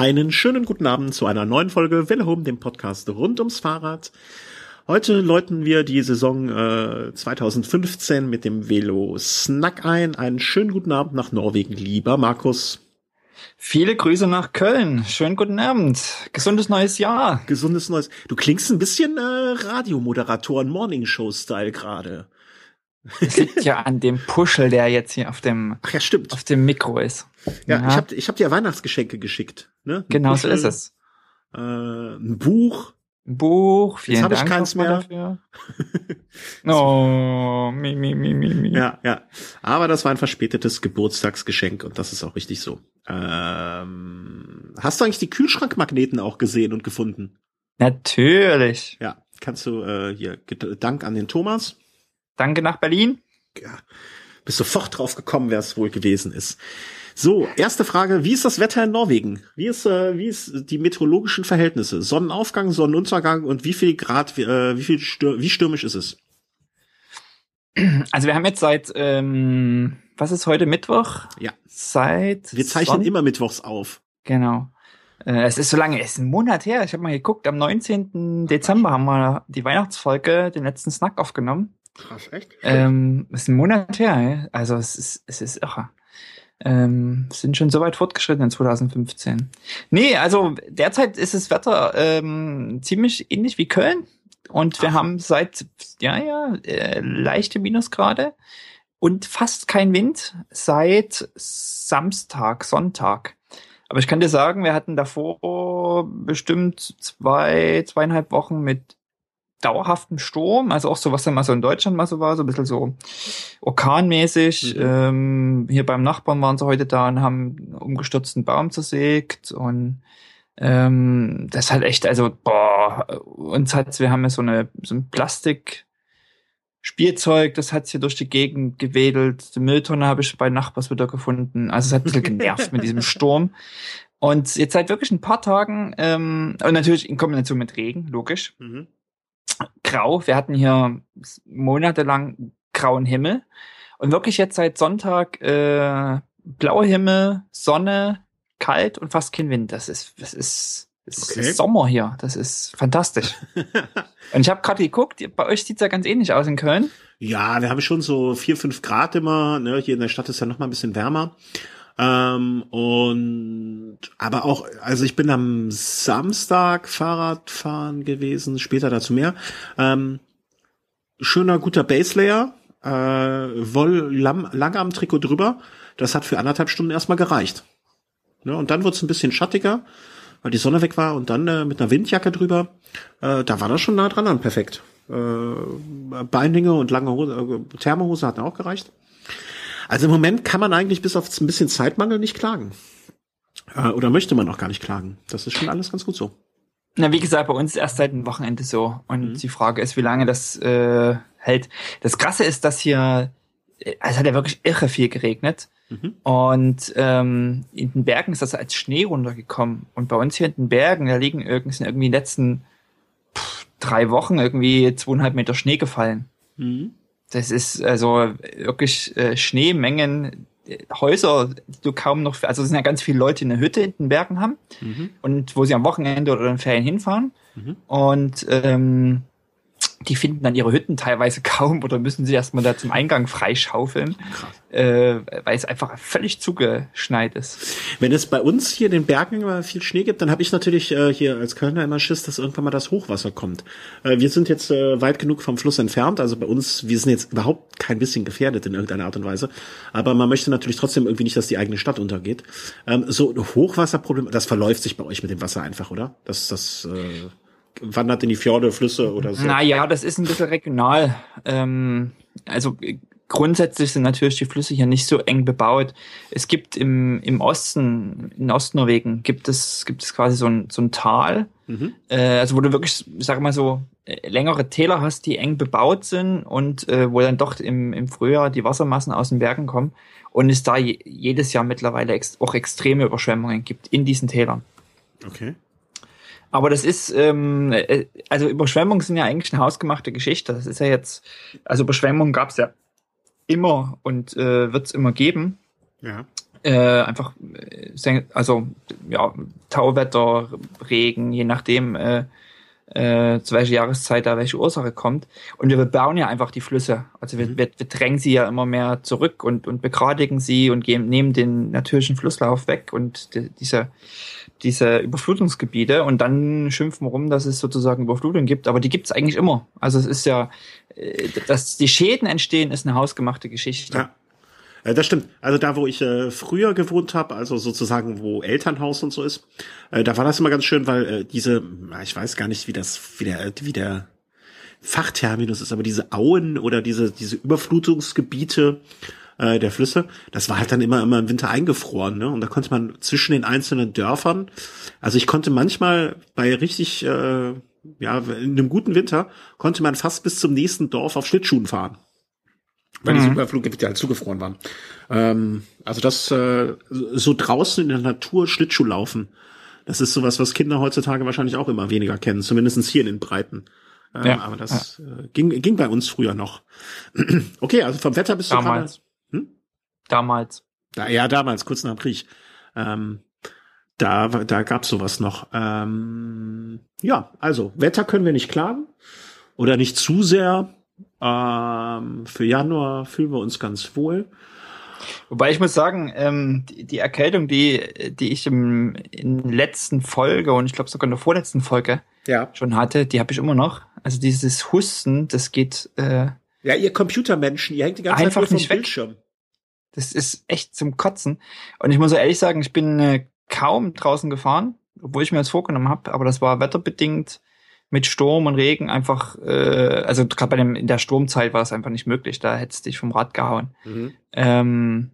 Einen schönen guten Abend zu einer neuen Folge Welle Home, dem Podcast rund ums Fahrrad. Heute läuten wir die Saison äh, 2015 mit dem Velo Snack ein. Einen schönen guten Abend nach Norwegen, lieber Markus. Viele Grüße nach Köln. Schönen guten Abend. Gesundes neues Jahr. Gesundes neues. Du klingst ein bisschen äh, Radiomoderatoren Morning Show Style gerade. Das liegt ja an dem Puschel, der jetzt hier auf dem, Ach ja, stimmt. auf dem Mikro ist. Ja, ja. ich habe ich hab dir Weihnachtsgeschenke geschickt. Ne? genau Puschel, so ist es. Äh, ein Buch. Ein Buch, vielen Jetzt hab Dank ich keins mehr. dafür. oh, mi, mi, mi, mi, mi. Ja, ja. Aber das war ein verspätetes Geburtstagsgeschenk und das ist auch richtig so. Ähm, hast du eigentlich die Kühlschrankmagneten auch gesehen und gefunden? Natürlich. Ja, kannst du äh, hier Dank an den Thomas. Danke nach Berlin. Ja, bist sofort drauf gekommen, wer es wohl gewesen ist. So, erste Frage, wie ist das Wetter in Norwegen? Wie ist, äh, wie ist die meteorologischen Verhältnisse? Sonnenaufgang, Sonnenuntergang und wie viel Grad, äh, wie viel stür wie stürmisch ist es? Also wir haben jetzt seit, ähm, was ist heute Mittwoch? Ja. Seit. Wir zeichnen Son immer Mittwochs auf. Genau. Äh, es ist so lange, es ist ein Monat her. Ich habe mal geguckt, am 19. Dezember haben wir die Weihnachtsfolge, den letzten Snack aufgenommen. Krass, echt? Ähm, ist ein Monat her, also es ist, es ist irre. Ähm, sind schon so weit fortgeschritten in 2015. Nee, also derzeit ist das Wetter ähm, ziemlich ähnlich wie Köln. Und wir Ach. haben seit, ja, ja, äh, leichte Minusgrade und fast kein Wind seit Samstag, Sonntag. Aber ich kann dir sagen, wir hatten davor bestimmt zwei, zweieinhalb Wochen mit dauerhaften Sturm, also auch so, was dann mal so in Deutschland mal so war, so ein bisschen so orkanmäßig. Mhm. Ähm, hier beim Nachbarn waren sie heute da und haben einen umgestürzten Baum zersägt und ähm, das halt echt, also boah, uns hat's, wir haben ja so eine so ein Plastik Spielzeug, das hat's hier durch die Gegend gewedelt. Die Mülltonne habe ich bei Nachbars wieder gefunden. Also es hat ein bisschen genervt mit diesem Sturm. Und jetzt seit wirklich ein paar Tagen, ähm, und natürlich in Kombination mit Regen, logisch. Mhm grau. Wir hatten hier monatelang grauen Himmel. Und wirklich jetzt seit Sonntag äh, blauer Himmel, Sonne, kalt und fast kein Wind. Das ist, das ist, das okay. ist Sommer hier. Das ist fantastisch. und ich habe gerade geguckt, bei euch sieht's ja ganz ähnlich aus in Köln. Ja, wir haben schon so vier, fünf Grad immer. Ne? Hier in der Stadt ist ja noch mal ein bisschen wärmer. Ähm, und aber auch, also ich bin am Samstag Fahrradfahren gewesen, später dazu mehr. Ähm, schöner, guter Baselayer, äh, Woll Langarm-Trikot drüber. Das hat für anderthalb Stunden erstmal gereicht. Ne? Und dann wurde es ein bisschen schattiger, weil die Sonne weg war und dann äh, mit einer Windjacke drüber. Äh, da war das schon nah dran an perfekt. Äh, Beinlinge und lange Hose, äh, Thermohose hatten auch gereicht. Also im Moment kann man eigentlich bis auf ein bisschen Zeitmangel nicht klagen. Äh, oder möchte man auch gar nicht klagen. Das ist schon alles ganz gut so. Na, wie gesagt, bei uns ist erst seit einem Wochenende so. Und mhm. die Frage ist, wie lange das äh, hält. Das Krasse ist, dass hier, es hat ja wirklich irre viel geregnet. Mhm. Und ähm, in den Bergen ist das als Schnee runtergekommen. Und bei uns hier in den Bergen, da liegen irgendwie, sind irgendwie in den letzten pff, drei Wochen irgendwie zweieinhalb Meter Schnee gefallen. Mhm. Das ist also wirklich äh, Schneemengen, Häuser, die du kaum noch, also es sind ja ganz viele Leute in der Hütte in den Bergen haben mhm. und wo sie am Wochenende oder in Ferien hinfahren. Mhm. Und ähm, die finden dann ihre Hütten teilweise kaum oder müssen sie erstmal da zum Eingang freischaufeln, äh, weil es einfach völlig zugeschneit ist. Wenn es bei uns hier in den Bergen immer viel Schnee gibt, dann habe ich natürlich äh, hier als Kölner immer Schiss, dass irgendwann mal das Hochwasser kommt. Äh, wir sind jetzt äh, weit genug vom Fluss entfernt, also bei uns, wir sind jetzt überhaupt kein bisschen gefährdet in irgendeiner Art und Weise, aber man möchte natürlich trotzdem irgendwie nicht, dass die eigene Stadt untergeht. Ähm, so Hochwasserproblem, das verläuft sich bei euch mit dem Wasser einfach, oder? Das, das äh wandert in die Fjorde, Flüsse oder so? Naja, das ist ein bisschen regional. Ähm, also grundsätzlich sind natürlich die Flüsse hier nicht so eng bebaut. Es gibt im, im Osten, in Ostnorwegen, gibt es, gibt es quasi so ein, so ein Tal, mhm. äh, also wo du wirklich, ich sag mal so, äh, längere Täler hast, die eng bebaut sind und äh, wo dann doch im, im Frühjahr die Wassermassen aus den Bergen kommen und es da je, jedes Jahr mittlerweile ex auch extreme Überschwemmungen gibt in diesen Tälern. Okay. Aber das ist, ähm, äh, also Überschwemmungen sind ja eigentlich eine hausgemachte Geschichte. Das ist ja jetzt, also Überschwemmungen gab es ja immer und äh, wird es immer geben. Ja. Äh, einfach, äh, also ja, Tauwetter, Regen, je nachdem, äh, äh, zu welcher Jahreszeit da welche Ursache kommt. Und wir bauen ja einfach die Flüsse. Also wir, mhm. wir, wir drängen sie ja immer mehr zurück und, und begradigen sie und geben, nehmen den natürlichen Flusslauf weg und die, diese, diese Überflutungsgebiete und dann schimpfen rum, dass es sozusagen Überflutung gibt, aber die gibt's eigentlich immer. Also es ist ja, äh, dass die Schäden entstehen, ist eine hausgemachte Geschichte. Ja. Äh, das stimmt. Also da, wo ich äh, früher gewohnt habe, also sozusagen, wo Elternhaus und so ist, äh, da war das immer ganz schön, weil äh, diese, ich weiß gar nicht, wie das, wie der, wie der Fachterminus ist, aber diese Auen oder diese, diese Überflutungsgebiete äh, der Flüsse, das war halt dann immer, immer im Winter eingefroren, ne? Und da konnte man zwischen den einzelnen Dörfern, also ich konnte manchmal bei richtig, äh, ja, in einem guten Winter, konnte man fast bis zum nächsten Dorf auf Schlittschuhen fahren weil mhm. die Superfluggebiete halt zugefroren waren. Ähm, also das äh, so draußen in der Natur Schlittschuh laufen, das ist sowas, was Kinder heutzutage wahrscheinlich auch immer weniger kennen, zumindestens hier in den Breiten. Äh, ja, aber das ja. äh, ging, ging bei uns früher noch. okay, also vom Wetter bist damals. Damals. Da, ja, damals, kurz nach dem Krieg. Ähm, da, da gab's sowas noch. Ähm, ja, also Wetter können wir nicht klagen oder nicht zu sehr. Ähm, für Januar fühlen wir uns ganz wohl. Wobei ich muss sagen, ähm, die, die, Erkältung, die, die ich im, in der letzten Folge und ich glaube sogar in der vorletzten Folge ja. schon hatte, die habe ich immer noch. Also dieses Husten, das geht. Äh, ja, ihr Computermenschen, ihr hängt die ganze einfach Zeit nicht Bildschirm. Das ist echt zum Kotzen. Und ich muss ehrlich sagen, ich bin äh, kaum draußen gefahren, obwohl ich mir das vorgenommen habe, aber das war wetterbedingt mit Sturm und Regen einfach, äh, also gerade bei dem in der Sturmzeit war es einfach nicht möglich. Da hättest dich vom Rad gehauen. Mhm. Ähm,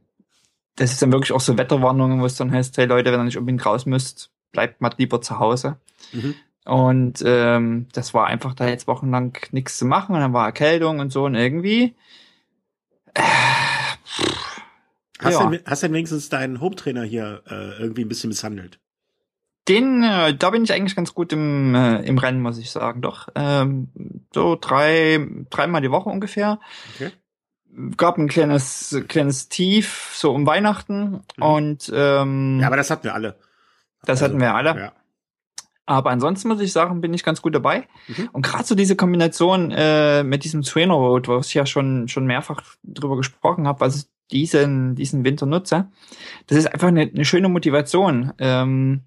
das ist dann wirklich auch so Wetterwarnungen, wo es dann heißt, hey Leute, wenn ihr nicht unbedingt raus müsst, bleibt mal lieber zu Hause. Mhm. Und ähm, das war einfach da jetzt wochenlang nichts zu machen und dann war Erkältung und so und irgendwie. Äh, hast, ja. denn, hast denn wenigstens deinen Hometrainer hier äh, irgendwie ein bisschen misshandelt? Den, äh, da bin ich eigentlich ganz gut im, äh, im Rennen, muss ich sagen, doch. Ähm, so drei, dreimal die Woche ungefähr. Okay. Gab ein kleines, kleines Tief, so um Weihnachten. Mhm. Und ähm, Ja, aber das hatten wir alle. Das also, hatten wir alle. Ja. Aber ansonsten muss ich sagen, bin ich ganz gut dabei. Mhm. Und gerade so diese Kombination äh, mit diesem Trainer Road, wo ich ja schon schon mehrfach drüber gesprochen habe, was ich diesen diesen Winter nutze, das ist einfach eine, eine schöne Motivation. Ähm,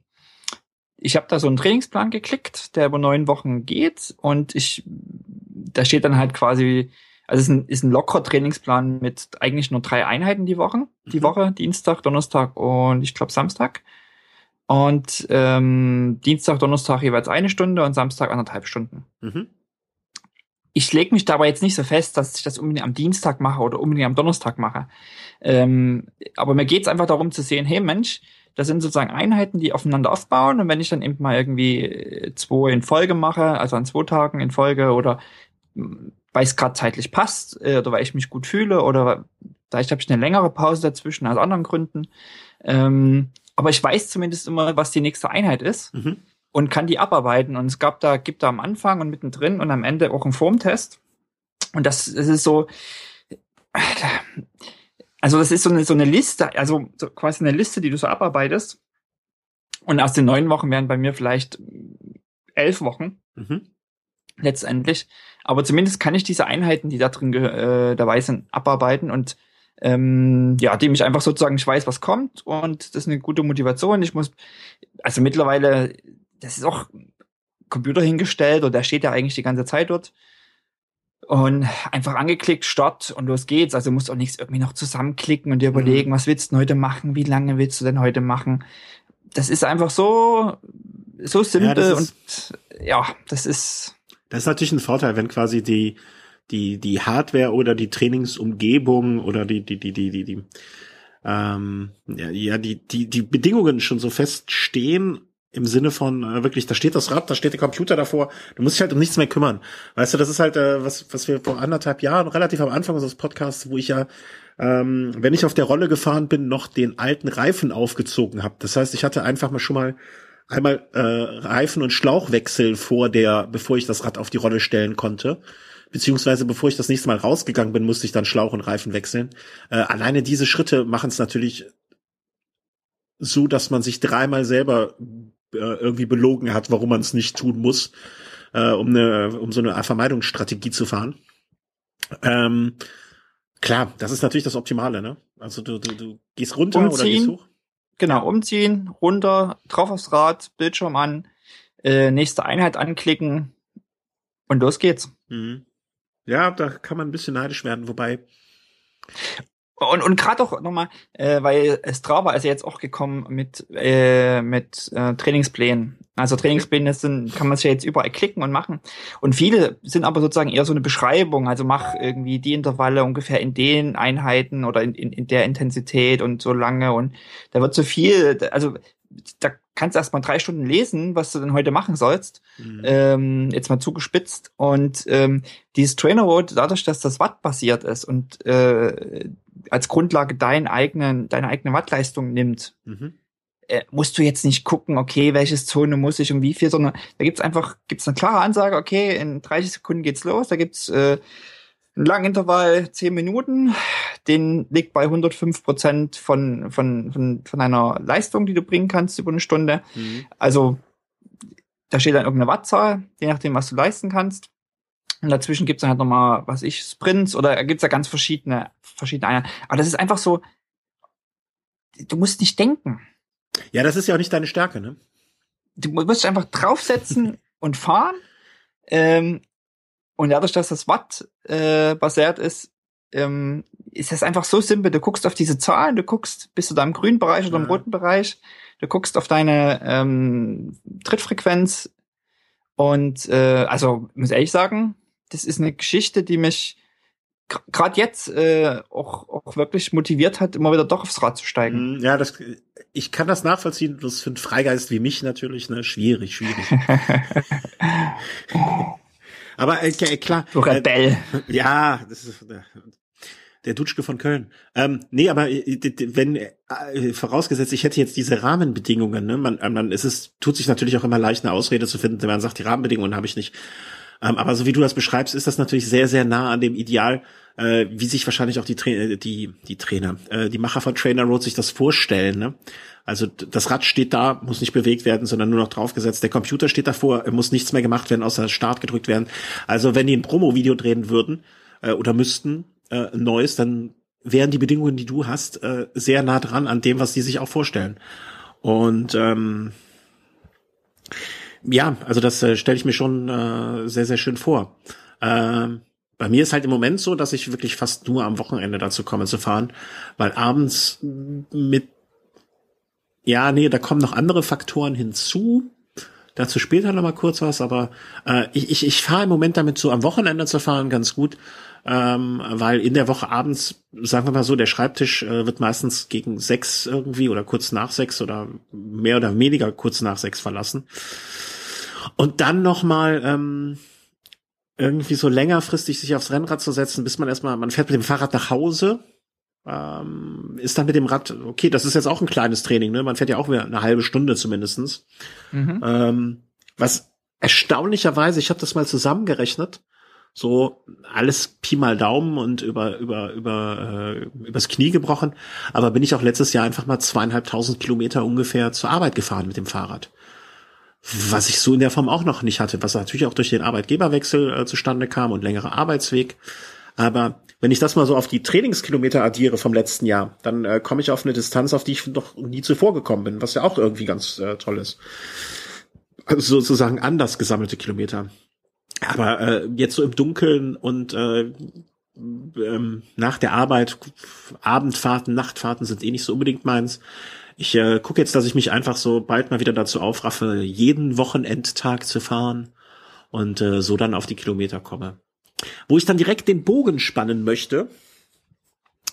ich habe da so einen Trainingsplan geklickt, der über neun Wochen geht und ich, da steht dann halt quasi, also es ist ein, ist ein lockerer Trainingsplan mit eigentlich nur drei Einheiten die Woche, die mhm. Woche, Dienstag, Donnerstag und ich glaube Samstag. Und ähm, Dienstag, Donnerstag jeweils eine Stunde und Samstag anderthalb Stunden. Mhm. Ich lege mich dabei jetzt nicht so fest, dass ich das unbedingt am Dienstag mache oder unbedingt am Donnerstag mache. Ähm, aber mir geht's einfach darum zu sehen, hey Mensch, das sind sozusagen Einheiten, die aufeinander aufbauen. Und wenn ich dann eben mal irgendwie äh, zwei in Folge mache, also an zwei Tagen in Folge oder hm, weil es gerade zeitlich passt äh, oder weil ich mich gut fühle oder vielleicht habe ich eine längere Pause dazwischen aus anderen Gründen. Ähm, aber ich weiß zumindest immer, was die nächste Einheit ist mhm. Und kann die abarbeiten. Und es gab da, gibt da am Anfang und mittendrin und am Ende auch einen Formtest. Und das, das ist so, also das ist so eine, so eine Liste, also so quasi eine Liste, die du so abarbeitest. Und aus den neun Wochen wären bei mir vielleicht elf Wochen. Mhm. Letztendlich. Aber zumindest kann ich diese Einheiten, die da drin äh, dabei sind, abarbeiten und ähm, ja, dem ich einfach sozusagen, ich weiß, was kommt und das ist eine gute Motivation. Ich muss, also mittlerweile, das ist auch Computer hingestellt und der steht ja eigentlich die ganze Zeit dort und einfach angeklickt, Start und los geht's. Also musst auch nichts irgendwie noch zusammenklicken und dir mhm. überlegen, mhm. was willst du heute machen, wie lange willst du denn heute machen. Das ist einfach so, so simpel ja, und ja, das ist. Das ist natürlich ein Vorteil, wenn quasi die, die, die Hardware oder die Trainingsumgebung oder die, die, die, die, die, die ähm, ja, die, die, die Bedingungen schon so feststehen im Sinne von äh, wirklich, da steht das Rad, da steht der Computer davor, du musst dich halt um nichts mehr kümmern. Weißt du, das ist halt, äh, was, was wir vor anderthalb Jahren, relativ am Anfang unseres Podcasts, wo ich ja, ähm, wenn ich auf der Rolle gefahren bin, noch den alten Reifen aufgezogen habe. Das heißt, ich hatte einfach mal schon mal einmal äh, Reifen und Schlauchwechsel vor der, bevor ich das Rad auf die Rolle stellen konnte. Beziehungsweise bevor ich das nächste Mal rausgegangen bin, musste ich dann Schlauch und Reifen wechseln. Äh, alleine diese Schritte machen es natürlich so, dass man sich dreimal selber äh, irgendwie belogen hat, warum man es nicht tun muss, äh, um eine, um so eine Vermeidungsstrategie zu fahren. Ähm, klar, das ist natürlich das Optimale, ne? Also du, du, du gehst runter Umziehen. oder gehst hoch. Genau, umziehen, runter, drauf aufs Rad, Bildschirm an, äh, nächste Einheit anklicken und los geht's. Mhm. Ja, da kann man ein bisschen neidisch werden, wobei. Und, und gerade auch nochmal, äh, weil Strava ist ja jetzt auch gekommen mit, äh, mit äh, Trainingsplänen. Also Trainingspläne sind, kann man sich ja jetzt überall klicken und machen. Und viele sind aber sozusagen eher so eine Beschreibung. Also mach irgendwie die Intervalle ungefähr in den Einheiten oder in, in, in der Intensität und so lange. Und da wird so viel, also da kannst du erst mal drei Stunden lesen, was du denn heute machen sollst. Mhm. Ähm, jetzt mal zugespitzt. Und ähm, dieses Trainer Road, dadurch, dass das Watt basiert ist und äh, als Grundlage deinen eigenen, deine eigene Wattleistung nimmt, mhm. äh, musst du jetzt nicht gucken, okay, welches Zone muss ich und wie viel, sondern da gibt's einfach, gibt's eine klare Ansage, okay, in 30 Sekunden geht's los, da gibt's äh, einen langen Intervall, 10 Minuten, den liegt bei 105 Prozent von, von, von, von einer Leistung, die du bringen kannst über eine Stunde. Mhm. Also da steht dann irgendeine Wattzahl, je nachdem, was du leisten kannst. Und dazwischen gibt's dann halt nochmal, was ich, Sprints oder gibt's ja ganz verschiedene, verschiedene Einheiten. Aber das ist einfach so, du musst nicht denken. Ja, das ist ja auch nicht deine Stärke, ne? Du musst einfach draufsetzen und fahren. Ähm, und dadurch, dass das Watt äh, basiert ist, ähm, ist das einfach so simpel. Du guckst auf diese Zahlen, du guckst, bist du da im grünen Bereich oder im ja. roten Bereich, du guckst auf deine ähm, Trittfrequenz und äh, also muss ehrlich sagen, das ist eine Geschichte, die mich gerade jetzt äh, auch, auch wirklich motiviert hat, immer wieder doch aufs Rad zu steigen. Mhm, ja, das, ich kann das nachvollziehen. Das ist für einen Freigeist wie mich natürlich ne, schwierig, schwierig. Aber äh, klar. Rebell. Äh, ja, das ist äh, der Dutschke von Köln. Ähm, nee, aber äh, wenn äh, vorausgesetzt, ich hätte jetzt diese Rahmenbedingungen, ne, man, man ist es tut sich natürlich auch immer leicht eine Ausrede zu finden, wenn man sagt, die Rahmenbedingungen habe ich nicht. Ähm, aber so wie du das beschreibst, ist das natürlich sehr, sehr nah an dem Ideal, äh, wie sich wahrscheinlich auch die, Tra äh, die, die Trainer, äh, die Macher von Trainer Road sich das vorstellen. Ne? Also das Rad steht da, muss nicht bewegt werden, sondern nur noch draufgesetzt. Der Computer steht davor, muss nichts mehr gemacht werden, außer Start gedrückt werden. Also wenn die ein Promo-Video drehen würden äh, oder müssten, äh, neues, dann wären die Bedingungen, die du hast, äh, sehr nah dran an dem, was die sich auch vorstellen. Und ähm, ja, also das äh, stelle ich mir schon äh, sehr, sehr schön vor. Ähm, bei mir ist halt im Moment so, dass ich wirklich fast nur am Wochenende dazu komme zu fahren, weil abends mit, ja, nee, da kommen noch andere Faktoren hinzu. Dazu später noch mal kurz was, aber äh, ich, ich, ich fahre im Moment damit so am Wochenende zu fahren ganz gut, ähm, weil in der Woche abends, sagen wir mal so, der Schreibtisch äh, wird meistens gegen sechs irgendwie oder kurz nach sechs oder mehr oder weniger kurz nach sechs verlassen. Und dann noch mal ähm, irgendwie so längerfristig sich aufs Rennrad zu setzen, bis man erstmal, man fährt mit dem Fahrrad nach Hause, ähm, ist dann mit dem Rad, okay, das ist jetzt auch ein kleines Training, ne? Man fährt ja auch wieder eine halbe Stunde zumindestens. Mhm. Ähm, was erstaunlicherweise, ich habe das mal zusammengerechnet, so alles Pi mal Daumen und über über über äh, übers Knie gebrochen, aber bin ich auch letztes Jahr einfach mal zweieinhalbtausend Kilometer ungefähr zur Arbeit gefahren mit dem Fahrrad was ich so in der Form auch noch nicht hatte, was natürlich auch durch den Arbeitgeberwechsel äh, zustande kam und längerer Arbeitsweg. Aber wenn ich das mal so auf die Trainingskilometer addiere vom letzten Jahr, dann äh, komme ich auf eine Distanz, auf die ich noch nie zuvor gekommen bin, was ja auch irgendwie ganz äh, toll ist. Also sozusagen anders gesammelte Kilometer. Aber äh, jetzt so im Dunkeln und äh, ähm, nach der Arbeit, Abendfahrten, Nachtfahrten sind eh nicht so unbedingt meins. Ich äh, gucke jetzt, dass ich mich einfach so bald mal wieder dazu aufraffe, jeden Wochenendtag zu fahren und äh, so dann auf die Kilometer komme. Wo ich dann direkt den Bogen spannen möchte,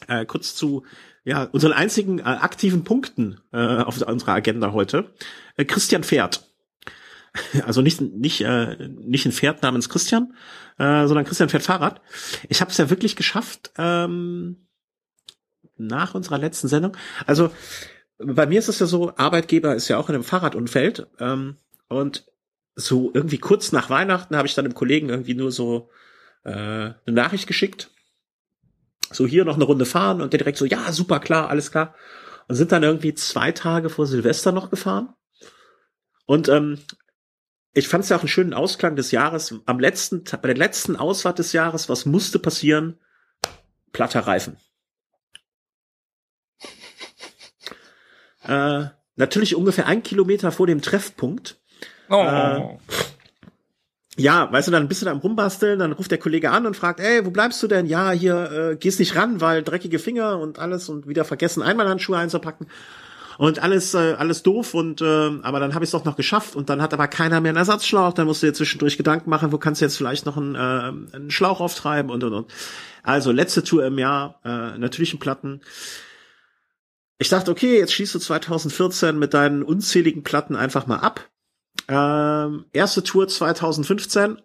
äh, kurz zu ja, unseren einzigen äh, aktiven Punkten äh, auf unserer Agenda heute. Äh, Christian Pferd. Also nicht nicht äh, nicht ein Pferd namens Christian, äh, sondern Christian fährt Fahrrad. Ich habe es ja wirklich geschafft ähm, nach unserer letzten Sendung. Also bei mir ist es ja so, Arbeitgeber ist ja auch in einem Fahrradumfeld ähm, und so irgendwie kurz nach Weihnachten habe ich dann dem Kollegen irgendwie nur so äh, eine Nachricht geschickt. So hier noch eine Runde fahren und der direkt so, ja, super, klar, alles klar. und sind dann irgendwie zwei Tage vor Silvester noch gefahren. Und ähm, ich fand es ja auch einen schönen Ausklang des Jahres. Am letzten, bei der letzten Ausfahrt des Jahres, was musste passieren? Platter Reifen. äh, natürlich ungefähr ein Kilometer vor dem Treffpunkt. Oh. Äh, ja, weißt du, dann bist du da am Rumbasteln, dann ruft der Kollege an und fragt, ey, wo bleibst du denn? Ja, hier, äh, gehst nicht ran, weil dreckige Finger und alles und wieder vergessen, Einmalhandschuhe einzupacken und alles äh, alles doof und äh, aber dann habe ich es doch noch geschafft und dann hat aber keiner mehr einen Ersatzschlauch, dann musst du dir zwischendurch Gedanken machen, wo kannst du jetzt vielleicht noch einen, äh, einen Schlauch auftreiben und und und. Also letzte Tour im Jahr, äh, natürlich ein Platten. Ich dachte, okay, jetzt schließt du 2014 mit deinen unzähligen Platten einfach mal ab ähm, erste Tour 2015.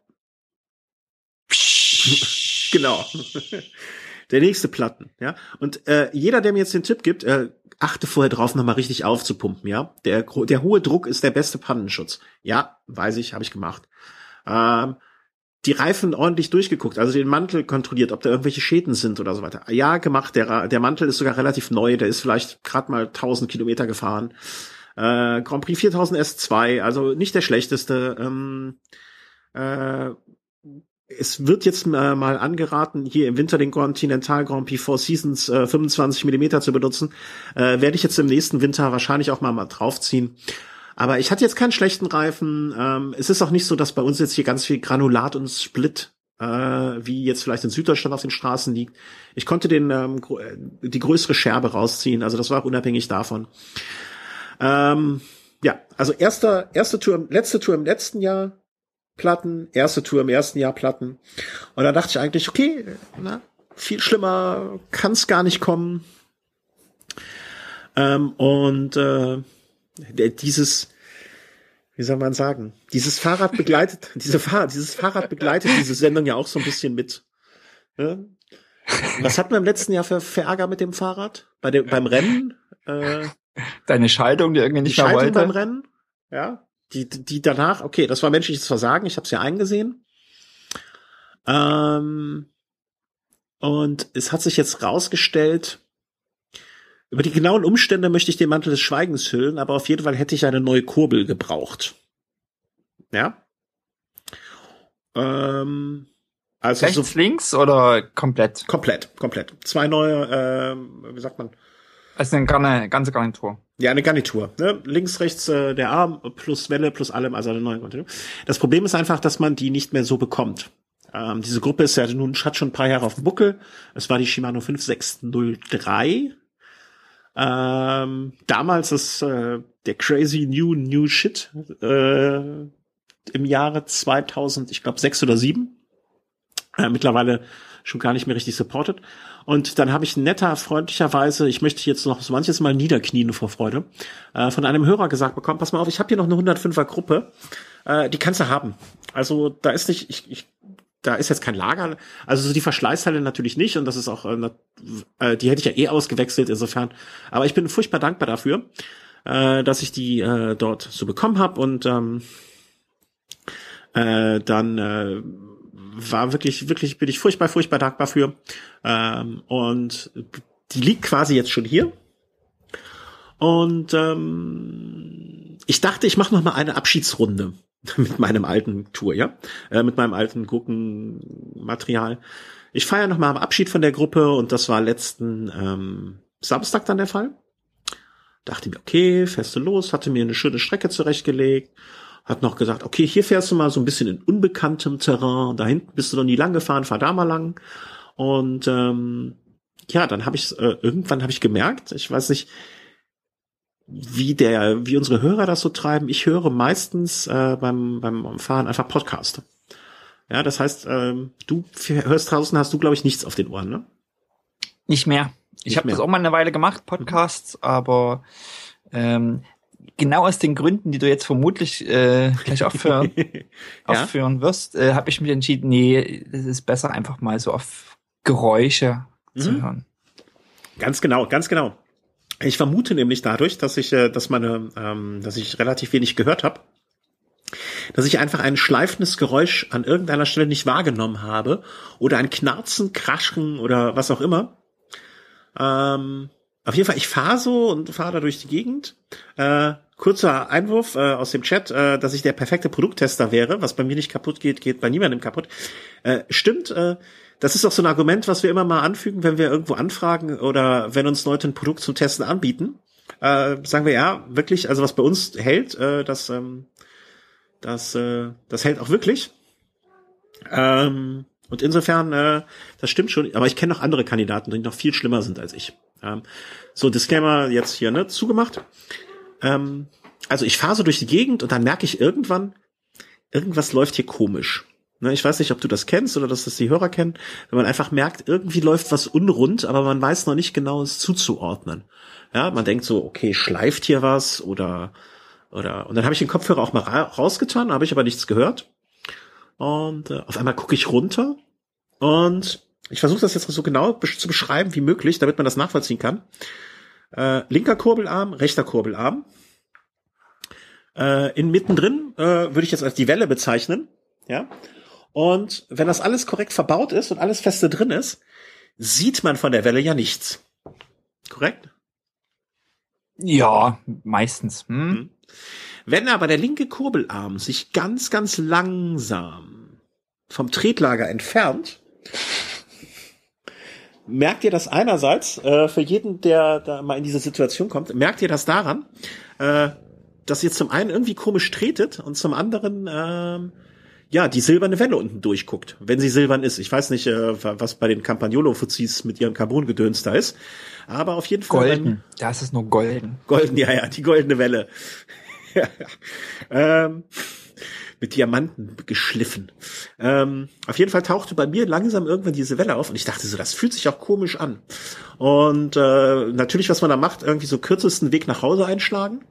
genau. Der nächste Platten, ja. Und äh, jeder, der mir jetzt den Tipp gibt, äh, achte vorher drauf, nochmal richtig aufzupumpen, ja. Der, der hohe Druck ist der beste Pannenschutz. Ja, weiß ich, habe ich gemacht. Ähm, die Reifen ordentlich durchgeguckt, also den Mantel kontrolliert, ob da irgendwelche Schäden sind oder so weiter. Ja, gemacht. Der, der Mantel ist sogar relativ neu, der ist vielleicht gerade mal 1000 Kilometer gefahren. Äh, Grand Prix 4000 S2, also nicht der schlechteste. Ähm, äh, es wird jetzt mal angeraten, hier im Winter den Continental Grand Prix Four Seasons äh, 25 Millimeter zu benutzen. Äh, Werde ich jetzt im nächsten Winter wahrscheinlich auch mal, mal draufziehen. Aber ich hatte jetzt keinen schlechten Reifen. Ähm, es ist auch nicht so, dass bei uns jetzt hier ganz viel Granulat und Split äh, wie jetzt vielleicht in Süddeutschland auf den Straßen liegt. Ich konnte den ähm, äh, die größere Scherbe rausziehen, also das war unabhängig davon. Ähm, ja, also erster, erste Tour, letzte Tour im letzten Jahr Platten, erste Tour im ersten Jahr Platten. Und da dachte ich eigentlich, okay, na, viel schlimmer kann es gar nicht kommen. Ähm, und äh, dieses, wie soll man sagen, dieses Fahrrad begleitet, diese Fahrrad, dieses Fahrrad begleitet diese Sendung ja auch so ein bisschen mit. Ne? Was hatten wir im letzten Jahr für, für Ärger mit dem Fahrrad? Bei dem, beim Rennen? Äh, Deine Schaltung, die irgendwie nicht die mehr Schaltung wollte. beim Rennen, ja, die, die danach, okay, das war menschliches Versagen, ich habe es ja eingesehen. Ähm, und es hat sich jetzt rausgestellt, über die genauen Umstände möchte ich den Mantel des Schweigens hüllen, aber auf jeden Fall hätte ich eine neue Kurbel gebraucht. Ja. Ähm, also Rechts, so links oder komplett? komplett, komplett. Zwei neue, ähm, wie sagt man, Also eine ganze, ganze Garnitur. Ja, eine Garnitur. Ne? Links, rechts äh, der Arm plus Welle plus allem, also eine neue Garnitur. Das Problem ist einfach, dass man die nicht mehr so bekommt. Ähm, diese Gruppe ist ja nun hat schon ein paar Jahre auf dem Buckel. Es war die Shimano 5603. Ähm, damals ist äh, der crazy new new shit äh, im Jahre 2000, ich glaube sechs oder sieben. Äh, mittlerweile schon gar nicht mehr richtig supported. Und dann habe ich netter, freundlicherweise, ich möchte jetzt noch so manches Mal niederknien vor Freude, äh, von einem Hörer gesagt bekommen, pass mal auf, ich habe hier noch eine 105er Gruppe, äh, die kannst du haben. Also da ist nicht, ich, ich da ist jetzt kein Lager, also so die Verschleißteile natürlich nicht und das ist auch, äh, äh, die hätte ich ja eh ausgewechselt insofern. Aber ich bin furchtbar dankbar dafür, äh, dass ich die äh, dort so bekommen habe und ähm, äh, dann äh, war wirklich, wirklich, bin ich furchtbar, furchtbar dankbar für. Ähm, und die liegt quasi jetzt schon hier. Und ähm, ich dachte, ich mache noch mal eine Abschiedsrunde mit meinem alten Tour, ja, äh, mit meinem alten Gurkenmaterial. Ich feiere noch mal am Abschied von der Gruppe und das war letzten ähm, Samstag dann der Fall. Dachte mir, okay, du los, hatte mir eine schöne Strecke zurechtgelegt, hat noch gesagt, okay, hier fährst du mal so ein bisschen in unbekanntem Terrain, da hinten bist du noch nie lang gefahren, fahr da mal lang. Und ähm, ja, dann habe ich äh, irgendwann habe ich gemerkt, ich weiß nicht, wie der, wie unsere Hörer das so treiben. Ich höre meistens äh, beim beim Fahren einfach Podcast. Ja, das heißt, ähm, du hörst draußen, hast du glaube ich nichts auf den Ohren, ne? Nicht mehr. Ich habe das auch mal eine Weile gemacht, Podcasts, aber ähm, genau aus den Gründen, die du jetzt vermutlich äh, gleich aufführen, ja? aufführen wirst, äh, habe ich mich entschieden, nee, es ist besser einfach mal so auf Geräusche zu Mhm. hören. Ganz genau, ganz genau. Ich vermute nämlich dadurch, dass ich, äh, dass meine, ähm, dass ich relativ wenig gehört habe, dass ich einfach ein schleifendes Geräusch an irgendeiner Stelle nicht wahrgenommen habe oder ein Knarzen, Kraschen oder was auch immer. Ähm, auf jeden Fall, ich fahre so und fahre da durch die Gegend. Äh, kurzer Einwurf äh, aus dem Chat, äh, dass ich der perfekte Produkttester wäre. Was bei mir nicht kaputt geht, geht bei niemandem kaputt. Äh, stimmt, äh, das ist auch so ein Argument, was wir immer mal anfügen, wenn wir irgendwo anfragen oder wenn uns Leute ein Produkt zum Testen anbieten. Äh, sagen wir ja, wirklich, also was bei uns hält, äh, das, ähm, das, äh, das hält auch wirklich. Ähm, und insofern, äh, das stimmt schon, aber ich kenne noch andere Kandidaten, die noch viel schlimmer sind als ich. Ähm, so, Disclaimer jetzt hier, ne, zugemacht. Ähm, also ich fahre so durch die Gegend und dann merke ich irgendwann, irgendwas läuft hier komisch. Ne, ich weiß nicht, ob du das kennst oder dass das die Hörer kennen, wenn man einfach merkt, irgendwie läuft was unrund, aber man weiß noch nicht genau, es zuzuordnen. Ja, man denkt so, okay, schleift hier was oder oder und dann habe ich den Kopfhörer auch mal ra rausgetan, habe ich aber nichts gehört. Und äh, auf einmal gucke ich runter und ich versuche das jetzt so genau zu beschreiben wie möglich, damit man das nachvollziehen kann. Äh, linker Kurbelarm, rechter Kurbelarm. Äh, in mittendrin äh, würde ich jetzt als die Welle bezeichnen. Ja. Und wenn das alles korrekt verbaut ist und alles feste drin ist, sieht man von der Welle ja nichts. Korrekt? Ja, meistens. Hm? Hm. Wenn aber der linke Kurbelarm sich ganz, ganz langsam vom Tretlager entfernt, merkt ihr das einerseits, äh, für jeden, der da mal in diese Situation kommt, merkt ihr das daran, äh, dass ihr zum einen irgendwie komisch tretet und zum anderen ähm, ja die silberne Welle unten durchguckt, wenn sie silbern ist. Ich weiß nicht, äh, was bei den Campagnolo-Fuzis mit ihrem Carbongedöns da ist, aber auf jeden Fall. Golden, da ist es nur golden. Golden, ja, ja, die goldene Welle. ähm, mit Diamanten geschliffen. Ähm, auf jeden Fall tauchte bei mir langsam irgendwann diese Welle auf und ich dachte so, das fühlt sich auch komisch an. Und äh, natürlich, was man da macht, irgendwie so kürzesten Weg nach Hause einschlagen.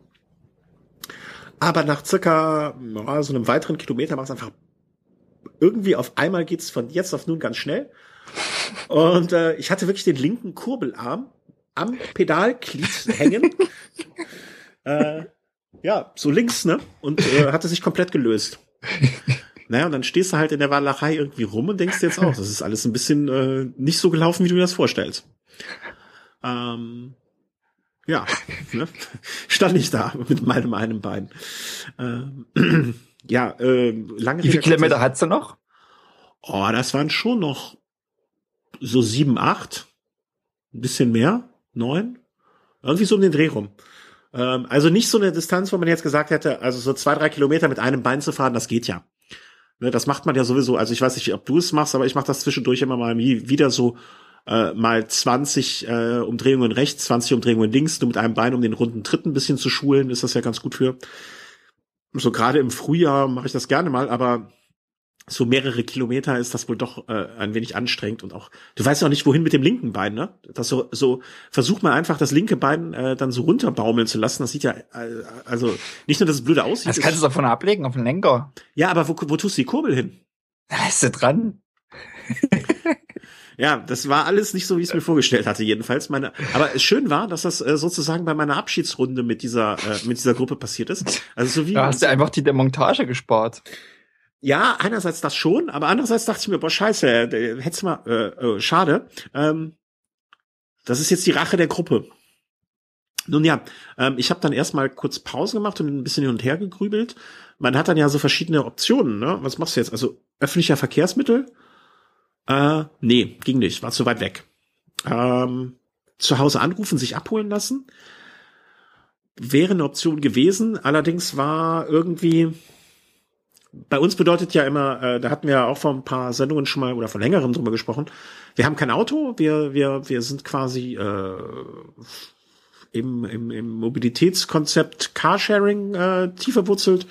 Aber nach circa ja, so einem weiteren Kilometer macht es einfach irgendwie auf einmal geht's von jetzt auf nun ganz schnell. Und äh, ich hatte wirklich den linken Kurbelarm am Pedalglied hängen. äh, ja, so links, ne? Und äh, hatte sich komplett gelöst. Naja, und dann stehst du halt in der Walachei irgendwie rum und denkst dir jetzt auch, das ist alles ein bisschen äh, nicht so gelaufen, wie du dir das vorstellst. Ähm, ja, ne? stand ich da mit meinem einen Bein. Ähm, ja, äh, lange Wie viele Kilometer hast du noch? Oh, das waren schon noch so sieben, acht, ein bisschen mehr, neun, irgendwie so um den Dreh rum. Ähm, also nicht so eine Distanz, wo man jetzt gesagt hätte, also so zwei, drei Kilometer mit einem Bein zu fahren, das geht ja. Ne, das macht man ja sowieso. Also ich weiß nicht, ob du es machst, aber ich mache das zwischendurch immer mal wieder so äh, mal 20 äh, Umdrehungen rechts, 20 Umdrehungen links, nur mit einem Bein, um den runden Tritt ein bisschen zu schulen, ist das ja ganz gut für. So gerade im Frühjahr mache ich das gerne mal, aber so mehrere Kilometer ist das wohl doch äh, ein wenig anstrengend und auch du weißt auch nicht wohin mit dem linken Bein ne? Das so so versucht man einfach das linke Bein äh, dann so runterbaumeln zu lassen. Das sieht ja äh, also nicht nur dass es blöde aussieht das kannst du davon ablegen auf den Lenker. Ja aber wo, wo tust du die Kurbel hin? Da ist sie dran. Ja das war alles nicht so wie ich es mir vorgestellt hatte jedenfalls. Meine aber schön war dass das äh, sozusagen bei meiner Abschiedsrunde mit dieser äh, mit dieser Gruppe passiert ist. Also so wie da hast du einfach die Demontage gespart ja, einerseits das schon, aber andererseits dachte ich mir, boah, scheiße, hättest mal, äh, äh, schade. Ähm, das ist jetzt die Rache der Gruppe. Nun ja, ähm, ich habe dann erstmal kurz Pause gemacht und ein bisschen hin und her gegrübelt. Man hat dann ja so verschiedene Optionen, ne? Was machst du jetzt? Also öffentlicher Verkehrsmittel? Äh, nee, ging nicht, war zu weit weg. Ähm, zu Hause anrufen, sich abholen lassen. Wäre eine Option gewesen, allerdings war irgendwie, bei uns bedeutet ja immer, äh, da hatten wir ja auch vor ein paar Sendungen schon mal oder vor längerem drüber gesprochen. Wir haben kein Auto, wir wir wir sind quasi äh, im, im, im Mobilitätskonzept Carsharing äh, tief verwurzelt.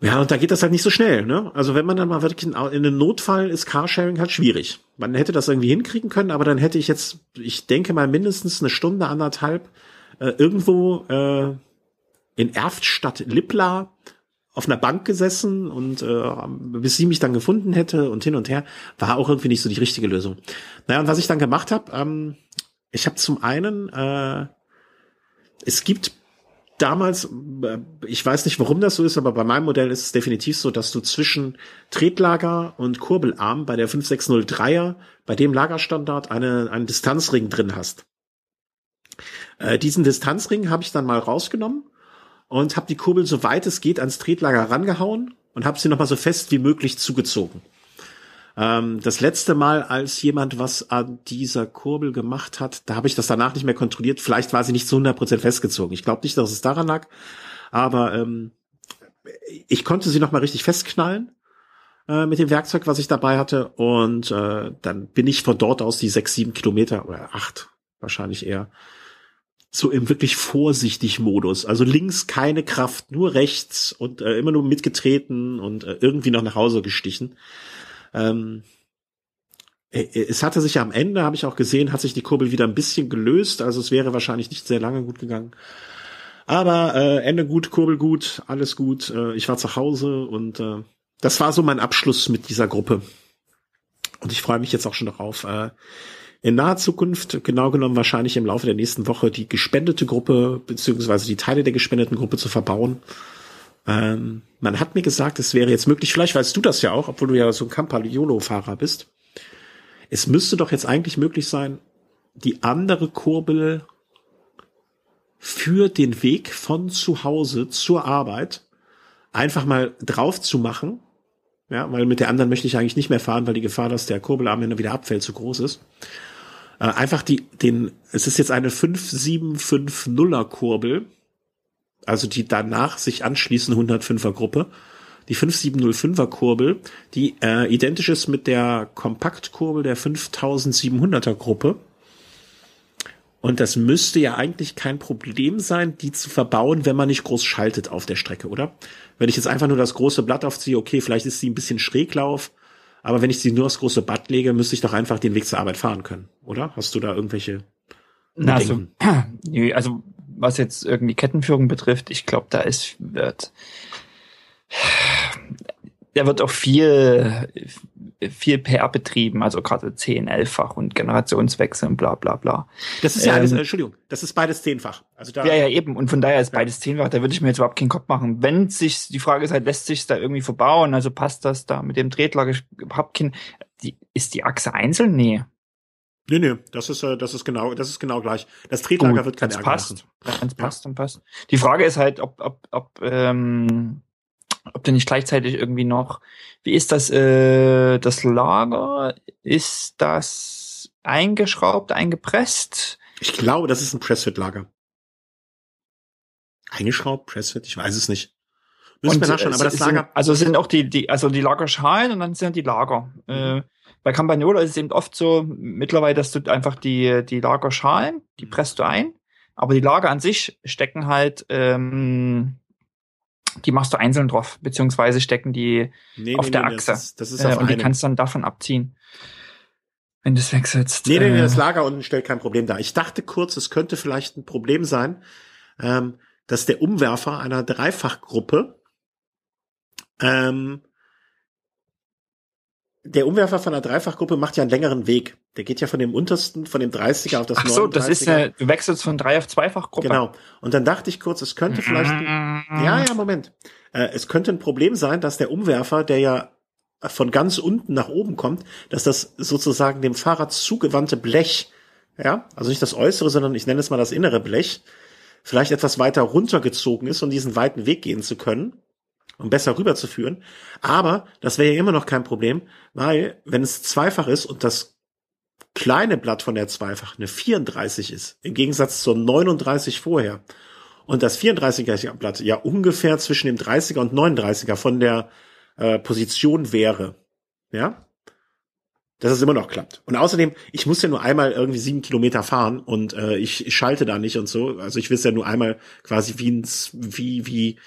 Ja, und da geht das halt nicht so schnell, ne? Also wenn man dann mal wirklich in, in einem Notfall ist Carsharing halt schwierig. Man hätte das irgendwie hinkriegen können, aber dann hätte ich jetzt, ich denke mal mindestens eine Stunde, anderthalb äh, irgendwo äh, in Erftstadt Lippla auf einer Bank gesessen und äh, bis sie mich dann gefunden hätte und hin und her, war auch irgendwie nicht so die richtige Lösung. Naja, und was ich dann gemacht habe, ähm, ich habe zum einen, äh, es gibt damals, äh, ich weiß nicht, warum das so ist, aber bei meinem Modell ist es definitiv so, dass du zwischen Tretlager und Kurbelarm bei der 5603er, bei dem Lagerstandard, eine, einen Distanzring drin hast. Äh, diesen Distanzring habe ich dann mal rausgenommen und habe die Kurbel so weit es geht ans Tretlager rangehauen und habe sie noch mal so fest wie möglich zugezogen. Ähm, das letzte Mal, als jemand was an dieser Kurbel gemacht hat, da habe ich das danach nicht mehr kontrolliert. Vielleicht war sie nicht zu 100% festgezogen. Ich glaube nicht, dass es daran lag, aber ähm, ich konnte sie noch mal richtig festknallen äh, mit dem Werkzeug, was ich dabei hatte. Und äh, dann bin ich von dort aus die sechs, sieben Kilometer oder acht wahrscheinlich eher so im wirklich vorsichtig Modus. Also links keine Kraft, nur rechts und äh, immer nur mitgetreten und äh, irgendwie noch nach Hause gestichen. Ähm, äh, äh, es hatte sich am Ende, habe ich auch gesehen, hat sich die Kurbel wieder ein bisschen gelöst. Also es wäre wahrscheinlich nicht sehr lange gut gegangen. Aber äh, Ende gut, Kurbel gut, alles gut. Äh, ich war zu Hause und äh, das war so mein Abschluss mit dieser Gruppe. Und ich freue mich jetzt auch schon darauf, äh, in naher Zukunft, genau genommen wahrscheinlich im Laufe der nächsten Woche, die gespendete Gruppe beziehungsweise die Teile der gespendeten Gruppe zu verbauen ähm, man hat mir gesagt, es wäre jetzt möglich, vielleicht weißt du das ja auch, obwohl du ja so ein Campagnolo-Fahrer bist. Es müsste doch jetzt eigentlich möglich sein, die andere Kurbel für den Weg von zu Hause zur Arbeit einfach mal drauf zu machen. Ja, weil mit der anderen möchte ich eigentlich nicht mehr fahren, weil die Gefahr, dass der Kurbelarm wieder abfällt, zu groß ist. Äh, einfach die, den, es ist jetzt eine 5750er Kurbel, also die danach sich anschließende 105er Gruppe, die 5705er Kurbel, die äh, identisch ist mit der Kompaktkurbel der 5700er Gruppe. Und das müsste ja eigentlich kein Problem sein, die zu verbauen, wenn man nicht groß schaltet auf der Strecke, oder? Wenn ich jetzt einfach nur das große Blatt aufziehe, okay, vielleicht ist sie ein bisschen Schräglauf, aber wenn ich sie nur aufs große Blatt lege, müsste ich doch einfach den Weg zur Arbeit fahren können, oder? Hast du da irgendwelche Na, also, also was jetzt irgendwie Kettenführung betrifft, ich glaube, da ist wird da wird auch viel viel PR betrieben, also gerade 10, 11-fach und Generationswechsel und bla bla bla. Das ist ja alles, ähm, Entschuldigung, das ist beides zehnfach. Also da, ja, ja, eben. Und von daher ist ja. beides zehnfach, da würde ich mir jetzt überhaupt keinen Kopf machen. Wenn sich, die Frage ist halt, lässt sich da irgendwie verbauen, also passt das da mit dem Tretlager überhaupt kein, die, ist die Achse einzeln? Nee. Nee, nee, das ist, äh, das ist genau, das ist genau gleich. Das Tretlager Gut, wird kein Ärger passt. Wenn es passt, dann passt. Die Frage ist halt, ob, ob, ob, ähm, ob du nicht gleichzeitig irgendwie noch, wie ist das, äh, das Lager? Ist das eingeschraubt, eingepresst? Ich glaube, das ist ein Pressfit-Lager. Eingeschraubt, Pressfit, ich weiß es nicht. Müssen wir nachschauen, aber das Lager. Sind, also sind auch die, die, also die Lagerschalen und dann sind die Lager. Mhm. Äh, bei Campagnola ist es eben oft so mittlerweile, dass du einfach die, die Lagerschalen, die mhm. presst du ein, aber die Lager an sich stecken halt, ähm, die machst du einzeln drauf, beziehungsweise stecken die nee, auf nee, der nee, Achse. Das ist, das ist äh, und die kannst dann davon abziehen. Wenn du es wechselst. Nee, nee, nee, das äh, Lager unten stellt kein Problem dar. Ich dachte kurz, es könnte vielleicht ein Problem sein, ähm, dass der Umwerfer einer Dreifachgruppe ähm, der Umwerfer von der Dreifachgruppe macht ja einen längeren Weg. Der geht ja von dem untersten, von dem 30er auf das Ach so, das ist eine, du wechselst von Drei auf Zweifachgruppe. Genau. Und dann dachte ich kurz, es könnte vielleicht, ein, ja, ja, Moment. Äh, es könnte ein Problem sein, dass der Umwerfer, der ja von ganz unten nach oben kommt, dass das sozusagen dem Fahrrad zugewandte Blech, ja, also nicht das äußere, sondern ich nenne es mal das innere Blech, vielleicht etwas weiter runtergezogen ist, um diesen weiten Weg gehen zu können um besser rüberzuführen. Aber das wäre ja immer noch kein Problem, weil wenn es zweifach ist und das kleine Blatt von der Zweifach eine 34 ist, im Gegensatz zur 39 vorher, und das 34er Blatt ja ungefähr zwischen dem 30er und 39er von der äh, Position wäre, ja, dass es immer noch klappt. Und außerdem, ich muss ja nur einmal irgendwie sieben Kilometer fahren und äh, ich, ich schalte da nicht und so. Also ich will es ja nur einmal quasi wie, ins, wie, wie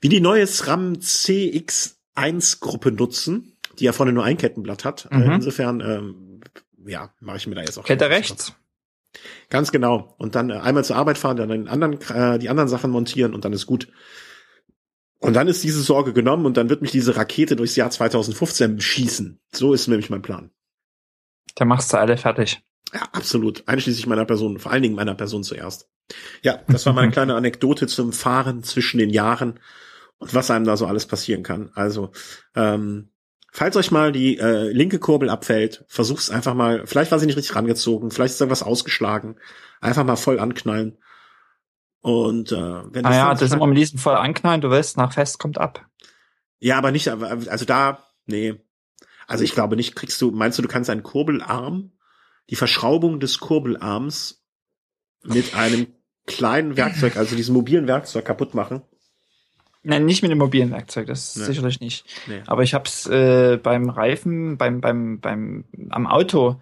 wie die neue SRAM CX1 Gruppe nutzen, die ja vorne nur ein Kettenblatt hat. Mhm. insofern, ähm, ja, mache ich mir da jetzt auch. Kette rechts. Ganz genau. Und dann äh, einmal zur Arbeit fahren, dann den anderen, äh, die anderen Sachen montieren und dann ist gut. Und dann ist diese Sorge genommen und dann wird mich diese Rakete durchs Jahr 2015 schießen. So ist nämlich mein Plan. Dann machst du alle fertig. Ja, absolut. Einschließlich meiner Person, vor allen Dingen meiner Person zuerst. Ja, das war meine kleine Anekdote zum Fahren zwischen den Jahren und was einem da so alles passieren kann. Also, ähm, falls euch mal die äh, linke Kurbel abfällt, versuch's einfach mal, vielleicht war sie nicht richtig rangezogen, vielleicht ist irgendwas ausgeschlagen, einfach mal voll anknallen. Und äh, wenn das, ah ja, das ist immer mit diesem voll anknallen, du weißt, nach fest kommt ab. Ja, aber nicht, also da, nee. Also ich glaube nicht, kriegst du, meinst du, du kannst einen Kurbelarm, die Verschraubung des Kurbelarms mit einem kleinen Werkzeug, also diesem mobilen Werkzeug kaputt machen? Nein, nicht mit dem mobilen Werkzeug, das nee. sicherlich nicht. Nee. Aber ich habe es äh, beim Reifen, beim beim beim am Auto,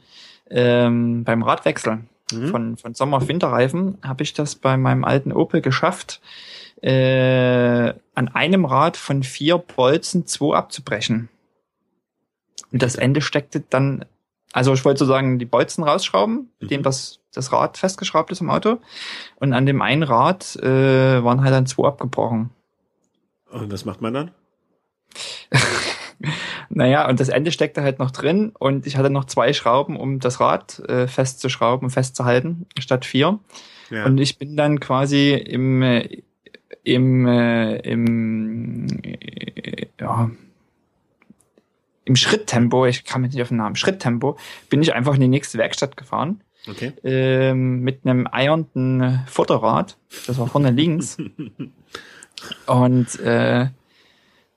ähm, beim Radwechsel mhm. von von Sommer auf Winterreifen habe ich das bei meinem alten Opel geschafft, äh, an einem Rad von vier Bolzen zwei abzubrechen. Und das Ende steckte dann, also ich wollte sozusagen die Bolzen rausschrauben, mhm. dem das das Rad festgeschraubt ist im Auto, und an dem einen Rad äh, waren halt dann zwei abgebrochen. Und was macht man dann? naja, und das Ende steckte halt noch drin und ich hatte noch zwei Schrauben, um das Rad äh, festzuschrauben und festzuhalten, statt vier. Ja. Und ich bin dann quasi im, äh, im, äh, im, äh, ja, im Schritttempo, ich kam jetzt nicht auf den Namen, Schritttempo, bin ich einfach in die nächste Werkstatt gefahren. Okay. Ähm, mit einem eiernden Futterrad. Das war vorne links. Und äh,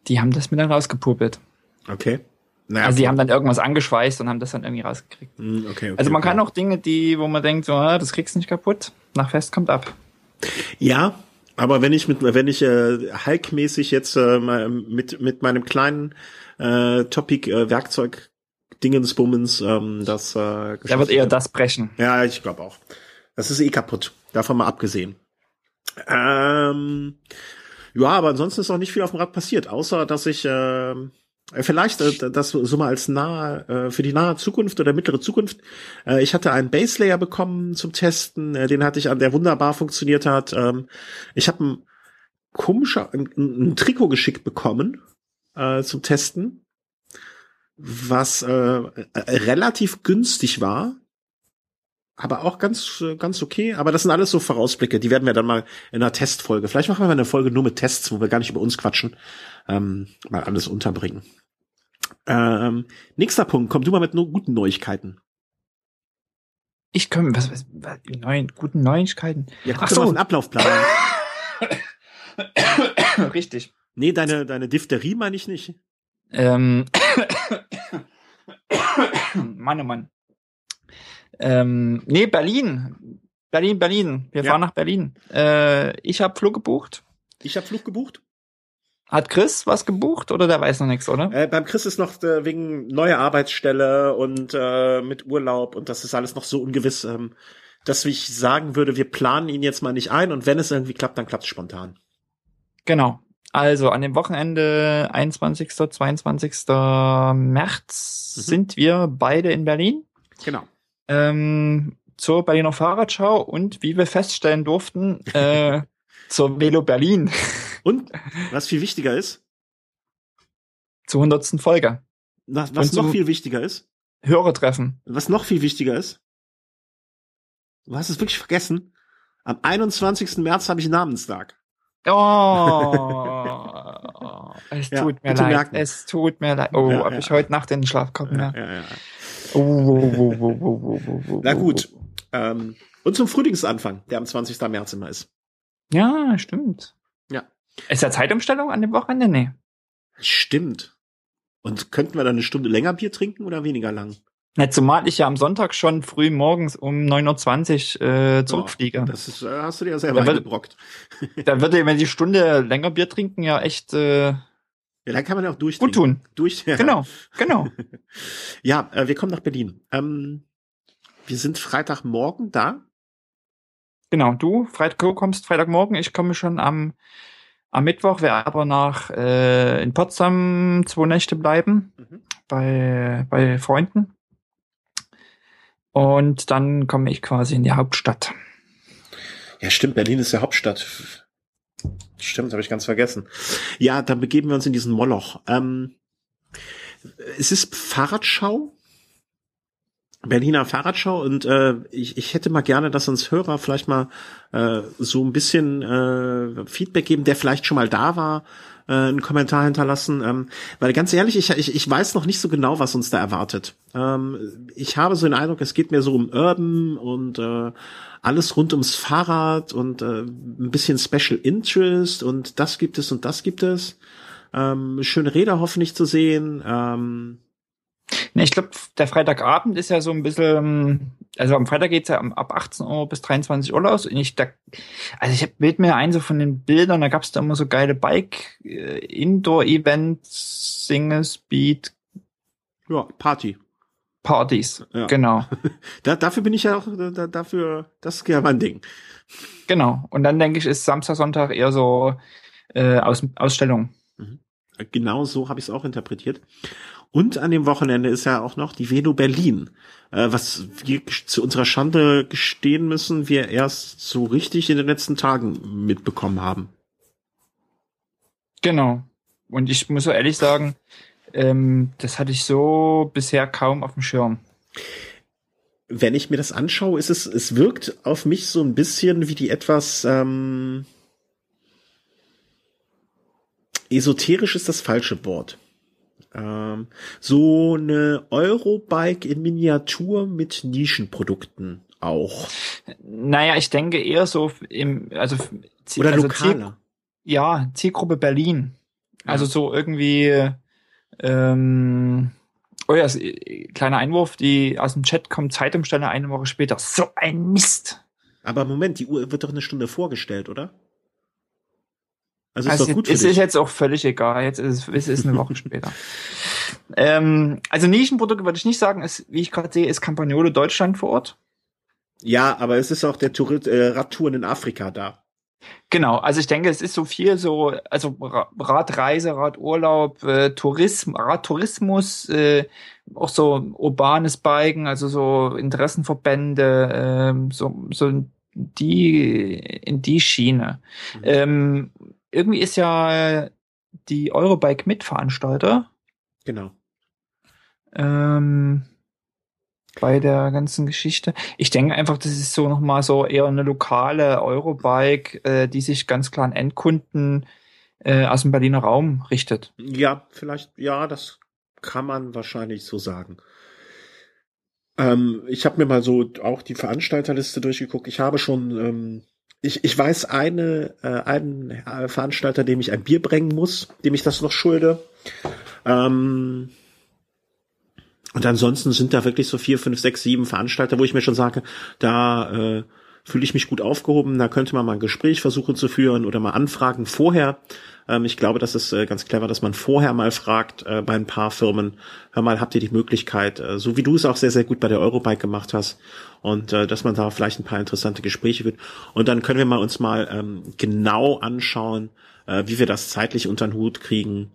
die haben das mir dann rausgepupelt. Okay. Naja, also die haben dann irgendwas angeschweißt und haben das dann irgendwie rausgekriegt. Hm, okay, okay, also man okay. kann auch Dinge, die, wo man denkt, so, ah, das kriegst du nicht kaputt, nach Fest kommt ab. Ja, aber wenn ich mit, wenn ich äh, Hulk-mäßig jetzt äh, mit mit meinem kleinen äh, Topic äh, Werkzeug Dingensbummens, ähm, das äh, Da wird eher das brechen. Ja, ich glaube auch. Das ist eh kaputt. Davon mal abgesehen. Ähm, ja, aber ansonsten ist auch nicht viel auf dem Rad passiert, außer dass ich äh, vielleicht äh, das so mal als nahe äh, für die nahe Zukunft oder mittlere Zukunft. Äh, ich hatte einen Baselayer bekommen zum Testen, äh, den hatte ich an, der wunderbar funktioniert hat. Ähm, ich habe ein komischer ein, ein Trikot geschickt bekommen äh, zum Testen, was äh, relativ günstig war aber auch ganz, ganz okay. Aber das sind alles so Vorausblicke. Die werden wir dann mal in einer Testfolge. Vielleicht machen wir mal eine Folge nur mit Tests, wo wir gar nicht über uns quatschen, ähm, mal alles unterbringen. Ähm, nächster Punkt. Komm du mal mit nur guten Neuigkeiten. Ich komme, was, was, was neuen, guten Neuigkeiten? Ja, guck Ach so. den Ablaufplan. Richtig. Nee, deine, deine Diphtherie meine ich nicht. Ähm. Mann, oh Mann. Ähm, nee, Berlin. Berlin, Berlin. Wir ja. fahren nach Berlin. Äh, ich habe Flug gebucht. Ich habe Flug gebucht. Hat Chris was gebucht oder der weiß noch nichts, oder? Äh, beim Chris ist noch äh, wegen neuer Arbeitsstelle und äh, mit Urlaub und das ist alles noch so ungewiss, ähm, dass ich sagen würde, wir planen ihn jetzt mal nicht ein und wenn es irgendwie klappt, dann klappt es spontan. Genau. Also an dem Wochenende 21. 22. März mhm. sind wir beide in Berlin. Genau ähm, zur Berliner Fahrradschau und wie wir feststellen durften, äh, zur Velo Berlin. Und was viel wichtiger ist? Zur hundertsten Folge. Was, was noch viel wichtiger ist? Hörertreffen. Was noch viel wichtiger ist? Du hast es wirklich vergessen. Am 21. März habe ich Namenstag. Oh, es ja, tut mir leid. Merken. Es tut mir leid. Oh, ja, ob ja. ich heute Nacht in den Schlaf komme. Ja, ja, ja. Na gut. Ähm, und zum Frühlingsanfang, der am 20. März immer ist. Ja, stimmt. Ja. Ist ja Zeitumstellung an dem Wochenende? Nee. Stimmt. Und könnten wir dann eine Stunde länger Bier trinken oder weniger lang? Na, zumal ich ja am Sonntag schon früh morgens um 9.20 Uhr äh, zurückfliege. Oh, das ist, äh, hast du dir ja selber da eingebrockt. da würde, wenn die Stunde länger Bier trinken, ja echt äh, ja, dann kann man auch durch. Gut tun. Durch, ja. Genau, genau. ja, äh, wir kommen nach Berlin. Ähm, wir sind Freitagmorgen da. Genau, du, Freitag, du kommst Freitagmorgen, ich komme schon am, am Mittwoch, werde aber nach äh, in Potsdam zwei Nächte bleiben mhm. bei, bei Freunden. Und dann komme ich quasi in die Hauptstadt. Ja, stimmt, Berlin ist ja Hauptstadt Stimmt, habe ich ganz vergessen. Ja, dann begeben wir uns in diesen Moloch. Ähm, es ist Fahrradschau. Berliner Fahrradschau und äh, ich, ich hätte mal gerne, dass uns Hörer vielleicht mal äh, so ein bisschen äh, Feedback geben, der vielleicht schon mal da war äh, einen Kommentar hinterlassen. Ähm, weil ganz ehrlich, ich, ich, ich weiß noch nicht so genau, was uns da erwartet. Ähm, ich habe so den Eindruck, es geht mehr so um Urban und äh, alles rund ums Fahrrad und äh, ein bisschen Special Interest und das gibt es und das gibt es. Ähm, schöne Räder hoffentlich zu sehen. Ähm, Ne, ich glaube, der Freitagabend ist ja so ein bisschen, also am Freitag geht's ja ab 18 Uhr bis 23 Uhr los. Und ich da, also ich bild mir ein so von den Bildern, da gab's da immer so geile Bike, äh, Indoor-Events, Single Speed. Ja, Party. Partys, ja. genau. da, dafür bin ich ja auch, da, dafür, das ist ja mein Ding. Genau. Und dann denke ich, ist Samstag, Sonntag eher so äh, Aus, Ausstellung. Mhm. Genau so habe ich es auch interpretiert. Und an dem Wochenende ist ja auch noch die Velo Berlin, äh, was wir zu unserer Schande gestehen müssen, wir erst so richtig in den letzten Tagen mitbekommen haben. Genau. Und ich muss so ehrlich sagen, ähm, das hatte ich so bisher kaum auf dem Schirm. Wenn ich mir das anschaue, ist es, es wirkt auf mich so ein bisschen wie die etwas ähm, esoterisch ist das falsche Wort. Ähm, so eine Eurobike in Miniatur mit Nischenprodukten auch. Naja, ich denke eher so im, also, Oder also. Ziel, ja, Zielgruppe Berlin. Also ja. so irgendwie, ähm, oh ja, kleiner Einwurf, die aus dem Chat kommt Zeitumstellung eine Woche später. So ein Mist. Aber Moment, die Uhr wird doch eine Stunde vorgestellt, oder? Also, ist also doch gut für es dich. ist jetzt auch völlig egal. Jetzt ist es, ist eine Woche später. Ähm, also Nischenprodukte würde ich nicht sagen. Ist, wie ich gerade sehe, ist Campagnolo Deutschland vor Ort. Ja, aber es ist auch der Tour äh, Radtouren in Afrika da. Genau, also ich denke, es ist so viel so, also Radreise, Radurlaub, äh, Tourismus, Radtourismus, äh, auch so urbanes Biken, also so Interessenverbände, äh, so, so die in die Schiene. Mhm. Ähm, irgendwie ist ja die Eurobike Mitveranstalter. Genau. Ähm, bei der ganzen Geschichte. Ich denke einfach, das ist so nochmal so eher eine lokale Eurobike, äh, die sich ganz klar an Endkunden äh, aus dem Berliner Raum richtet. Ja, vielleicht, ja, das kann man wahrscheinlich so sagen. Ähm, ich habe mir mal so auch die Veranstalterliste durchgeguckt. Ich habe schon ähm, ich, ich weiß eine, äh, einen Veranstalter, dem ich ein Bier bringen muss, dem ich das noch schulde. Ähm, und ansonsten sind da wirklich so vier, fünf, sechs, sieben Veranstalter, wo ich mir schon sage, da äh, fühle ich mich gut aufgehoben, da könnte man mal ein Gespräch versuchen zu führen oder mal anfragen vorher. Ähm, ich glaube, das ist äh, ganz clever, dass man vorher mal fragt äh, bei ein paar Firmen, hör mal, habt ihr die Möglichkeit, äh, so wie du es auch sehr, sehr gut bei der Eurobike gemacht hast, und dass man da vielleicht ein paar interessante Gespräche wird. Und dann können wir mal uns mal ähm, genau anschauen, wie wir das zeitlich unter den Hut kriegen,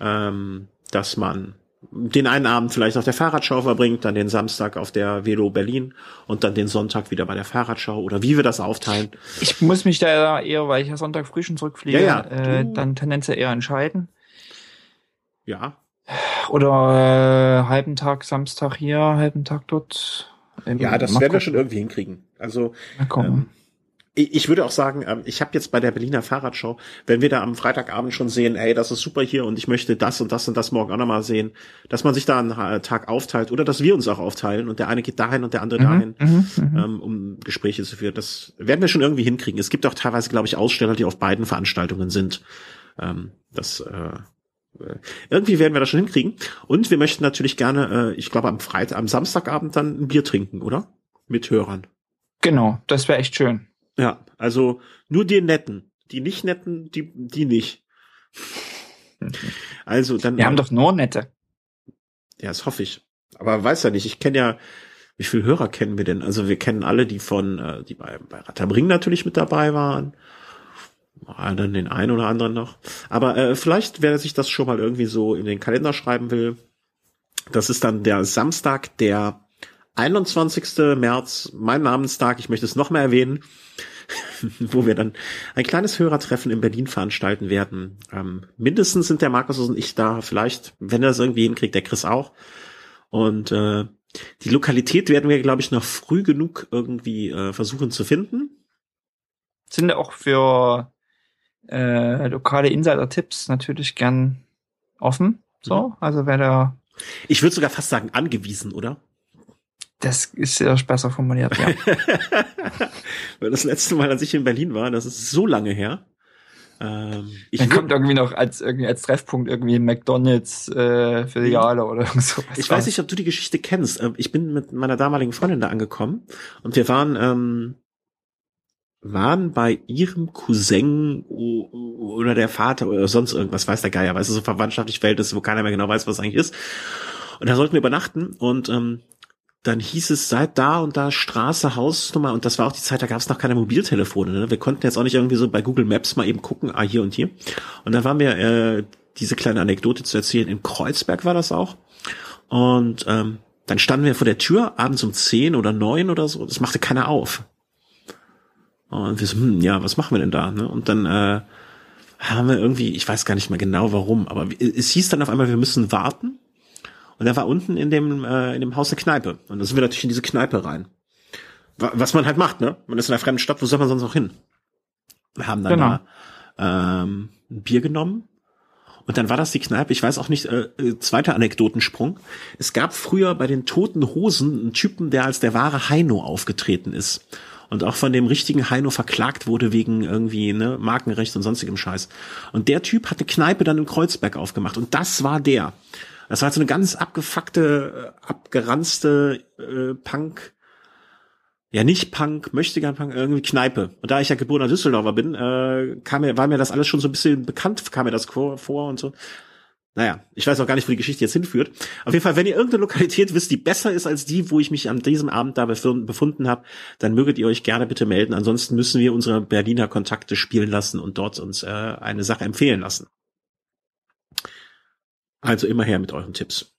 ähm, dass man den einen Abend vielleicht auf der Fahrradschau verbringt, dann den Samstag auf der Velo Berlin und dann den Sonntag wieder bei der Fahrradschau oder wie wir das aufteilen. Ich muss mich da eher, weil ich ja Sonntag früh schon zurückfliege, ja, ja. Äh, dann tendenziell eher entscheiden. Ja. Oder äh, halben Tag Samstag hier, halben Tag dort. Ähm, ja, das werden wir schon irgendwie hinkriegen. Also ähm, ich würde auch sagen, ähm, ich habe jetzt bei der Berliner Fahrradschau, wenn wir da am Freitagabend schon sehen, ey, das ist super hier und ich möchte das und das und das morgen auch nochmal sehen, dass man sich da einen äh, Tag aufteilt oder dass wir uns auch aufteilen und der eine geht dahin und der andere mhm, dahin, mhm, mhm, ähm, um Gespräche zu führen. Das werden wir schon irgendwie hinkriegen. Es gibt auch teilweise, glaube ich, Aussteller, die auf beiden Veranstaltungen sind. Ähm, das äh, äh, irgendwie werden wir das schon hinkriegen. Und wir möchten natürlich gerne, äh, ich glaube, am Freitag, am Samstagabend dann ein Bier trinken, oder? Mit Hörern. Genau, das wäre echt schön. Ja, also nur die Netten. Die nicht Netten, die, die nicht. Also dann. Wir haben doch nur Nette. Ja, das hoffe ich. Aber weiß ja nicht. Ich kenne ja, wie viele Hörer kennen wir denn? Also wir kennen alle, die von, äh, die bei, bei Ratterbring natürlich mit dabei waren. Dann den einen oder anderen noch. Aber äh, vielleicht, wer sich das schon mal irgendwie so in den Kalender schreiben will, das ist dann der Samstag, der 21. März, mein Namenstag, ich möchte es noch mehr erwähnen, wo wir dann ein kleines Hörertreffen in Berlin veranstalten werden. Ähm, mindestens sind der Markus und ich da, vielleicht, wenn er es irgendwie hinkriegt, der Chris auch. Und äh, die Lokalität werden wir, glaube ich, noch früh genug irgendwie äh, versuchen zu finden. Sind auch für äh, lokale Insider-Tipps natürlich gern offen. So, mhm. also wer da. Ich würde sogar fast sagen angewiesen, oder? Das ist sehr besser formuliert, ja. Weil das letzte Mal, als ich in Berlin war, das ist so lange her. Ähm, ich Dann kommt irgendwie noch als irgendwie als Treffpunkt irgendwie McDonalds äh, Filiale oder so. Ich weiß nicht, ob du die Geschichte kennst. Ähm, ich bin mit meiner damaligen Freundin da angekommen und wir waren ähm, waren bei ihrem Cousin oder der Vater oder sonst irgendwas, weiß der Geier, weißt du, so verwandtschaftlich Verhältnisse, wo keiner mehr genau weiß, was es eigentlich ist. Und da sollten wir übernachten und ähm, dann hieß es, seit da und da Straße, Hausnummer und das war auch die Zeit, da gab es noch keine Mobiltelefone. Ne? Wir konnten jetzt auch nicht irgendwie so bei Google Maps mal eben gucken, ah, hier und hier. Und dann waren wir, äh, diese kleine Anekdote zu erzählen, in Kreuzberg war das auch. Und ähm, dann standen wir vor der Tür, abends um zehn oder neun oder so, das machte keiner auf. Und wir so, hm, ja, was machen wir denn da? Ne? Und dann äh, haben wir irgendwie, ich weiß gar nicht mehr genau warum, aber es hieß dann auf einmal, wir müssen warten. Und da war unten in dem, äh, in dem Haus eine Kneipe. Und da sind wir natürlich in diese Kneipe rein. Was man halt macht, ne? Man ist in einer fremden Stadt, wo soll man sonst noch hin? Wir haben dann genau. da, ähm, ein Bier genommen. Und dann war das die Kneipe, ich weiß auch nicht, äh, äh, zweiter Anekdotensprung. Es gab früher bei den Toten Hosen einen Typen, der als der wahre Heino aufgetreten ist und auch von dem richtigen Heino verklagt wurde wegen irgendwie ne, Markenrecht und sonstigem Scheiß. Und der Typ hat eine Kneipe dann in Kreuzberg aufgemacht und das war der. Das war halt so eine ganz abgefuckte, äh, abgeranzte äh, Punk, ja nicht Punk, möchte gern Punk, irgendwie Kneipe. Und da ich ja geborener Düsseldorfer bin, äh, kam mir, war mir das alles schon so ein bisschen bekannt, kam mir das vor und so. Naja, ich weiß auch gar nicht, wo die Geschichte jetzt hinführt. Auf jeden Fall, wenn ihr irgendeine Lokalität wisst, die besser ist als die, wo ich mich an diesem Abend da befunden habe, dann möget ihr euch gerne bitte melden. Ansonsten müssen wir unsere Berliner Kontakte spielen lassen und dort uns äh, eine Sache empfehlen lassen. Also immer her mit euren Tipps.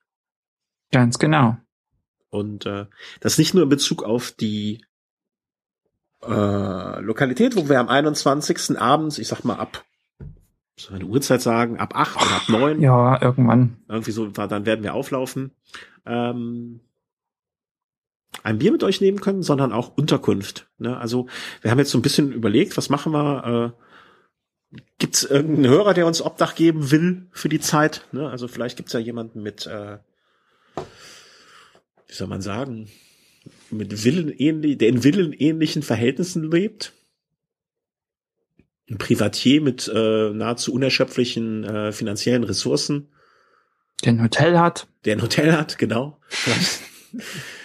Ganz genau. Und äh, das nicht nur in Bezug auf die äh, Lokalität, wo wir am 21. abends, ich sag mal ab soll eine Uhrzeit sagen, ab acht oder ab neun. Ja, irgendwann. Irgendwie so, dann werden wir auflaufen. Ähm, ein Bier mit euch nehmen können, sondern auch Unterkunft. Ne? Also wir haben jetzt so ein bisschen überlegt, was machen wir? Äh, gibt es irgendeinen Hörer, der uns Obdach geben will für die Zeit? Ne? Also vielleicht gibt es ja jemanden mit, äh, wie soll man sagen, mit Willen ähnlich, der in Willen ähnlichen Verhältnissen lebt ein Privatier mit äh, nahezu unerschöpflichen äh, finanziellen Ressourcen. Der ein Hotel hat. Der ein Hotel hat, genau.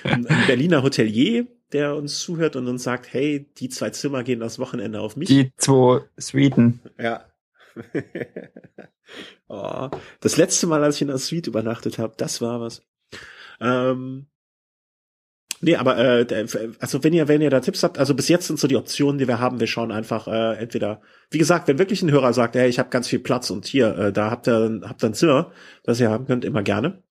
ein, ein Berliner Hotelier, der uns zuhört und uns sagt, hey, die zwei Zimmer gehen das Wochenende auf mich. Die zwei Suiten. Ja. oh, das letzte Mal, als ich in der Suite übernachtet habe, das war was. Ähm, Nee, aber äh, also wenn ihr wenn ihr da Tipps habt, also bis jetzt sind so die Optionen, die wir haben, wir schauen einfach äh, entweder, wie gesagt, wenn wirklich ein Hörer sagt, hey, ich habe ganz viel Platz und hier, äh, da habt ihr habt ihr ein Zimmer, das ihr haben könnt, immer gerne.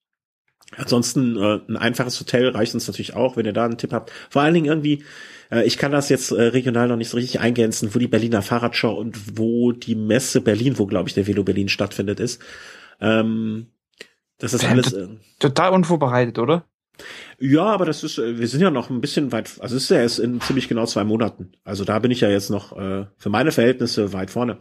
Ansonsten äh, ein einfaches Hotel reicht uns natürlich auch, wenn ihr da einen Tipp habt. Vor allen Dingen irgendwie, äh, ich kann das jetzt äh, regional noch nicht so richtig eingrenzen, wo die Berliner Fahrradschau und wo die Messe Berlin, wo glaube ich der Velo Berlin stattfindet, ist. Ähm, das ist alles äh, total unvorbereitet, oder? Ja, aber das ist, äh, wir sind ja noch ein bisschen weit, also es ist ja erst in ziemlich genau zwei Monaten. Also da bin ich ja jetzt noch äh, für meine Verhältnisse weit vorne.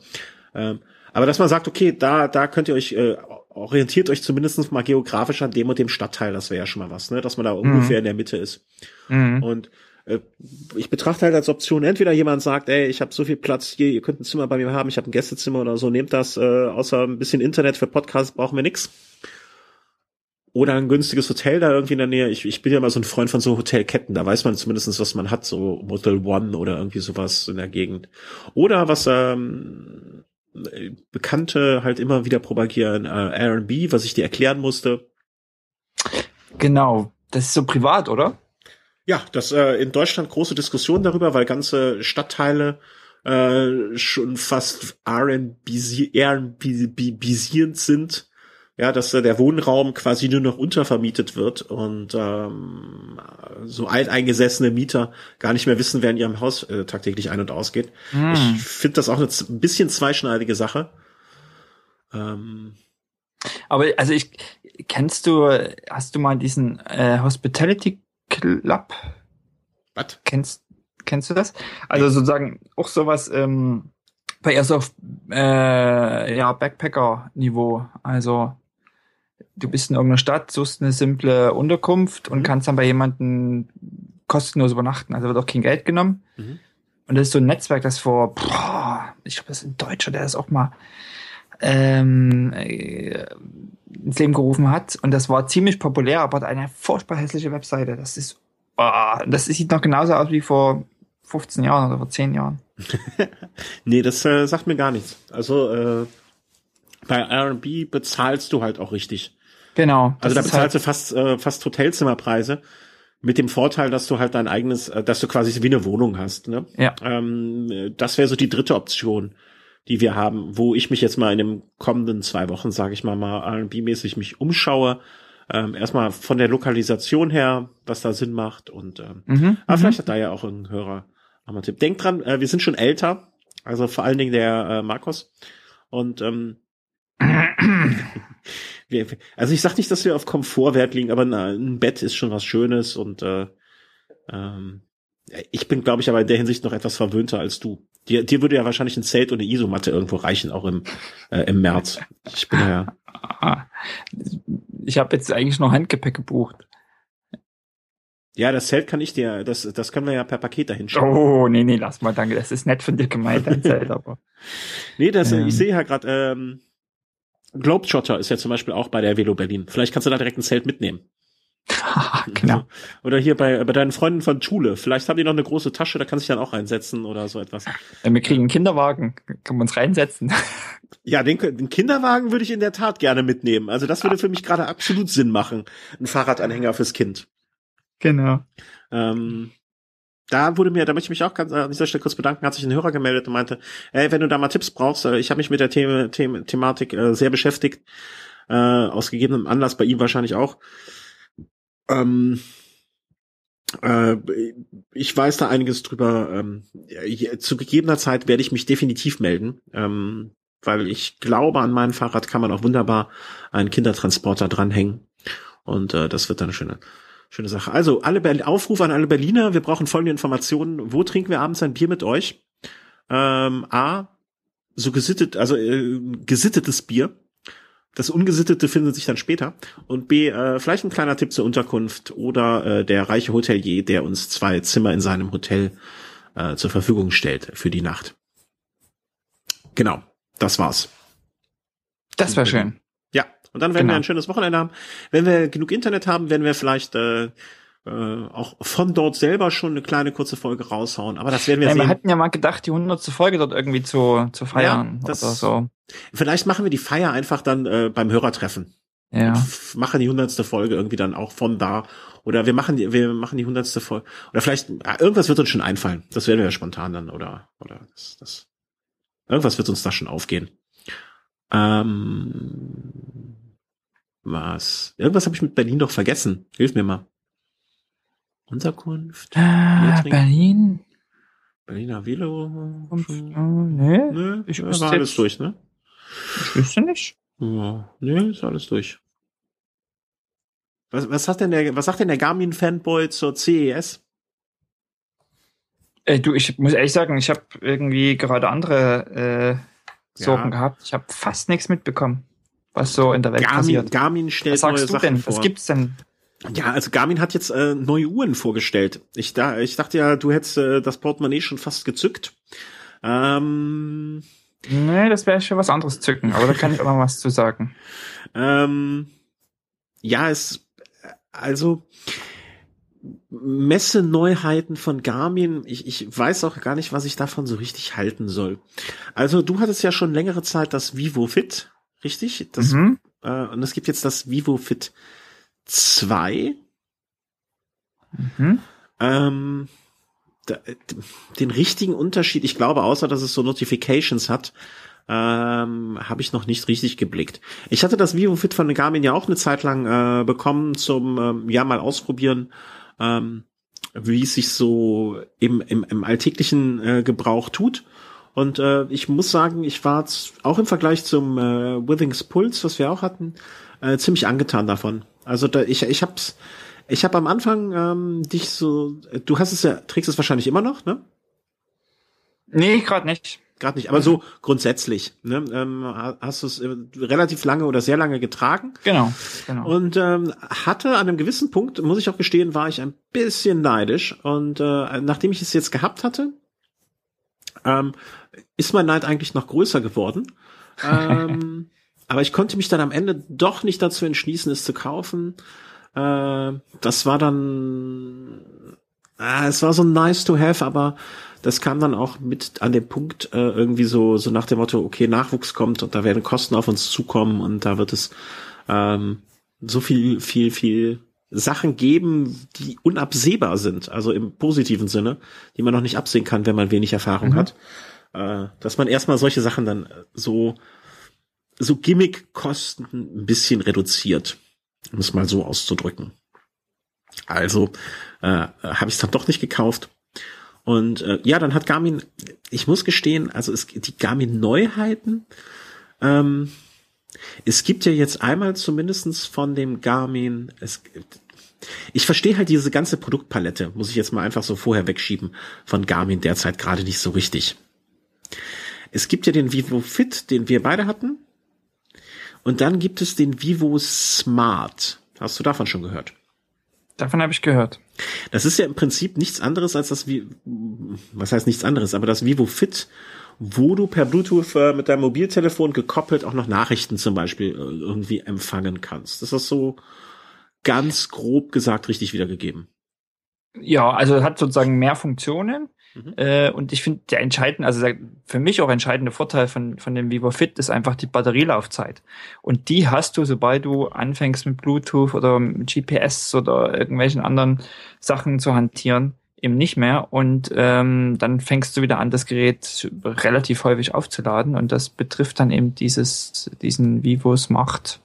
Ähm, aber dass man sagt, okay, da, da könnt ihr euch, äh, orientiert euch zumindest mal geografisch an dem und dem Stadtteil, das wäre ja schon mal was, ne? Dass man da mhm. ungefähr in der Mitte ist. Mhm. Und äh, ich betrachte halt als Option, entweder jemand sagt, ey, ich habe so viel Platz hier, ihr könnt ein Zimmer bei mir haben, ich habe ein Gästezimmer oder so, nehmt das, äh, außer ein bisschen Internet für Podcasts brauchen wir nix oder ein günstiges Hotel da irgendwie in der Nähe. Ich, ich bin ja mal so ein Freund von so Hotelketten. Da weiß man zumindestens, was man hat, so Motel One oder irgendwie sowas in der Gegend. Oder was ähm, Bekannte halt immer wieder propagieren, äh, Airbnb, was ich dir erklären musste. Genau, das ist so privat, oder? Ja, das äh, in Deutschland große Diskussion darüber, weil ganze Stadtteile äh, schon fast Airbnb-basierend sind ja, dass äh, der Wohnraum quasi nur noch untervermietet wird und ähm, so alteingesessene Mieter gar nicht mehr wissen, wer in ihrem Haus äh, tagtäglich ein- und ausgeht. Hm. Ich finde das auch eine ein bisschen zweischneidige Sache. Ähm, Aber also ich kennst du, hast du mal diesen äh, Hospitality Club? Was? Kennst kennst du das? Also sozusagen auch sowas. Ähm, Bei eher so auf äh, ja, Backpacker-Niveau. Also du bist in irgendeiner Stadt, suchst eine simple Unterkunft und Mhm. kannst dann bei jemandem kostenlos übernachten. Also wird auch kein Geld genommen. Mhm. Und das ist so ein Netzwerk, das vor, boah, ich glaube, das ist ein Deutscher, der das auch mal ähm, äh, ins Leben gerufen hat. Und das war ziemlich populär, aber hat eine furchtbar hässliche Webseite. Das ist, oh, das sieht noch genauso aus wie vor 15 Jahren oder vor 10 Jahren. Nee, das äh, sagt mir gar nichts. Also äh, bei R&B bezahlst du halt auch richtig. Genau. Also da ist bezahlst halt, du fast äh, fast Hotelzimmerpreise mit dem Vorteil, dass du halt dein eigenes, äh, dass du quasi wie eine Wohnung hast. Ne? Ja. Ähm, das wäre so die dritte Option, die wir haben, wo ich mich jetzt mal in den kommenden zwei Wochen, sage ich mal, mal R&B-mäßig mich umschaue. Ähm, erstmal von der Lokalisation her, was da Sinn macht und ähm, Mhm, aber mhm. vielleicht hat da ja auch ein Hörer noch mal einen Tipp. Denkt dran, äh, wir sind schon älter, also vor allen Dingen der äh, Markus und ähm, also ich sag nicht, dass wir auf Komfort Wert legen, aber na, ein Bett ist schon was Schönes und äh, ähm, ich bin, glaube ich, aber in der Hinsicht noch etwas verwöhnter als du. Dir, dir würde ja wahrscheinlich ein Zelt und eine Isomatte irgendwo reichen, auch im, äh, im März. Ich bin ja, Ich habe jetzt eigentlich nur Handgepäck gebucht. ja, das Zelt kann ich dir, das, das können wir ja per Paket dahin schicken. Oh, nee, nee, lass mal, danke. Das ist nett von dir gemeint, dein Zelt, aber. Nee, das, Ähm. ich sehe ja gerade, ähm, Globetrotter ist ja zum Beispiel auch bei der Velo Berlin. Vielleicht kannst du da direkt ein Zelt mitnehmen. genau. Oder hier bei, bei deinen Freunden von Schule. Vielleicht haben die noch eine große Tasche, da kannst du dich dann auch reinsetzen oder so etwas. Wir kriegen einen Kinderwagen, können wir uns reinsetzen. Ja, den, den Kinderwagen würde ich in der Tat gerne mitnehmen. Also das würde für mich gerade absolut Sinn machen. Ein Fahrradanhänger fürs Kind. Genau. Ähm, da wurde mir, da möchte ich mich auch ganz an dieser Stelle kurz bedanken, hat sich ein Hörer gemeldet und meinte, ey, wenn du da mal Tipps brauchst, äh, ich habe mich mit der The The Thematik äh, sehr beschäftigt, äh, aus gegebenem Anlass bei ihm wahrscheinlich auch. Ähm, äh, ich weiß da einiges drüber. Ähm, zu gegebener Zeit werde ich mich definitiv melden, ähm, weil ich glaube, an meinem Fahrrad kann man auch wunderbar einen Kindertransporter dranhängen. Und äh, das wird dann eine schöne, Sache. Also, alle Ber Aufruf an alle Berliner, wir brauchen folgende Informationen. Wo trinken wir abends ein Bier mit euch? Ähm, A, so gesittet, also äh, gesittetes Bier. Das Ungesittete findet sich dann später. Und B, äh, vielleicht ein kleiner Tipp zur Unterkunft oder äh, der reiche Hotelier, der uns zwei Zimmer in seinem Hotel äh, zur Verfügung stellt für die Nacht. Genau, das war's. Das wäre schön. Und dann werden Genau. wir ein schönes Wochenende haben. Wenn wir genug Internet haben, werden wir vielleicht äh, äh, auch von dort selber schon eine kleine kurze Folge raushauen. Aber das werden wir Ja, wir sehen. hatten ja mal gedacht, die 100. Folge dort irgendwie zu, zu feiern Ja, das- oder so. Vielleicht machen wir die Feier einfach dann äh, beim Hörertreffen. Ja. Machen die hundertste Folge irgendwie dann auch von da. Oder wir machen die, wir machen die hundertste Folge. Oder vielleicht, ja, irgendwas wird uns schon einfallen. Das werden wir ja spontan dann, oder, oder das, das. Irgendwas wird uns da schon aufgehen. Ähm, was? Irgendwas habe ich mit Berlin doch vergessen. Hilf mir mal. Unterkunft? Trinken. Berlin? Berliner Velo? Schon- nee, Nö, ich wüsste war alles durch, ne? ich wüsste nicht. Ja, nee, ist alles durch. Was, was, hat denn der, was sagt denn der Garmin-Fanboy zur CES? Äh, du, ich muss ehrlich sagen, ich habe irgendwie gerade andere äh, Sorgen Ja. gehabt. Ich habe fast nichts mitbekommen, was so in der Welt Garmin, passiert. Garmin stellt Was sagst neue du Sachen denn? vor. Was gibt's denn? Ja, also Garmin hat jetzt äh, neue Uhren vorgestellt. Ich, da, ich dachte ja, du hättest äh, das Portemonnaie schon fast gezückt. Ähm, Nee, das wäre schon was anderes zücken, aber da kann ich auch noch was zu sagen. ähm, ja, es, also Messe-Neuheiten von Garmin, ich, ich weiß auch gar nicht, was ich davon so richtig halten soll. Also du hattest ja schon längere Zeit das Vivo Fit, richtig? Das, mhm. äh, und es gibt jetzt das Vivo Fit 2. Mhm. Ähm, da, den richtigen Unterschied, ich glaube, außer dass es so Notifications hat, ähm, habe ich noch nicht richtig geblickt. Ich hatte das Vivo Fit von Garmin ja auch eine Zeit lang äh, bekommen zum ähm, ja mal ausprobieren, ähm, wie es sich so im, im, im alltäglichen äh, Gebrauch tut. Und äh, ich muss sagen, ich war auch im Vergleich zum äh, Withings Pulse, was wir auch hatten, äh, ziemlich angetan davon. Also da, ich, ich hab's, ich habe am Anfang ähm, dich so, du hast es ja, trägst es wahrscheinlich immer noch, ne? Nee, gerade nicht. gerade nicht. Aber so grundsätzlich, ne, ähm, hast du es äh, relativ lange oder sehr lange getragen. Genau, genau. Und ähm, hatte an einem gewissen Punkt, muss ich auch gestehen, war ich ein bisschen neidisch. Und äh, nachdem ich es jetzt gehabt hatte, ähm, ist mein Neid eigentlich noch größer geworden. ähm, aber ich konnte mich dann am Ende doch nicht dazu entschließen, es zu kaufen. Äh, das war dann, äh, es war so nice to have, aber das kam dann auch mit an dem Punkt äh, irgendwie so so nach dem Motto, okay, Nachwuchs kommt und da werden Kosten auf uns zukommen und da wird es ähm, so viel viel viel Sachen geben, die unabsehbar sind, also im positiven Sinne, die man noch nicht absehen kann, wenn man wenig Erfahrung mhm. hat, äh, dass man erstmal solche Sachen dann so so Gimmick-Kosten ein bisschen reduziert, um es mal so auszudrücken. Also äh, habe ich es dann doch nicht gekauft und äh, ja, dann hat Garmin, ich muss gestehen, also es die Garmin Neuheiten. Ähm, es gibt ja jetzt einmal zumindestens von dem Garmin, es, ich verstehe halt diese ganze Produktpalette, muss ich jetzt mal einfach so vorher wegschieben, von Garmin derzeit gerade nicht so richtig. Es gibt ja den Vivo Fit, den wir beide hatten. Und dann gibt es den Vivo Smart. Hast du davon schon gehört? Davon habe ich gehört. Das ist ja im Prinzip nichts anderes als das wie was heißt nichts anderes, aber das Vivo Fit, wo du per Bluetooth äh, mit deinem Mobiltelefon gekoppelt auch noch Nachrichten zum Beispiel äh, irgendwie empfangen kannst. Das ist so ganz grob gesagt richtig wiedergegeben. Ja, also hat sozusagen mehr Funktionen. Mhm. Äh, und ich finde, der entscheidende, also der, für mich auch entscheidende Vorteil von, von dem Vivo Fit ist einfach die Batterielaufzeit. Und die hast du, sobald du anfängst mit Bluetooth oder mit GPS oder irgendwelchen anderen Sachen zu hantieren, eben nicht mehr. Und ähm, dann fängst du wieder an, das Gerät relativ häufig aufzuladen. Und das betrifft dann eben dieses, diesen Vivo Smart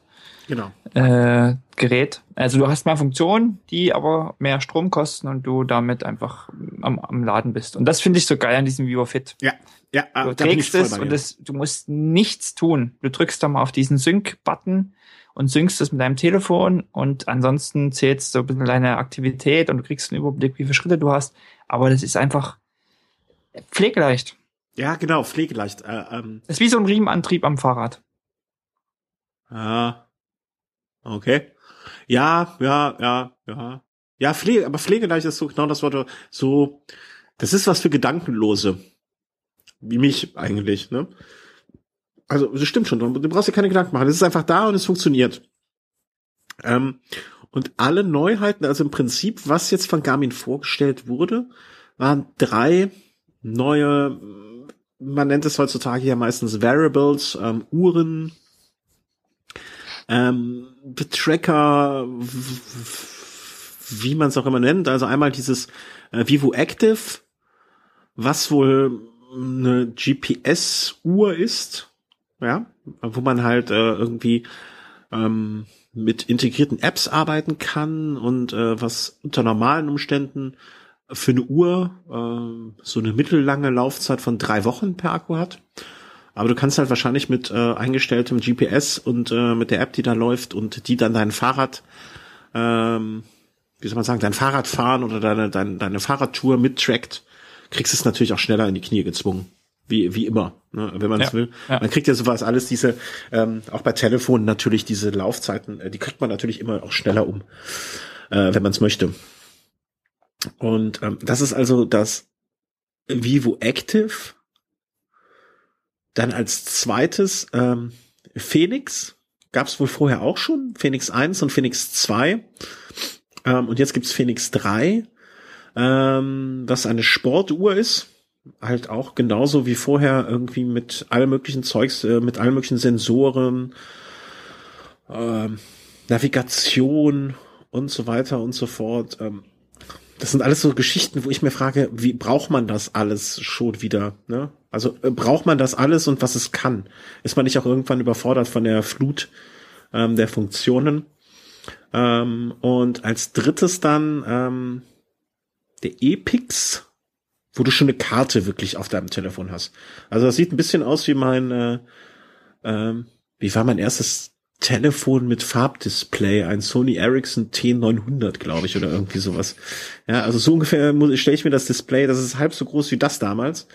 genau. äh, Gerät. Also du hast mehr Funktionen, die aber mehr Strom kosten und du damit einfach am, am Laden bist. Und das finde ich so geil an diesem Vivo Fit. Ja, ja. Ah, du trägst es und das, du musst nichts tun. Du drückst da mal auf diesen Sync-Button und synkst es mit deinem Telefon und ansonsten zählst du ein bisschen deine Aktivität und du kriegst einen Überblick, wie viele Schritte du hast. Aber das ist einfach pflegeleicht. Ja, genau, pflegeleicht. Äh, ähm. Das ist wie so ein Riemenantrieb am Fahrrad. Ah, Okay. Ja, ja, ja, ja. Ja, Pflege, aber pflegeleicht ist so genau das Wort, so, das ist was für Gedankenlose. Wie mich eigentlich, ne? Also, das stimmt schon, du brauchst dir keine Gedanken machen. Es ist einfach da und es funktioniert. Ähm, und alle Neuheiten, also im Prinzip, was jetzt von Garmin vorgestellt wurde, waren drei neue, man nennt es heutzutage ja meistens Variables, ähm, Uhren, ähm, Tracker, wie man es auch immer nennt. Also einmal dieses äh, Vivo Active, was wohl eine GPS-Uhr ist, ja, wo man halt äh, irgendwie ähm, mit integrierten Apps arbeiten kann und äh, was unter normalen Umständen für eine Uhr äh, so eine mittellange Laufzeit von drei Wochen per Akku hat. Aber du kannst halt wahrscheinlich mit äh, eingestelltem GPS und äh, mit der App, die da läuft und die dann dein Fahrrad, ähm, wie soll man sagen, dein Fahrradfahren oder deine, deine, deine Fahrradtour mittrackt, kriegst es natürlich auch schneller in die Knie gezwungen. Wie, wie immer, ne, wenn man es ja, will. Ja. Man kriegt ja sowas alles, diese, ähm, auch bei Telefonen natürlich diese Laufzeiten, äh, die kriegt man natürlich immer auch schneller um, äh, wenn man es möchte. Und ähm, das ist also das Vivo Active dann als zweites ähm, Phoenix. Gab es wohl vorher auch schon. Phoenix 1 und Phoenix 2. Ähm, und jetzt gibt's Phoenix 3, ähm, was eine Sportuhr ist. Halt auch genauso wie vorher irgendwie mit allem möglichen Zeugs, äh, mit allen möglichen Sensoren, äh, Navigation und so weiter und so fort. Ähm, das sind alles so Geschichten, wo ich mir frage, wie braucht man das alles schon wieder? Ne? Also äh, braucht man das alles und was es kann? Ist man nicht auch irgendwann überfordert von der Flut ähm, der Funktionen? Ähm, und als drittes dann ähm, der Epix, wo du schon eine Karte wirklich auf deinem Telefon hast. Also das sieht ein bisschen aus wie mein, äh, ähm, wie war mein erstes Telefon mit Farbdisplay, ein Sony Ericsson T900, glaube ich, oder irgendwie sowas. Ja, also so ungefähr stelle ich mir das Display, das ist halb so groß wie das damals.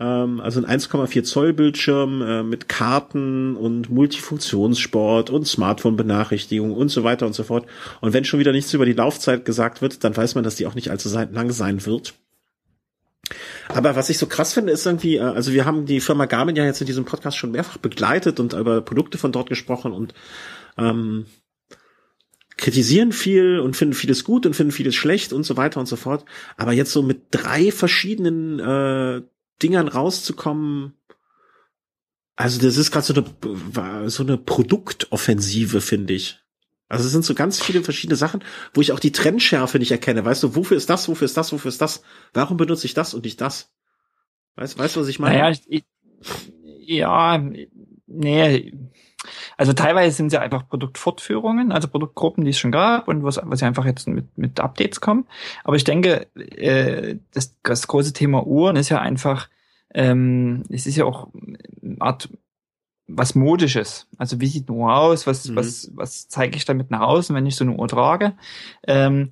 Ähm, also ein 1,4 Zoll Bildschirm äh, mit Karten und Multifunktionssport und Smartphone-Benachrichtigung und so weiter und so fort. Und wenn schon wieder nichts über die Laufzeit gesagt wird, dann weiß man, dass die auch nicht allzu lang sein wird. Aber was ich so krass finde, ist irgendwie, äh, also wir haben die Firma Garmin ja jetzt in diesem Podcast schon mehrfach begleitet und über Produkte von dort gesprochen und ähm, kritisieren viel und finden vieles gut und finden vieles schlecht und so weiter und so fort. Aber jetzt so mit drei verschiedenen äh, Dingern rauszukommen, also das ist gerade so eine so eine Produktoffensive, finde ich. Also es sind so ganz viele verschiedene Sachen, wo ich auch die Trendschärfe nicht erkenne. Weißt du, wofür ist das, wofür ist das, wofür ist das? Warum benutze ich das und nicht das? Weißt, weißt du, was ich meine? Naja, ich, ja, nee. Also teilweise sind sie einfach Produktfortführungen, also Produktgruppen, die es schon gab und was, was einfach jetzt mit, mit Updates kommen. Aber ich denke, äh, das, das große Thema Uhren ist ja einfach, ähm, es ist ja auch eine Art was Modisches. Also wie sieht eine Uhr aus? Was, mhm. was, was zeige ich damit nach außen, wenn ich so eine Uhr trage? Ähm,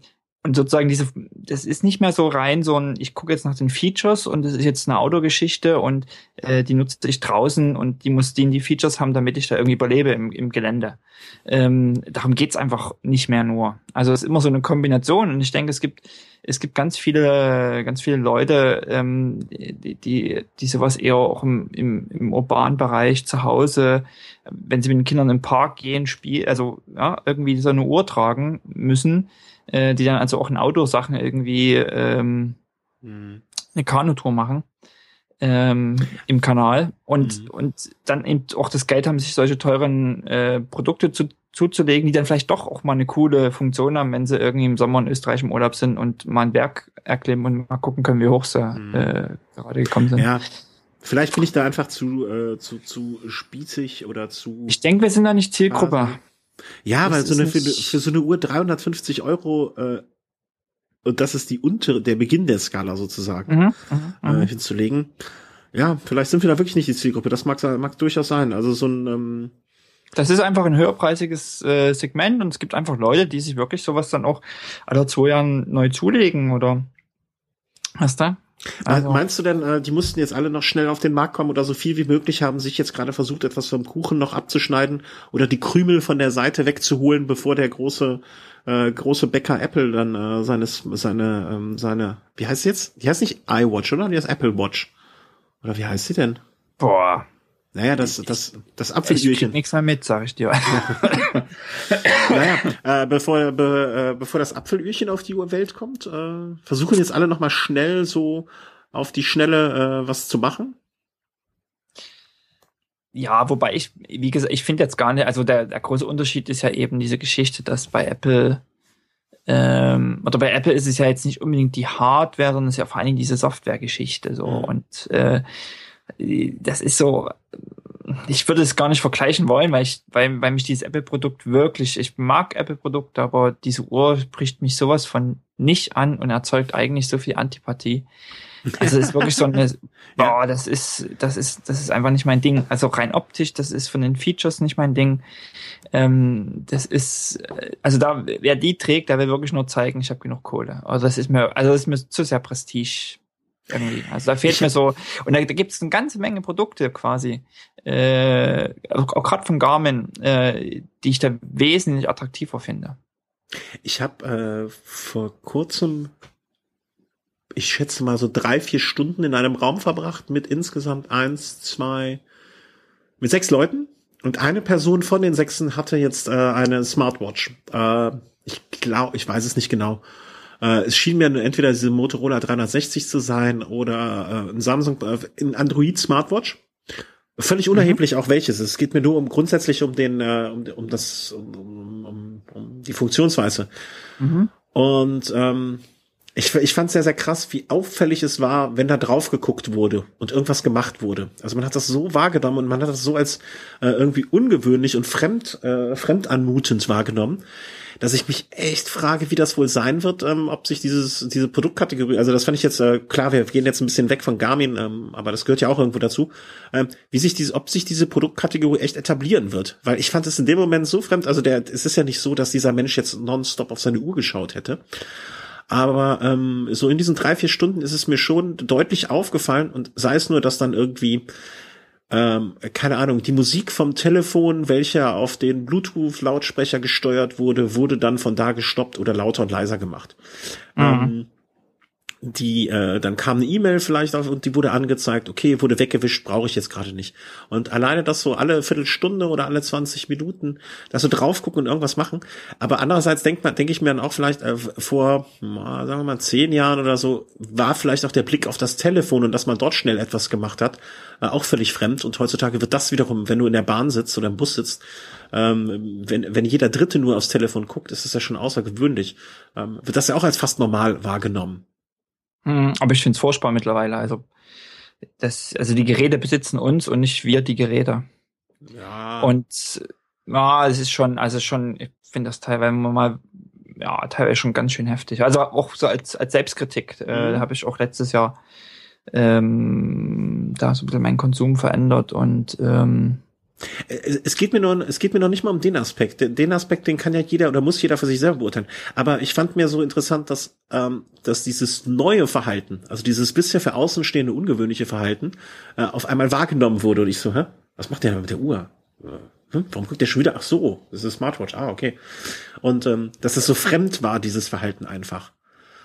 und sozusagen diese, das ist nicht mehr so rein so ein, ich gucke jetzt nach den Features und das ist jetzt eine Autogeschichte und äh, die nutze ich draußen und die muss die, die Features haben, damit ich da irgendwie überlebe im, im Gelände. Ähm, darum geht's einfach nicht mehr nur. Also es ist immer so eine Kombination und ich denke, es gibt es gibt ganz viele, ganz viele Leute, ähm, die, die, die sowas eher auch im, im, im urbanen Bereich zu Hause, wenn sie mit den Kindern im Park gehen, spiel, also ja, irgendwie so eine Uhr tragen müssen, äh, die dann also auch in Outdoor-Sachen irgendwie ähm, mhm. eine Kanutour machen ähm, im Kanal und mhm. und dann eben auch das Geld haben, sich solche teuren äh, Produkte zu zuzulegen, die dann vielleicht doch auch mal eine coole Funktion haben, wenn sie irgendwie im Sommer in Österreich im Urlaub sind und mal ein Berg erklimmen und mal gucken können, wie hoch sie mhm. äh, gerade gekommen sind. Ja. Vielleicht bin ich da einfach zu, äh, zu, zu spießig oder zu. Ich denke, wir sind da nicht Zielgruppe. Ja, weil so eine, für, für so eine Uhr 350 Euro äh, und das ist die untere, der Beginn der Skala sozusagen mhm, mhm, äh, mhm. hinzulegen. Ja, vielleicht sind wir da wirklich nicht die Zielgruppe. Das mag, mag durchaus sein. Also so ein ähm, das ist einfach ein höherpreisiges äh, Segment und es gibt einfach Leute, die sich wirklich sowas dann auch alle zwei Jahren neu zulegen oder was da? Also. Meinst du denn, äh, die mussten jetzt alle noch schnell auf den Markt kommen oder so viel wie möglich haben sich jetzt gerade versucht, etwas vom Kuchen noch abzuschneiden oder die Krümel von der Seite wegzuholen, bevor der große äh, große Bäcker Apple dann äh, seines seine ähm, seine wie heißt sie jetzt? Die heißt nicht iWatch, oder? Die heißt Apple Watch. Oder wie heißt sie denn? Boah, naja, das, das, das Apfelührchen. Ich nichts mehr mit, sag ich dir. naja, äh, bevor, be, äh, bevor das Apfelührchen auf die Welt kommt, äh, versuchen jetzt alle nochmal schnell so auf die Schnelle äh, was zu machen. Ja, wobei ich, wie gesagt, ich finde jetzt gar nicht, also der, der große Unterschied ist ja eben diese Geschichte, dass bei Apple ähm, oder bei Apple ist es ja jetzt nicht unbedingt die Hardware, sondern es ist ja vor allen Dingen diese Software-Geschichte so. Mhm. Und äh, das ist so, ich würde es gar nicht vergleichen wollen, weil ich, weil, weil mich dieses Apple-Produkt wirklich, ich mag Apple-Produkte, aber diese Uhr spricht mich sowas von nicht an und erzeugt eigentlich so viel Antipathie. Also es ist wirklich so eine, boah, das ist, das ist, das ist einfach nicht mein Ding. Also rein optisch, das ist von den Features nicht mein Ding. Ähm, das ist, also da, wer die trägt, der will wirklich nur zeigen, ich habe genug Kohle. Also das ist mir, also das ist mir zu sehr Prestige irgendwie. Also da fehlt mir so, und da, da gibt es eine ganze Menge Produkte quasi, äh, auch, gerade von Garmin, äh, die ich da wesentlich attraktiver finde. Ich habe äh, vor kurzem, ich schätze mal so drei, vier Stunden in einem Raum verbracht mit insgesamt eins, zwei, mit sechs Leuten. Und eine Person von den sechsen hatte jetzt äh, eine Smartwatch. Äh, ich glaube, ich weiß es nicht genau. Äh, es schien mir entweder diese Motorola 360 zu sein oder äh, ein Samsung, äh, ein Android Smartwatch. Völlig mhm. unerheblich mhm. auch welches. Es geht mir nur um grundsätzlich um den, äh, um, um das, um, um, um die Funktionsweise. Mhm. Und ähm, ich, ich fand sehr, sehr krass, wie auffällig es war, wenn da drauf geguckt wurde und irgendwas gemacht wurde. Also man hat das so wahrgenommen und man hat das so als äh, irgendwie ungewöhnlich und fremd, äh, fremdanmutend wahrgenommen dass ich mich echt frage, wie das wohl sein wird, ähm, ob sich dieses diese Produktkategorie, also das fand ich jetzt äh, klar, wir gehen jetzt ein bisschen weg von Garmin, ähm, aber das gehört ja auch irgendwo dazu, ähm, wie sich diese, ob sich diese Produktkategorie echt etablieren wird, weil ich fand es in dem Moment so fremd, also der, es ist ja nicht so, dass dieser Mensch jetzt nonstop auf seine Uhr geschaut hätte. Aber ähm, so in diesen drei, vier Stunden ist es mir schon deutlich aufgefallen und sei es nur, dass dann irgendwie ähm, keine Ahnung, die Musik vom Telefon, welcher auf den Bluetooth-Lautsprecher gesteuert wurde, wurde dann von da gestoppt oder lauter und leiser gemacht. Mhm. Ähm, die äh, dann kam eine E-Mail vielleicht auf und die wurde angezeigt, okay, wurde weggewischt, brauche ich jetzt gerade nicht. Und alleine das so alle Viertelstunde oder alle 20 Minuten, dass so drauf gucken und irgendwas machen. Aber andererseits denkt man, denke ich mir dann auch vielleicht äh, vor, sagen wir mal, zehn Jahren oder so, war vielleicht auch der Blick auf das Telefon und dass man dort schnell etwas gemacht hat, äh, auch völlig fremd. Und heutzutage wird das wiederum, wenn du in der Bahn sitzt oder im Bus sitzt, ähm, wenn, wenn jeder Dritte nur aufs Telefon guckt, ist das ja schon außergewöhnlich, ähm, wird das ja auch als fast normal wahrgenommen. Hm, aber ich finde es furchtbar mittlerweile. Also, das, also die Geräte besitzen uns und nicht wir die Geräte. Ja. Und ja, es ist schon, also schon, ich finde das teilweise mal, ja, teilweise schon ganz schön heftig. Also auch so als, als Selbstkritik, äh, mhm. habe ich auch letztes Jahr ähm, da so ein bisschen meinen Konsum verändert und ähm, es geht mir nur, es geht mir noch nicht mal um den Aspekt. Den Aspekt, den kann ja jeder oder muss jeder für sich selber beurteilen. Aber ich fand mir so interessant, dass, ähm, dass dieses neue Verhalten, also dieses bisher für Außenstehende ungewöhnliche Verhalten, äh, auf einmal wahrgenommen wurde. Und ich so, hä? Was macht der mit der Uhr? Äh, hm? Warum guckt der schon wieder? Ach so, das ist eine Smartwatch. Ah, okay. Und ähm, dass es so fremd war, dieses Verhalten einfach.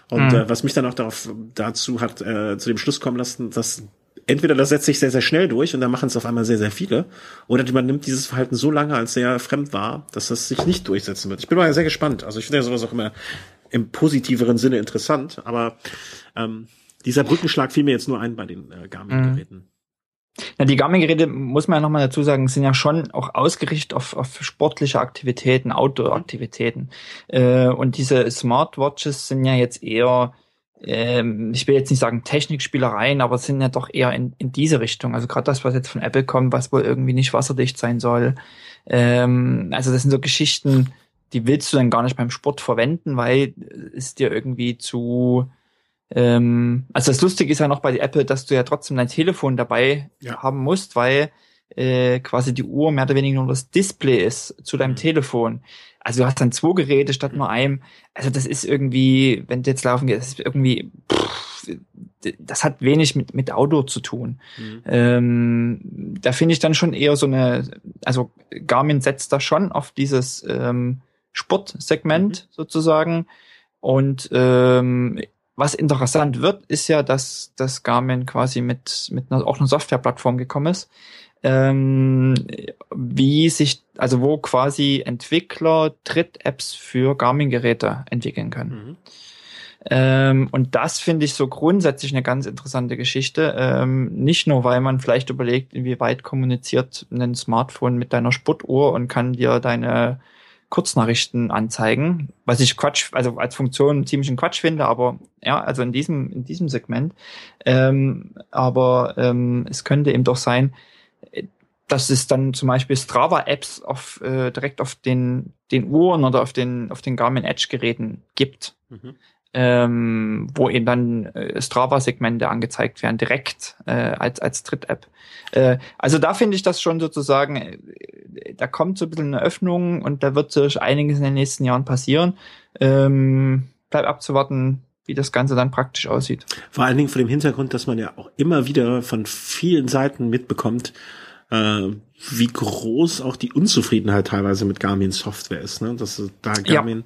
Und mhm. äh, was mich dann auch darauf dazu hat äh, zu dem Schluss kommen lassen, dass entweder das setzt sich sehr, sehr schnell durch und dann machen es auf einmal sehr, sehr viele, oder man nimmt dieses Verhalten so lange als sehr fremd wahr, dass das sich nicht durchsetzen wird. Ich bin mal sehr gespannt. Also ich finde ja sowas auch immer im positiveren Sinne interessant, aber ähm, dieser Brückenschlag fiel mir jetzt nur ein bei den äh, Garmin-Geräten. Mhm. Ja, die Garmin-Geräte, muss man ja nochmal dazu sagen, sind ja schon auch ausgerichtet auf, auf sportliche Aktivitäten, Outdoor-Aktivitäten. Äh, und diese Smartwatches sind ja jetzt eher ähm, ich will jetzt nicht sagen Technikspielereien, aber es sind ja doch eher in, in diese Richtung. Also gerade das, was jetzt von Apple kommt, was wohl irgendwie nicht wasserdicht sein soll. Ähm, also das sind so Geschichten, die willst du dann gar nicht beim Sport verwenden, weil es dir irgendwie zu ähm, also das Lustige ist ja noch bei Apple, dass du ja trotzdem dein Telefon dabei ja. haben musst, weil äh, quasi die Uhr mehr oder weniger nur das Display ist zu deinem mhm. Telefon. Also du hast dann zwei Geräte statt nur einem. Also das ist irgendwie, wenn du jetzt laufen gehst, das ist irgendwie, pff, das hat wenig mit, mit Auto zu tun. Mhm. Ähm, da finde ich dann schon eher so eine, also Garmin setzt da schon auf dieses ähm, Sportsegment mhm. sozusagen. Und ähm, was interessant wird, ist ja, dass das Garmin quasi mit, mit einer, auch einer Softwareplattform gekommen ist, ähm, wie sich, also wo quasi Entwickler Tritt-Apps für Garmin-Geräte entwickeln können. Mhm. Ähm, und das finde ich so grundsätzlich eine ganz interessante Geschichte. Ähm, nicht nur, weil man vielleicht überlegt, inwieweit kommuniziert ein Smartphone mit deiner Sportuhr und kann dir deine Kurznachrichten anzeigen, was ich Quatsch, also als Funktion ziemlich ein Quatsch finde, aber ja, also in diesem, in diesem Segment. Ähm, aber ähm, es könnte eben doch sein, dass es dann zum Beispiel Strava-Apps auf, äh, direkt auf den, den Uhren oder auf den, auf den Garmin Edge-Geräten gibt. Mhm. Ähm, wo eben dann äh, Strava-Segmente angezeigt werden, direkt äh, als, als Tritt-App. Äh, also da finde ich das schon sozusagen, äh, da kommt so ein bisschen eine Öffnung und da wird sich einiges in den nächsten Jahren passieren. Ähm, bleibt abzuwarten, wie das Ganze dann praktisch aussieht. Vor allen Dingen vor dem Hintergrund, dass man ja auch immer wieder von vielen Seiten mitbekommt, äh, wie groß auch die Unzufriedenheit teilweise mit Garmin Software ist. Ne? Dass da Garmin,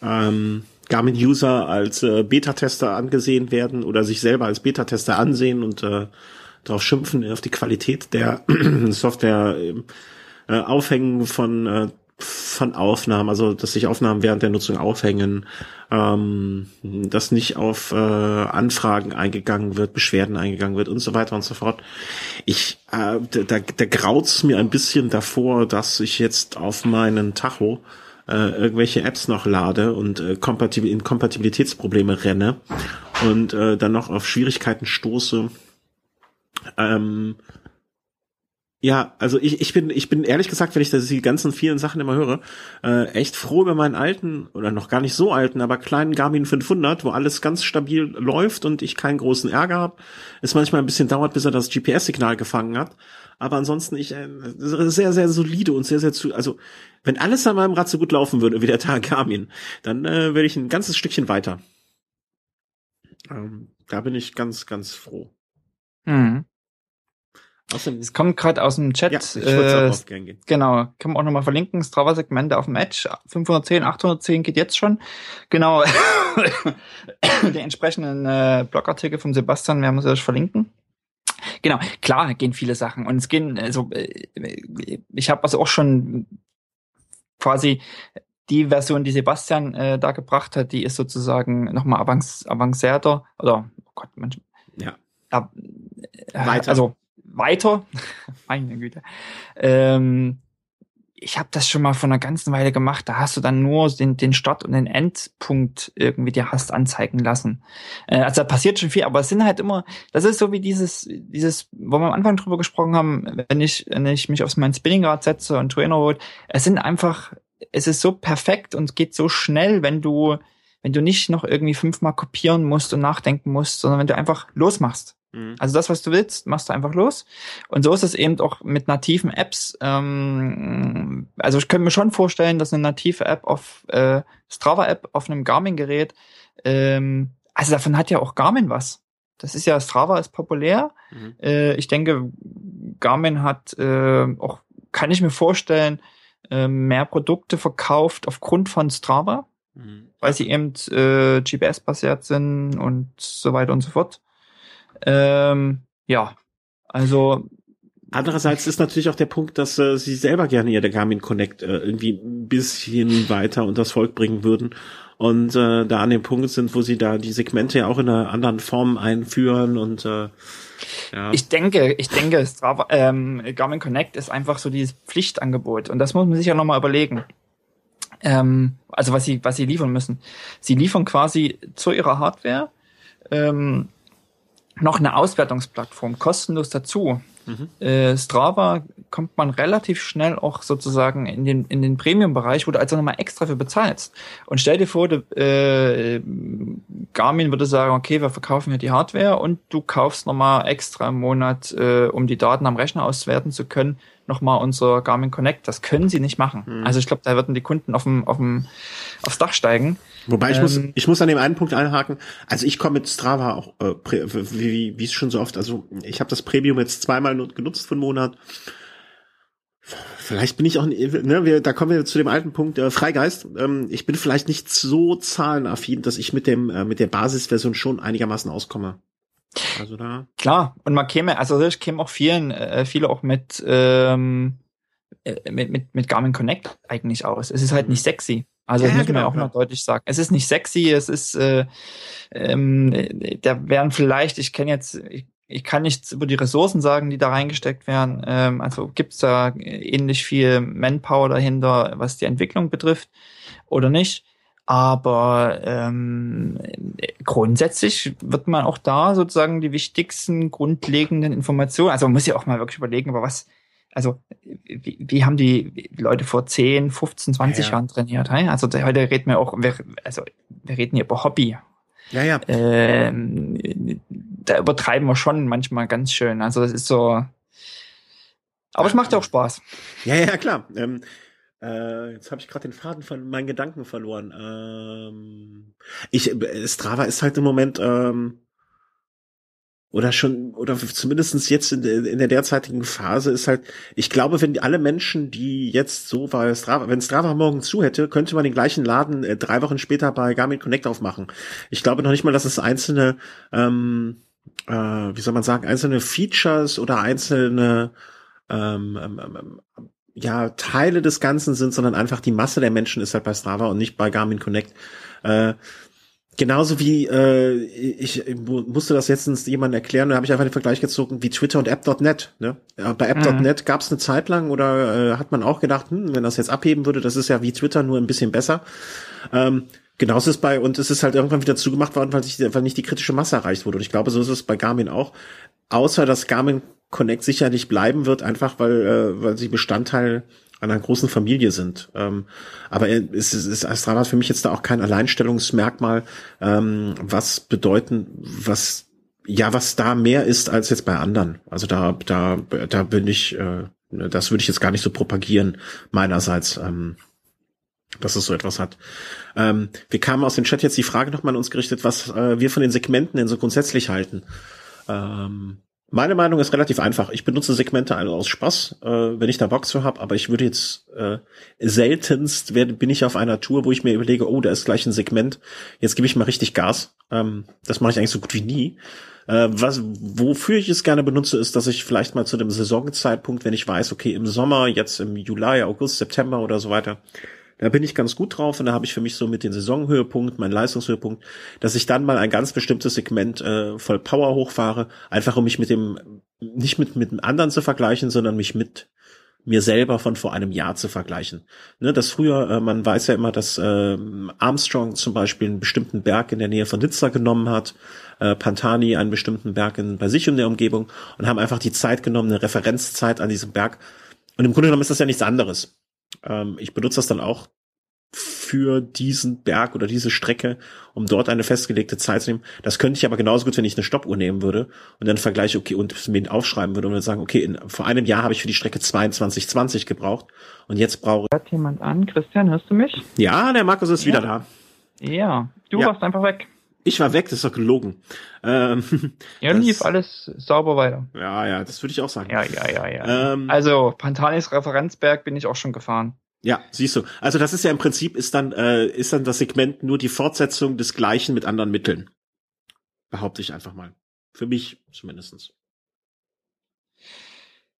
ja. ähm, Garmin-User als äh, Beta-Tester angesehen werden oder sich selber als Beta-Tester ansehen und äh, darauf schimpfen, auf die Qualität der Software äh, aufhängen von äh, von Aufnahmen, also dass sich Aufnahmen während der Nutzung aufhängen, ähm, dass nicht auf äh, Anfragen eingegangen wird, Beschwerden eingegangen wird und so weiter und so fort. Ich, äh, da, da graut's mir ein bisschen davor, dass ich jetzt auf meinen Tacho äh, irgendwelche Apps noch lade und äh, Kompatibil in Kompatibilitätsprobleme renne und äh, dann noch auf Schwierigkeiten stoße. Ähm, ja, also ich, ich bin ich bin ehrlich gesagt, wenn ich das, die ganzen vielen Sachen immer höre, äh, echt froh über meinen alten oder noch gar nicht so alten, aber kleinen Garmin 500, wo alles ganz stabil läuft und ich keinen großen Ärger habe. Es manchmal ein bisschen dauert, bis er das GPS-Signal gefangen hat, aber ansonsten ich äh, sehr sehr solide und sehr sehr zu also wenn alles an meinem Rad so gut laufen würde wie der Tag Garmin, dann äh, wäre ich ein ganzes Stückchen weiter. Ähm, da bin ich ganz, ganz froh. Mhm. Es kommt gerade aus dem Chat. ja, ich würde äh, gern gehen. Genau, kann man auch nochmal verlinken. Strava-Segmente auf dem Edge. 510, 810 geht jetzt schon. Genau. Den entsprechenden äh, Blogartikel vom Sebastian werden wir euch verlinken. Genau, klar gehen viele Sachen. Und es gehen, also äh, ich habe also auch schon quasi die Version, die Sebastian äh, da gebracht hat, die ist sozusagen nochmal avanc avancierter oder oh Gott, manchmal Ja. äh, Weiter. Also weiter. Meine Güte. Ähm, ich habe das schon mal vor einer ganzen Weile gemacht. Da hast du dann nur den, den Start und den Endpunkt irgendwie dir hast anzeigen lassen. Äh, also da passiert schon viel, aber es sind halt immer, das ist so wie dieses, dieses, wo wir am Anfang drüber gesprochen haben, wenn ich, wenn ich mich auf mein Spinningrad setze und Trainer Road, es sind einfach, es ist so perfekt und geht so schnell, wenn du, wenn du nicht noch irgendwie fünfmal kopieren musst und nachdenken musst, sondern wenn du einfach losmachst. Mhm. Also das, was du willst, machst du einfach los. Und so ist es eben auch mit nativen Apps. Ähm, also ich könnte mir schon vorstellen, dass eine native App auf äh, Strava-App auf einem Garmin-Gerät, ähm, also davon hat ja auch Garmin was. Das ist ja, Strava ist populär. Mhm. Äh, ich denke, Garmin hat äh, auch, kann ich mir vorstellen, äh, mehr Produkte verkauft aufgrund von Strava Mhm. weil sie eben äh, GPS-basiert sind und so weiter und so fort. Ähm, ja, also Andererseits ist natürlich auch der Punkt, dass äh, sie selber gerne ihre Garmin Connect äh, irgendwie ein bisschen weiter unters Volk bringen würden und äh, da an dem Punkt sind, wo sie da die Segmente ja auch in einer anderen Form einführen und äh, ja. ich denke, ich denke, Strava, ähm, Garmin Connect ist einfach so dieses Pflichtangebot und das muss man sich ja nochmal überlegen. Ähm, also was sie, was sie liefern müssen. Sie liefern quasi zu ihrer Hardware ähm, noch eine Auswertungsplattform kostenlos dazu. Mhm. Äh, Strava kommt man relativ schnell auch sozusagen in den, in den Premium-Bereich, wo du also nochmal extra für bezahlst. Und stell dir vor, du, äh, Garmin würde sagen, okay, wir verkaufen hier die Hardware und du kaufst nochmal extra im Monat, äh, um die Daten am Rechner auswerten zu können, nochmal unser Garmin Connect. Das können sie nicht machen. Mhm. Also ich glaube, da würden die Kunden auf dem, auf dem, aufs Dach steigen. Wobei ich muss, Ähm, ich muss an dem einen Punkt einhaken. Also ich komme mit Strava auch, äh, wie, wie, wie es schon so oft, also ich habe das Premium jetzt zweimal genutzt für einen Monat. Vielleicht bin ich auch, ne, wir, da kommen wir zu dem alten Punkt, äh, Freigeist. Ähm, ich bin vielleicht nicht so zahlenaffin, dass ich mit dem, äh, mit der Basisversion schon einigermaßen auskomme. Also da. Klar, und man käme, also ich käme auch vielen, äh, viele auch mit, ähm, äh, mit, mit, mit Garmin Connect eigentlich aus. Es ist halt Mhm. nicht sexy. Also Ja, das muss man genau, auch mal klar. deutlich sagen. Es ist nicht sexy, es ist, äh, ähm, äh, da wären vielleicht, ich kenne jetzt, ich, ich kann nichts über die Ressourcen sagen, die da reingesteckt werden. Ähm, also gibt's da ähnlich viel Manpower dahinter, was die Entwicklung betrifft oder nicht. Aber ähm, grundsätzlich wird man auch da sozusagen die wichtigsten grundlegenden Informationen, also man muss ja auch mal wirklich überlegen, aber was, also wie, wie haben die Leute vor 10, 15, 20 Ja, ja. Jahren trainiert? Hey? Also heute reden wir auch, wir, also wir reden hier über Hobby. Ja, ja. Ähm, da übertreiben wir schon manchmal ganz schön. Also das ist so. Aber es macht ja auch Spaß. Ja, ja, klar. Ähm, äh, jetzt habe ich gerade den Faden von meinen Gedanken verloren. Ähm, ich, äh, Strava ist halt im Moment ähm, oder schon oder zumindestens jetzt in, in der derzeitigen Phase ist halt, ich glaube, wenn alle Menschen, die jetzt so bei Strava, wenn Strava morgen zu hätte, könnte man den gleichen Laden äh, drei Wochen später bei Garmin Connect aufmachen. Ich glaube noch nicht mal, dass es einzelne, ähm, äh, wie soll man sagen, einzelne Features oder einzelne ähm, ähm, ähm, ja, Teile des Ganzen sind, sondern einfach die Masse der Menschen ist halt bei Strava und nicht bei Garmin Connect. Äh, genauso wie äh, ich, mu- musste das letztens jemand erklären, da habe ich einfach den Vergleich gezogen wie Twitter und App.net. Ne? Ja, bei App.net gab es eine Zeit lang oder äh, hat man auch gedacht, hm, wenn das jetzt abheben würde, das ist ja wie Twitter nur ein bisschen besser. Ähm, Genauso ist bei, und es ist halt irgendwann wieder zugemacht worden, weil, sich, weil nicht die kritische Masse erreicht wurde. Und ich glaube, so ist es bei Garmin auch. Außer, dass Garmin Connect sicherlich bleiben wird, einfach weil, äh, weil sie Bestandteil einer großen Familie sind. Ähm, aber es ist, ist Strava für mich jetzt da auch kein Alleinstellungsmerkmal, ähm, was bedeuten, was, ja, was da mehr ist als jetzt bei anderen. Also da, da, da bin ich, äh, das würde ich jetzt gar nicht so propagieren, meinerseits. Ähm, dass es so etwas hat. Ähm, wir kamen aus dem Chat jetzt die Frage nochmal an uns gerichtet, was äh, wir von den Segmenten denn so grundsätzlich halten. Ähm, meine Meinung ist relativ einfach. Ich benutze Segmente also aus Spaß, äh, wenn ich da Bock zu habe, aber ich würde jetzt äh, seltenst werde, bin ich auf einer Tour, wo ich mir überlege, oh, da ist gleich ein Segment, jetzt gebe ich mal richtig Gas. Ähm, das mache ich eigentlich so gut wie nie. Äh, was, wofür ich es gerne benutze, ist, dass ich vielleicht mal zu dem Saisonzeitpunkt, wenn ich weiß, okay, im Sommer, jetzt im Juli, August, September oder so weiter, da bin ich ganz gut drauf und da habe ich für mich so mit den Saisonhöhepunkt, meinen Leistungshöhepunkt, dass ich dann mal ein ganz bestimmtes Segment äh, voll Power hochfahre, einfach um mich mit dem, nicht mit, mit einem anderen zu vergleichen, sondern mich mit mir selber von vor einem Jahr zu vergleichen. Ne, das früher, äh, man weiß ja immer, dass äh, Armstrong zum Beispiel einen bestimmten Berg in der Nähe von Nizza genommen hat, äh, Pantani einen bestimmten Berg in, bei sich in der Umgebung und haben einfach die Zeit genommen, eine Referenzzeit an diesem Berg. Und im Grunde genommen ist das ja nichts anderes. Ähm, ich benutze das dann auch für diesen Berg oder diese Strecke, um dort eine festgelegte Zeit zu nehmen. Das könnte ich aber genauso gut, wenn ich eine Stoppuhr nehmen würde und dann vergleiche, okay, und mir aufschreiben würde und dann sagen, okay, in, vor einem Jahr habe ich für die Strecke 2220 gebraucht und jetzt brauche Hört jemand an? Christian, hörst du mich? Ja, der Markus ist Ja. wieder da. Ja, du Ja. warst einfach weg. Ich war weg, das ist doch gelogen. Ähm, Ja, Das- lief alles sauber weiter. ja, ja, das würde ich auch sagen. Ja, ja, ja, ja. Ähm, Also, Pantanis Referenzberg bin ich auch schon gefahren. Ja, siehst du. Also das ist ja im Prinzip ist dann äh, ist dann das Segment nur die Fortsetzung des Gleichen mit anderen Mitteln. Behaupte ich einfach mal. Für mich zumindestens.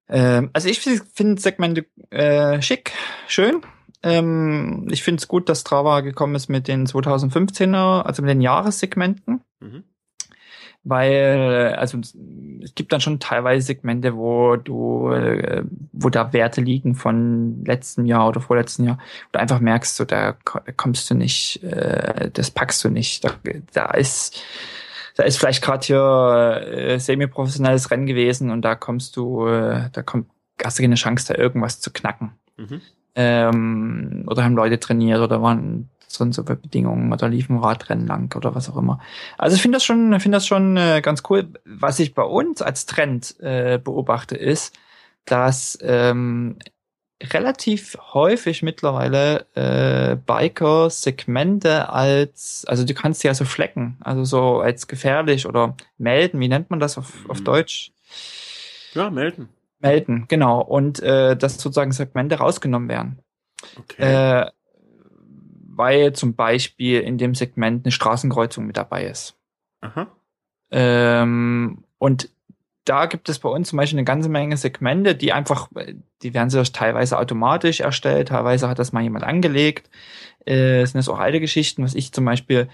Ähm, also ich finde Segmente äh, schick, schön. Ähm, ich finde es gut, dass Strava gekommen ist mit den 2015er, also mit den Jahressegmenten. Mhm. weil also es gibt dann schon teilweise Segmente, wo du, äh, wo da Werte liegen von letztem Jahr oder vorletzten Jahr, wo du einfach merkst, so da ko- da kommst du nicht, äh, das packst du nicht. Da, da ist da ist vielleicht gerade hier äh, semi-professionelles Rennen gewesen und da kommst du, äh, da kommt, hast du keine Chance, da irgendwas zu knacken. Mhm. Ähm, oder haben Leute trainiert oder waren sonst so für Bedingungen oder liefen Radrennen lang oder was auch immer. Also ich finde das schon, ich finde das schon äh, ganz cool. Was ich bei uns als Trend äh, beobachte, ist, dass ähm, relativ häufig mittlerweile äh, Biker Segmente als, also du kannst sie ja so flecken, also so als gefährlich oder melden, wie nennt man das auf, auf Mhm. Deutsch? Ja, melden. Melden, genau. Und äh, dass sozusagen Segmente rausgenommen werden. Okay. Äh, weil zum Beispiel in dem Segment eine Straßenkreuzung mit dabei ist. Aha. Ähm, und da gibt es bei uns zum Beispiel eine ganze Menge Segmente, die einfach, die werden sich teilweise automatisch erstellt, teilweise hat das mal jemand angelegt. Äh, es sind das auch alte Geschichten, was ich zum Beispiel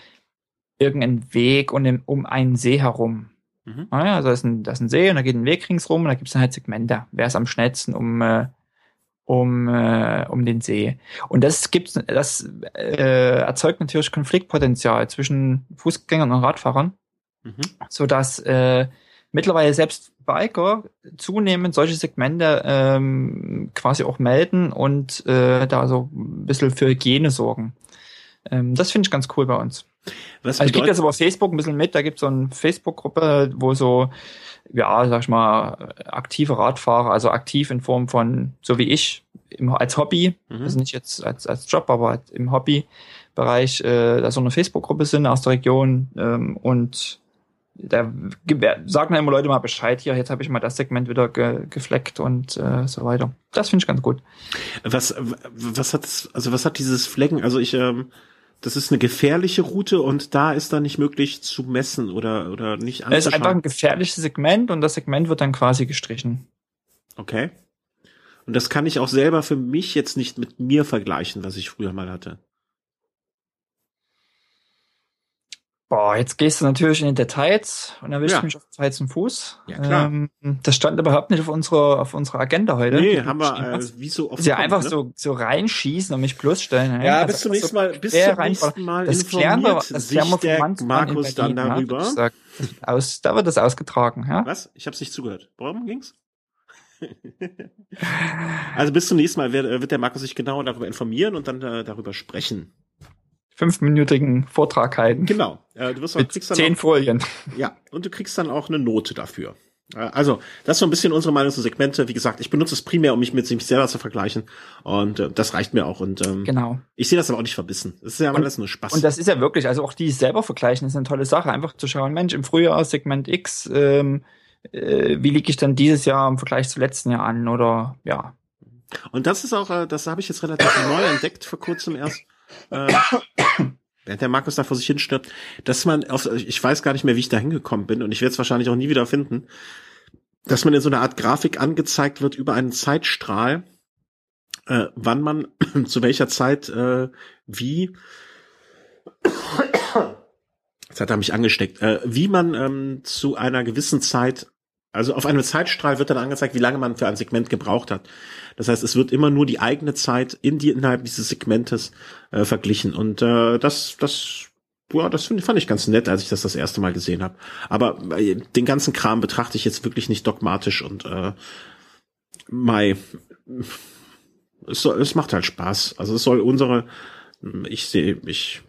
irgendeinen Weg und um einen See herum. Mhm. Naja, also da ist, ein, da ist ein See und da geht ein Weg ringsrum und da gibt es dann halt Segmente. Wer ist am schnellsten um, äh, um, äh, um den See? Und das gibt's, das äh, erzeugt natürlich Konfliktpotenzial zwischen Fußgängern und Radfahrern Mhm. so dass äh, mittlerweile selbst Biker zunehmend solche Segmente ähm, quasi auch melden und äh, da so ein bisschen für Hygiene sorgen. Ähm, das finde ich ganz cool bei uns. Was Also ich kriege das auf Facebook ein bisschen mit. Da gibt es so eine Facebook-Gruppe, wo so, ja, sag ich mal, aktive Radfahrer, also aktiv in Form von, so wie ich, im, als Hobby, Mhm. also nicht jetzt als, als Job, aber halt im Hobbybereich, äh, da so eine Facebook-Gruppe sind aus der Region ähm, und da ge- sagen dann immer Leute mal Bescheid, hier, jetzt habe ich mal das Segment wieder ge gefleckt und äh, so weiter. Das finde ich ganz gut. was was hat also was hat dieses Flecken? Also ich ähm, das ist eine gefährliche Route und da ist dann nicht möglich zu messen oder oder nicht Es ist einfach anzuschauen. ein gefährliches Segment und das Segment wird dann quasi gestrichen. Okay. Und das kann ich auch selber für mich jetzt nicht mit mir vergleichen, was ich früher mal hatte. Boah, jetzt gehst du natürlich in die Details und erwischst Ja. mich auf den falschen Fuß. Ja, klar. Ähm, das stand überhaupt nicht auf unserer, auf unserer Agenda heute. Nee, haben wir äh, wie so oft. ja kommt, einfach ne? so, so reinschießen und mich bloßstellen. ne? Ja, Also bis zum einfach nächsten Mal, bis zum nächsten. Mal Das klären wir, das klären wir sich der in Markus dann Berlin, ja, darüber. wird gesagt. Aus, da wird das ausgetragen, ja. Was? Ich habe nicht zugehört. Worum ging's? also bis zum nächsten Mal wird, wird der Markus sich genau darüber informieren und dann äh, darüber sprechen. Fünfminütigen Vortrag halten. Genau. Äh, du wirst auch, kriegst dann zehn auch, Folien. ja und du kriegst dann auch eine Note dafür. Also, das ist so ein bisschen unsere Meinung zu Segmente. Wie gesagt, ich benutze es primär, um mich mit sich selber zu vergleichen. Und äh, das reicht mir auch. Und ähm, genau. ich sehe das aber auch nicht verbissen. Das ist ja alles nur Spaß. Und das ist ja wirklich, also auch die selber vergleichen, ist eine tolle Sache. Einfach zu schauen, Mensch, im Frühjahr Segment X, ähm, äh, wie liege ich dann dieses Jahr im Vergleich zu letzten Jahr an? Oder ja. Und das ist auch, äh, das habe ich jetzt relativ neu entdeckt, vor kurzem erst. Äh, während der Markus da vor sich hinstirbt, dass man auf, ich weiß gar nicht mehr, wie ich da hingekommen bin und ich werde es wahrscheinlich auch nie wieder finden, dass man in so einer Art Grafik angezeigt wird über einen Zeitstrahl, äh, wann man zu welcher Zeit äh, wie Jetzt hat er mich angesteckt. Äh, wie man ähm, zu einer gewissen Zeit, also auf einem Zeitstrahl wird dann angezeigt, wie lange man für ein Segment gebraucht hat. Das heißt, es wird immer nur die eigene Zeit in die innerhalb dieses Segmentes äh, verglichen. Und äh, das, das, ja, das find, fand ich ganz nett, als ich das das erste Mal gesehen habe. Aber äh, den ganzen Kram betrachte ich jetzt wirklich nicht dogmatisch und äh, Mai. Es, soll, es macht halt Spaß. Also es soll unsere, ich sehe, ich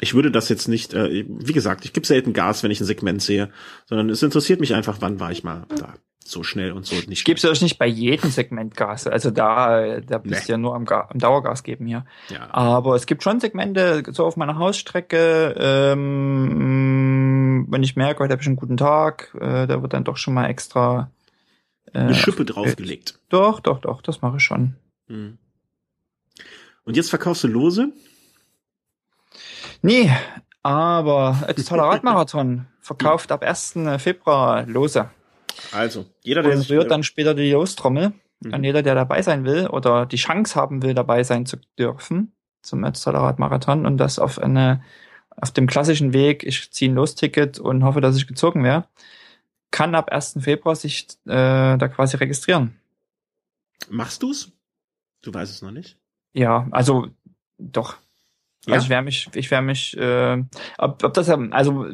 ich würde das jetzt nicht, äh, wie gesagt, ich gebe selten Gas, wenn ich ein Segment sehe, sondern es interessiert mich einfach, wann war ich mal da so schnell und so nicht. Gibst euch nicht bei jedem Segment Gas? Also da, da bist du ja nur am, Ga am Dauergas geben hier. Ja. Aber es gibt schon Segmente, so auf meiner Hausstrecke, ähm, wenn ich merke, heute habe ich einen guten Tag, äh, da wird dann doch schon mal extra äh, eine Schippe draufgelegt. Doch, doch, doch, das mache ich schon. Hm. Und jetzt verkaufst du Lose? Nee, aber toller Radmarathon verkauft ab 1. Februar Lose. Also, jeder, der und sich, rührt dann später die Lostrommel. Mhm. Und jeder, der dabei sein will oder die Chance haben will, dabei sein zu dürfen zum Ötztaler Radmarathon und das auf eine auf dem klassischen Weg, ich ziehe ein Losticket und hoffe, dass ich gezogen wäre, kann ab 1. Februar sich äh, da quasi registrieren. Machst du's? Du weißt es noch nicht. Ja, also doch. Ja? Also ich werde mich, ich werde mich, äh, ob, ob das, also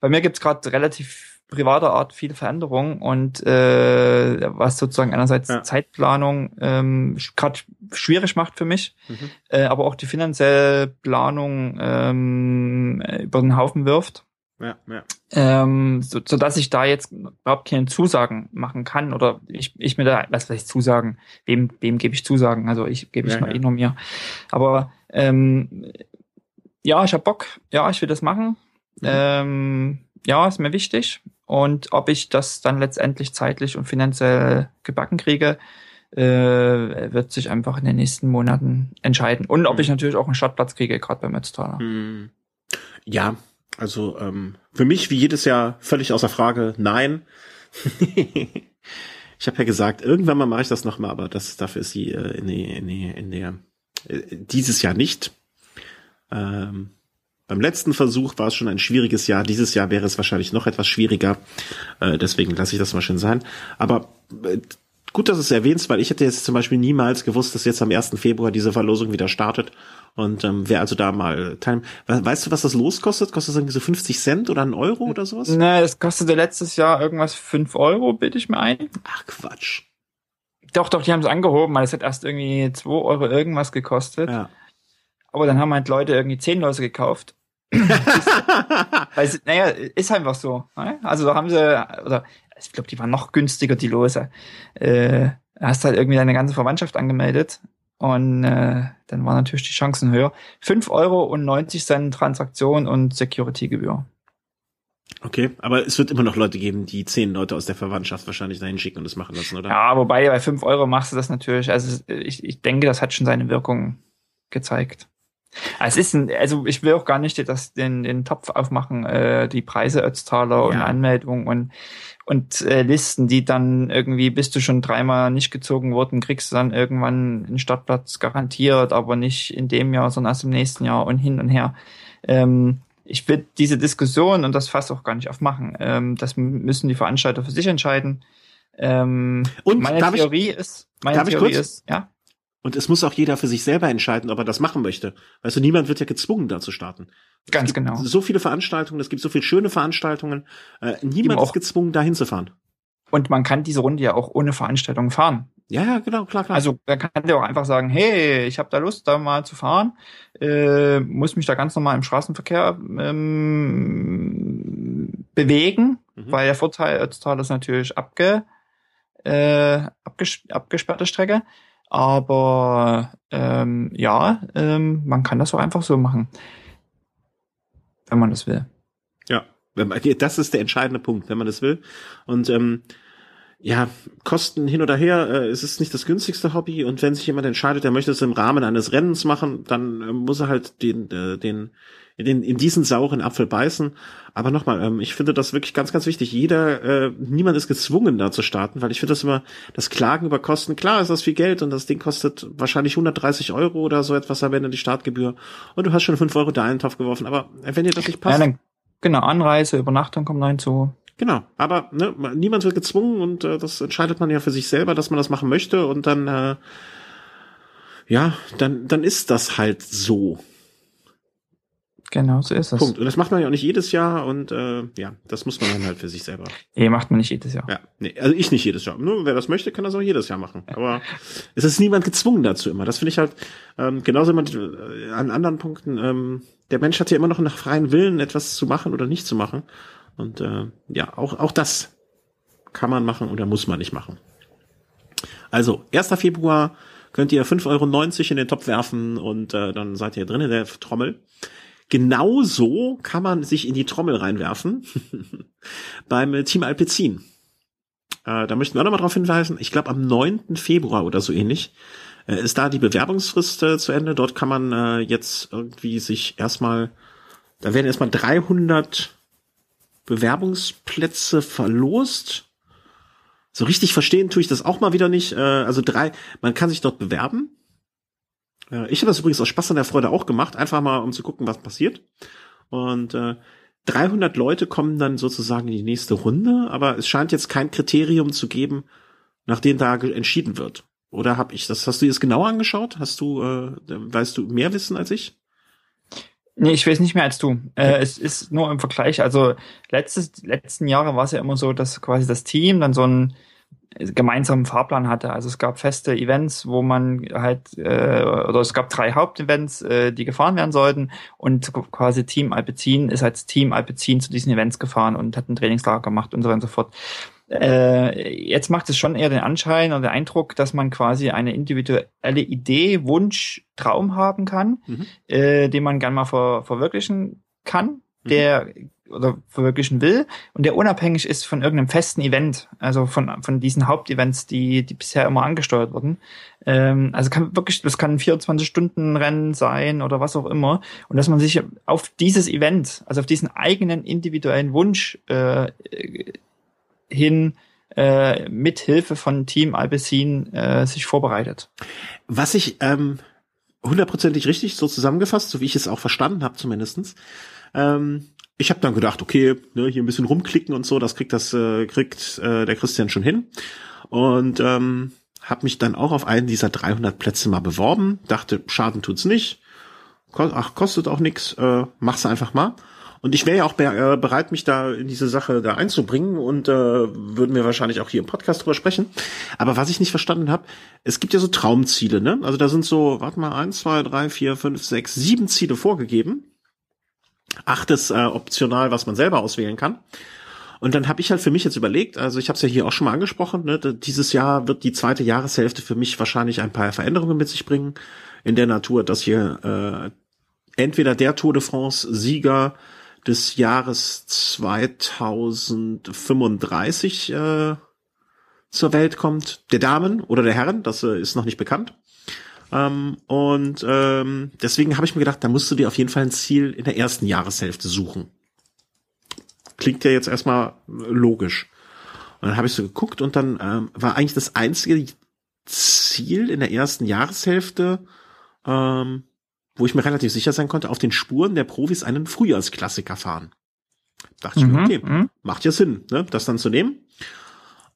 bei mir gibt's gerade relativ privater Art viele Veränderungen und äh, was sozusagen einerseits Ja. Zeitplanung ähm, gerade schwierig macht für mich, Mhm. äh, aber auch die finanzielle Planung ähm, über den Haufen wirft. Ja, ja. Ähm, so, so dass ich da jetzt überhaupt keine Zusagen machen kann oder ich, ich mir da, was weiß ich, Zusagen, wem, wem gebe ich Zusagen? Also ich gebe ich Ja, mal ja. eh nur mir. Aber ähm, ja, ich hab Bock, ja, ich will das machen. Mhm. Ähm, ja, ist mir wichtig. Und ob ich das dann letztendlich zeitlich und finanziell gebacken kriege, äh, wird sich einfach in den nächsten Monaten entscheiden. Und ob Mhm. ich natürlich auch einen Startplatz kriege, gerade beim Ötztaler. Hm. Ja, also ähm, für mich wie jedes Jahr völlig außer Frage, nein. ich habe ja gesagt, irgendwann mal mache ich das nochmal, aber das dafür ist sie äh, in, die, in, die, in der dieses Jahr nicht. Ähm, beim letzten Versuch war es schon ein schwieriges Jahr. Dieses Jahr wäre es wahrscheinlich noch etwas schwieriger. Äh, deswegen lasse ich das mal schön sein. Aber äh, gut, dass du es erwähnst, weil ich hätte jetzt zum Beispiel niemals gewusst, dass jetzt am 1. Februar diese Verlosung wieder startet. Und ähm, wer also da mal teilnimmt. We- Weißt du, was das Los kostet? Kostet das irgendwie so 50 Cent oder ein Euro oder sowas? Ne, es kostete letztes Jahr irgendwas fünf Euro, bitte ich mir ein. Ach Quatsch. Doch, doch, die haben es angehoben, weil es hat erst irgendwie zwei Euro irgendwas gekostet. Ja. Aber dann haben halt Leute irgendwie zehn Lose gekauft. Es- naja, ist einfach so. Ne? Also da haben sie, oder ich glaube, die waren noch günstiger, die Lose. Äh, hast halt irgendwie deine ganze Verwandtschaft angemeldet und äh, dann waren natürlich die Chancen höher. Fünf Euro und 90 Cent Transaktion und Security-Gebühr. Okay, aber es wird immer noch Leute geben, die zehn Leute aus der Verwandtschaft wahrscheinlich dahin schicken und das machen lassen, oder? Ja, wobei bei fünf Euro machst du das natürlich. Also ich, ich denke, das hat schon seine Wirkung gezeigt. Es ist ein, also ich will auch gar nicht das, den, den Topf aufmachen, äh, die Preise Ötztaler und Ja. Anmeldungen und, und äh, Listen, die dann irgendwie, bist du schon dreimal nicht gezogen worden, kriegst du dann irgendwann einen Startplatz garantiert, aber nicht in dem Jahr, sondern erst im nächsten Jahr und hin und her. Ähm, ich will diese Diskussion und das Fass auch gar nicht aufmachen. Ähm, das müssen die Veranstalter für sich entscheiden. Ähm, Und meine darf ich- Theorie ist, meine Theorie ist, ja, Und es muss auch jeder für sich selber entscheiden, ob er das machen möchte. Weißt du, niemand wird ja gezwungen, da zu starten. ganz es gibt genau. So viele Veranstaltungen, es gibt so viele schöne Veranstaltungen. Äh, niemand ist auch- gezwungen, da hinzufahren. Und man kann diese Runde ja auch ohne Veranstaltung fahren. Ja, ja, genau, klar, klar. Also man kann ja auch einfach sagen, hey, ich habe da Lust, da mal zu fahren, äh, muss mich da ganz normal im Straßenverkehr ähm, bewegen mhm. weil der Vorteil Ötztal ist natürlich abge, äh, abges abgesperrte Strecke. Aber ähm, ja, ähm, man kann das auch einfach so machen, wenn man das will. Ja, das ist der entscheidende Punkt, wenn man das will. Und ähm, ja, Kosten hin oder her, äh, es ist nicht das günstigste Hobby und wenn sich jemand entscheidet, er möchte es im Rahmen eines Rennens machen, dann äh, muss er halt den, äh, den, den, in diesen sauren Apfel beißen. Aber nochmal, ähm, ich finde das wirklich ganz, ganz wichtig. Jeder, äh, niemand ist gezwungen, da zu starten, weil ich finde das immer, das Klagen über Kosten, klar ist das viel Geld und das Ding kostet wahrscheinlich 130 Euro oder so etwas am Ende die Startgebühr und du hast schon 5 Euro da in den Topf geworfen. Aber wenn dir das nicht passt. Ja, dann, genau, Anreise, Übernachtung kommt noch hinzu. Genau, aber ne, niemand wird gezwungen und äh, das entscheidet man ja für sich selber, dass man das machen möchte und dann äh, ja, dann dann ist das halt so. Genau, so ist es. Punkt. Und das macht man ja auch nicht jedes Jahr und äh, ja, das muss man dann halt für sich selber. Nee, macht man nicht jedes Jahr. Ja, nee, also ich nicht jedes Jahr. Nur wer das möchte, kann das auch jedes Jahr machen. Aber es ist niemand gezwungen dazu immer. Das finde ich halt ähm, genauso immer äh, an anderen Punkten. Ähm, der Mensch hat ja immer noch nach freien Willen, etwas zu machen oder nicht zu machen. Und äh, ja, auch, auch das kann man machen oder muss man nicht machen. Also, 1. Februar könnt ihr 5,90 Euro in den Topf werfen und äh, dann seid ihr drin in der Trommel. Genauso kann man sich in die Trommel reinwerfen beim Team Alpecin. Äh, da möchten wir nochmal darauf hinweisen, ich glaube am 9. Februar oder so ähnlich äh, ist da die Bewerbungsfrist äh, zu Ende. Dort kann man äh, jetzt irgendwie sich erstmal, da werden erstmal 300 Bewerbungsplätze verlost. So richtig verstehen tue ich das auch mal wieder nicht. Äh, also drei, man kann sich dort bewerben. Äh, ich habe das übrigens aus Spaß an der Freude auch gemacht, einfach mal um zu gucken, was passiert. Und äh, 300 Leute kommen dann sozusagen in die nächste Runde, aber es scheint jetzt kein Kriterium zu geben, nach dem da entschieden wird. Oder habe ich das? Hast du jetzt genauer angeschaut? Hast du, äh, weißt du mehr Wissen als ich? Nee, ich weiß nicht mehr als du. Äh, es ist nur im Vergleich, also letztes, letzten Jahre war es ja immer so, dass quasi das Team dann so einen gemeinsamen Fahrplan hatte. Also es gab feste Events, wo man halt, äh, oder es gab drei Hauptevents, äh, die gefahren werden sollten und quasi Team Alpecin ist als Team Alpecin zu diesen Events gefahren und hat ein Trainingslager gemacht und so weiter und so fort. Äh, jetzt macht es schon eher den Anschein oder den Eindruck, dass man quasi eine individuelle Idee, Wunsch, Traum haben kann, mhm. äh, den man gern mal ver verwirklichen kann, mhm. der oder verwirklichen will und der unabhängig ist von irgendeinem festen Event, also von, von diesen Hauptevents, die, die bisher immer angesteuert wurden. Ähm, also kann wirklich, das kann ein 24-Stunden-Rennen sein oder was auch immer. Und dass man sich auf dieses Event, also auf diesen eigenen individuellen Wunsch äh, hin äh, mit Hilfe von Team Alpecin äh, sich vorbereitet. Was ich ähm, hundertprozentig richtig so zusammengefasst, so wie ich es auch verstanden habe zumindestens. Ähm, ich habe dann gedacht, okay, ne, hier ein bisschen rumklicken und so, das kriegt das äh, kriegt äh, der Christian schon hin und ähm, habe mich dann auch auf einen dieser 300 Plätze mal beworben. Dachte, Schaden tut's nicht, ach kostet auch nix, äh, mach's einfach mal. Und ich wäre ja auch äh, bereit, mich da in diese Sache da einzubringen und äh, würden wir wahrscheinlich auch hier im Podcast drüber sprechen. Aber was ich nicht verstanden habe, es gibt ja so Traumziele, ne? Also da sind so, warte mal, eins, zwei, drei, vier, fünf, sechs, sieben Ziele vorgegeben. Achtes äh, optional, was man selber auswählen kann. Und dann habe ich halt für mich jetzt überlegt, also ich habe es ja hier auch schon mal angesprochen, ne, dieses Jahr wird die zweite Jahreshälfte für mich wahrscheinlich ein paar Veränderungen mit sich bringen. In der Natur, dass hier äh, entweder der Tour de France Sieger des Jahres 2035 äh, zur Welt kommt, der Damen oder der Herren, das äh, ist noch nicht bekannt. Ähm, und ähm, deswegen habe ich mir gedacht, da musst du dir auf jeden Fall ein Ziel in der ersten Jahreshälfte suchen. Klingt ja jetzt erstmal logisch. Und dann habe ich so geguckt und dann ähm, war eigentlich das einzige Ziel in der ersten Jahreshälfte ähm, wo ich mir relativ sicher sein konnte, auf den Spuren der Profis einen Frühjahrsklassiker fahren. Dachte ich mir, mhm, okay, mhm. macht ja Sinn, ne, das dann zu nehmen.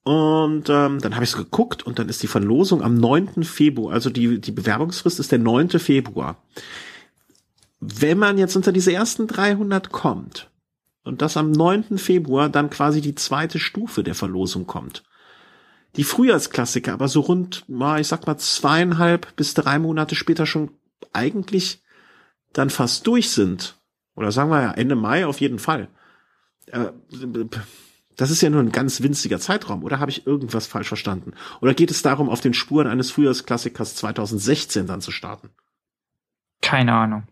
Und ähm, dann habe ich so geguckt und dann ist die Verlosung am 9. Februar, also die, die Bewerbungsfrist ist der 9. Februar. Wenn man jetzt unter diese ersten 300 kommt und das am 9. Februar dann quasi die zweite Stufe der Verlosung kommt, die Frühjahrsklassiker aber so rund, ich sag mal zweieinhalb bis drei Monate später schon eigentlich dann fast durch sind, oder sagen wir ja Ende Mai auf jeden Fall, äh, Das ist ja nur ein ganz winziger Zeitraum, oder habe ich irgendwas falsch verstanden? Oder geht es darum, auf den Spuren eines Frühjahrsklassikers 2016 dann zu starten? Keine Ahnung.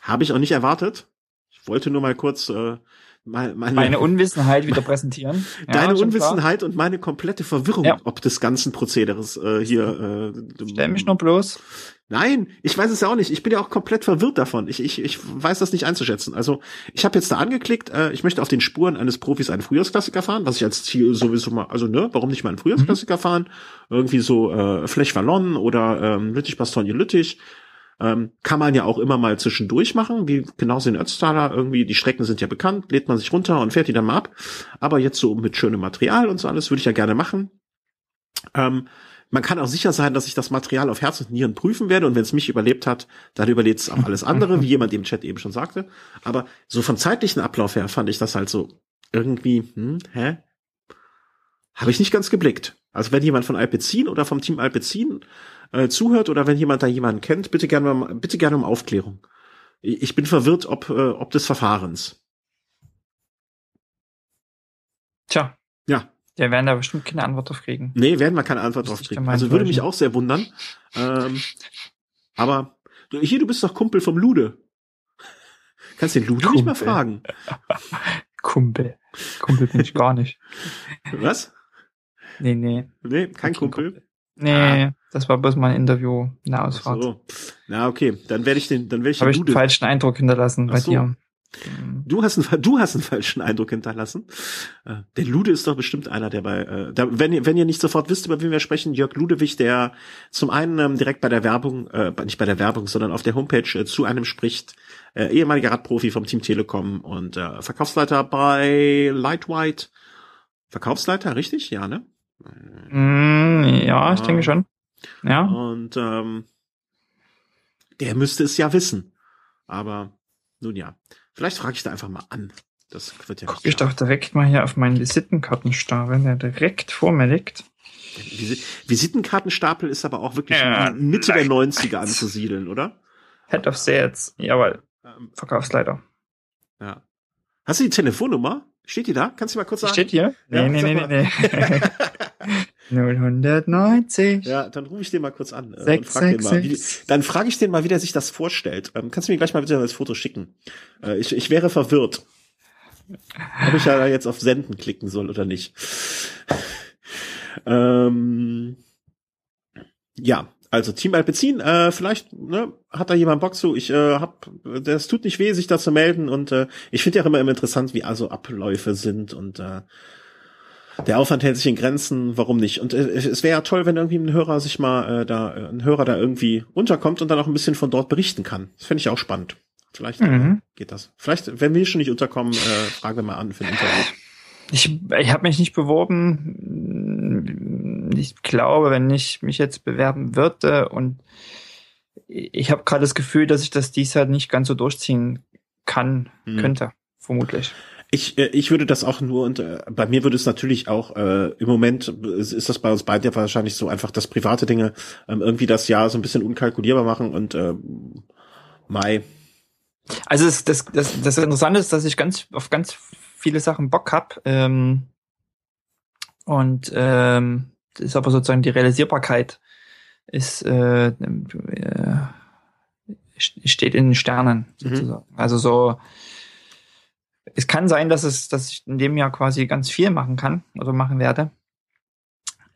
Habe ich auch nicht erwartet. Ich wollte nur mal kurz äh, meine, meine Unwissenheit wieder präsentieren. Deine ja, Unwissenheit klar. und meine komplette Verwirrung ja. ob des ganzen Prozederes äh, hier. Äh, Stell mich nur bloß. Nein, ich weiß es ja auch nicht. Ich bin ja auch komplett verwirrt davon. Ich, ich, ich weiß das nicht einzuschätzen. Also ich habe jetzt da angeklickt, äh, ich möchte auf den Spuren eines Profis einen Frühjahrsklassiker fahren, was ich als Ziel sowieso mal, also ne, warum nicht mal einen Frühjahrsklassiker mhm. fahren? Irgendwie so äh, Flech Wallon oder ähm, Lüttich Bastogne Lüttich. Ähm, kann man ja auch immer mal zwischendurch machen, wie genauso in Ötztaler. Irgendwie, die Strecken sind ja bekannt, lädt man sich runter und fährt die dann mal ab. Aber jetzt so mit schönem Material und so alles würde ich ja gerne machen. Ähm, man kann auch sicher sein, dass ich das Material auf Herz und Nieren prüfen werde und wenn es mich überlebt hat, dann überlebt es auch alles andere, wie jemand im Chat eben schon sagte. Aber so vom zeitlichen Ablauf her fand ich das halt so irgendwie, hm, hä? Habe ich nicht ganz geblickt. Also wenn jemand von Alpecin oder vom Team Alpecin äh, zuhört oder wenn jemand da jemanden kennt, bitte gerne, bitte gerne um Aufklärung. Ich bin verwirrt, ob, äh, ob des Verfahrens. Tja. Ja. Wir werden da bestimmt keine Antwort drauf kriegen. Nee, werden wir keine Antwort drauf kriegen. Also würde mich auch sehr wundern. Ähm, aber hier, du bist doch Kumpel vom Lude. Kannst den Lude Kumpel. nicht mal fragen. Kumpel. Kumpel bin ich gar nicht. Was? Nee, nee. Nee, kein Kumpel. Kumpel. Nee, ah. das war bloß mal ein Interview, eine Ausfahrt. So. Na, okay, dann werde ich den, dann werde ich Habe ich einen falschen Eindruck hinterlassen Ach bei so. dir. Du hast einen, du hast einen falschen Eindruck hinterlassen. Äh, der Lude ist doch bestimmt einer, der bei, äh, da, wenn ihr, wenn ihr nicht sofort wisst, über wen wir sprechen, Jörg Ludewig, der zum einen ähm, direkt bei der Werbung, äh, nicht bei der Werbung, sondern auf der Homepage äh, zu einem spricht, äh, ehemaliger Radprofi vom Team Telekom und äh, Verkaufsleiter bei Lightwhite. Verkaufsleiter, richtig? Ja, ne? Mm, ja, ich denke schon. Ja. Und ähm, der müsste es ja wissen. Aber nun ja, vielleicht frage ich da einfach mal an. Das wird ja Guck ich doch direkt mal hier auf meinen Visitenkartenstapel, der direkt vor mir liegt. Visitenkartenstapel ist aber auch wirklich ja, Mitte der 90er anzusiedeln, oder? Head of Sales, jawohl. Ähm, Verkaufsleiter. Ja. Hast du die Telefonnummer? Steht die da? Kannst du mal kurz sagen? Steht hier? Nee, ja, nee, nee, nee, nee. 090. Ja, dann rufe ich den mal kurz an. 6, und frag 6, den mal, wie, dann frage ich den mal, wie der sich das vorstellt. Ähm, kannst du mir gleich mal bitte das Foto schicken? Äh, ich, ich wäre verwirrt. Ob ich ja jetzt auf Senden klicken soll oder nicht. ähm, ja, also Team Alpecin, äh, vielleicht ne, hat da jemand Bock zu. Ich äh, hab, das tut nicht weh, sich da zu melden und äh, ich finde ja immer, immer interessant, wie also Abläufe sind und äh, der Aufwand hält sich in Grenzen, warum nicht? Und äh, es wäre ja toll, wenn irgendwie ein Hörer sich mal äh, da, ein Hörer da irgendwie unterkommt und dann auch ein bisschen von dort berichten kann. Das finde ich auch spannend. Vielleicht äh, mhm. geht das. Vielleicht, wenn wir schon nicht unterkommen, äh, fragen wir mal an für ein Interview. Ich, ich habe mich nicht beworben ich glaube, wenn ich mich jetzt bewerben würde und ich habe gerade das Gefühl, dass ich das dies halt nicht ganz so durchziehen kann, hm. könnte, vermutlich. Ich, äh, ich würde das auch nur und äh, bei mir würde es natürlich auch äh, im Moment ist das bei uns beiden ja wahrscheinlich so einfach, dass private Dinge ähm, irgendwie das Jahr so ein bisschen unkalkulierbar machen und äh, Mai. Also das, das, das, das Interessante ist, dass ich ganz auf ganz viele Sachen Bock hab ähm, und ähm, ist aber sozusagen die Realisierbarkeit ist äh, äh, steht in den Sternen mhm. sozusagen. Mhm. Also so es kann sein, dass es, dass ich in dem Jahr quasi ganz viel machen kann oder machen werde.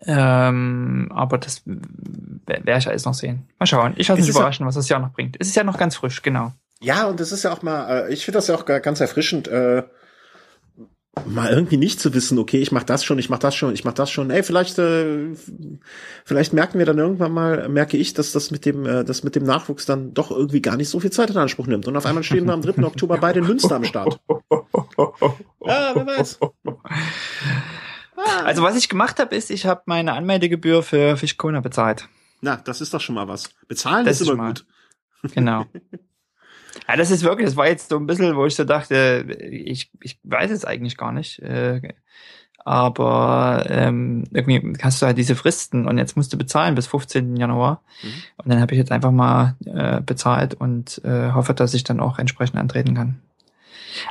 Ähm, aber das werde ich alles noch sehen. Mal schauen. Ich lasse mich überraschen, ja, was das Jahr noch bringt. Es ist ja noch ganz frisch, genau. Ja, und das ist ja auch mal, äh, ich finde das ja auch ganz erfrischend, äh, mal irgendwie nicht zu wissen, okay, ich mach das schon, ich mach das schon, ich mach das schon. Ey, vielleicht äh, vielleicht merken wir dann irgendwann mal, merke ich, dass das mit dem äh, das mit dem Nachwuchs dann doch irgendwie gar nicht so viel Zeit in Anspruch nimmt und auf einmal stehen wir am 3. Oktober beide in Münster am Start. ja, wer weiß. Also was ich gemacht habe, ist, ich habe meine Anmeldegebühr für Fischkona bezahlt. Na, das ist doch schon mal was. Bezahlen das ist immer gut. Genau. Ja, das ist wirklich, das war jetzt so ein bisschen, wo ich so dachte, ich, ich weiß es eigentlich gar nicht. Äh, aber ähm, irgendwie hast du halt diese Fristen und jetzt musst du bezahlen bis 15. Januar. Mhm. Und dann habe ich jetzt einfach mal äh, bezahlt und äh, hoffe, dass ich dann auch entsprechend antreten kann.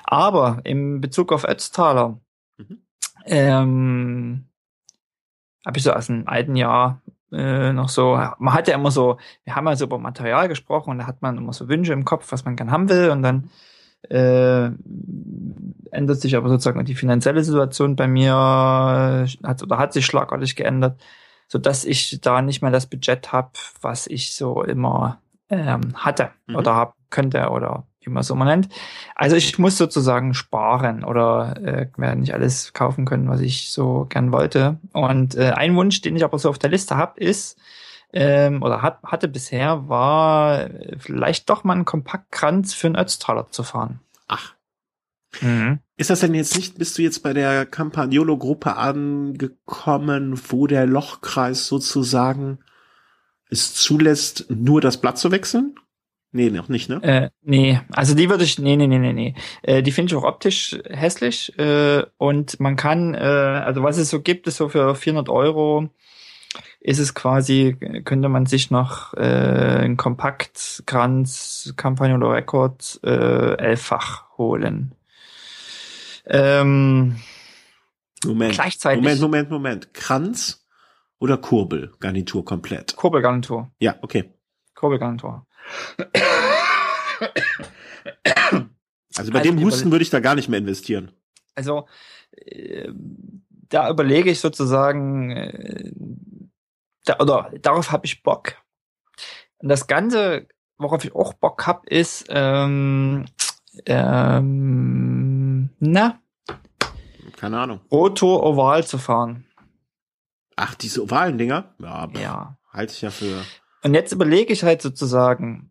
Aber im Bezug auf Ötztaler, mhm. ähm, habe ich so aus dem alten Jahr äh, noch so, man hat ja immer so, wir haben ja so über Material gesprochen und da hat man immer so Wünsche im Kopf, was man gern haben will und dann äh, ändert sich aber sozusagen die finanzielle Situation bei mir, hat oder hat sich schlagartig geändert, so dass ich da nicht mehr das Budget habe, was ich so immer ähm, hatte mhm. oder hab, könnte oder wie man es immer nennt. Also ich muss sozusagen sparen oder äh, werde nicht alles kaufen können, was ich so gern wollte. Und äh, ein Wunsch, den ich aber so auf der Liste habe, ist, ähm, oder hat, hatte bisher, war vielleicht doch mal einen Kompaktkranz für einen Ötztaler zu fahren. Ach. Mhm. Ist das denn jetzt nicht, bist du jetzt bei der Campagnolo-Gruppe angekommen, wo der Lochkreis sozusagen es zulässt, nur das Blatt zu wechseln? Nee, noch nicht, ne? Äh, nee, also die würde ich, nee, nee, nee, nee, nee. Äh, die finde ich auch optisch hässlich äh, und man kann, äh, also was es so gibt, ist so für 400 Euro ist es quasi, könnte man sich noch äh, ein Kompaktkranz, Kampagne oder Record äh, elffach holen. Ähm, Moment, gleichzeitig. Moment, Moment, Moment. Kranz oder Kurbelgarnitur komplett? Kurbelgarnitur. Ja, okay. Kurbelgarnitur. Also bei also dem Husten würde ich da gar nicht mehr investieren. Also äh, da überlege ich sozusagen, äh, da, oder darauf habe ich Bock. Und das Ganze, worauf ich auch Bock hab, ist, ähm, ähm, na? Keine Ahnung. Roto Oval zu fahren. Ach, diese ovalen Dinger? Ja, ja. halte ich ja für. Und jetzt überlege ich halt sozusagen,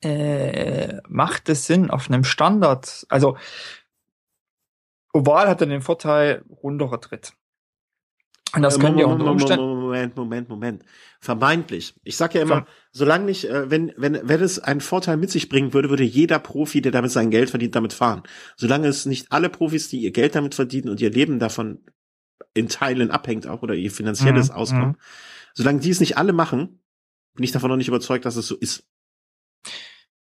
äh, macht es Sinn auf einem Standard, also Oval hat dann den Vorteil, runderer Tritt. Und das äh, können wir unter Umständen. Moment, Moment, Moment. Vermeintlich. Ich sag ja immer, Ver solange nicht, äh, wenn, wenn, wenn es einen Vorteil mit sich bringen würde, würde jeder Profi, der damit sein Geld verdient, damit fahren. Solange es nicht alle Profis, die ihr Geld damit verdienen und ihr Leben davon in Teilen abhängt auch oder ihr finanzielles mhm, Auskommen, mhm. Solange die es nicht alle machen, bin ich davon noch nicht überzeugt, dass es so ist.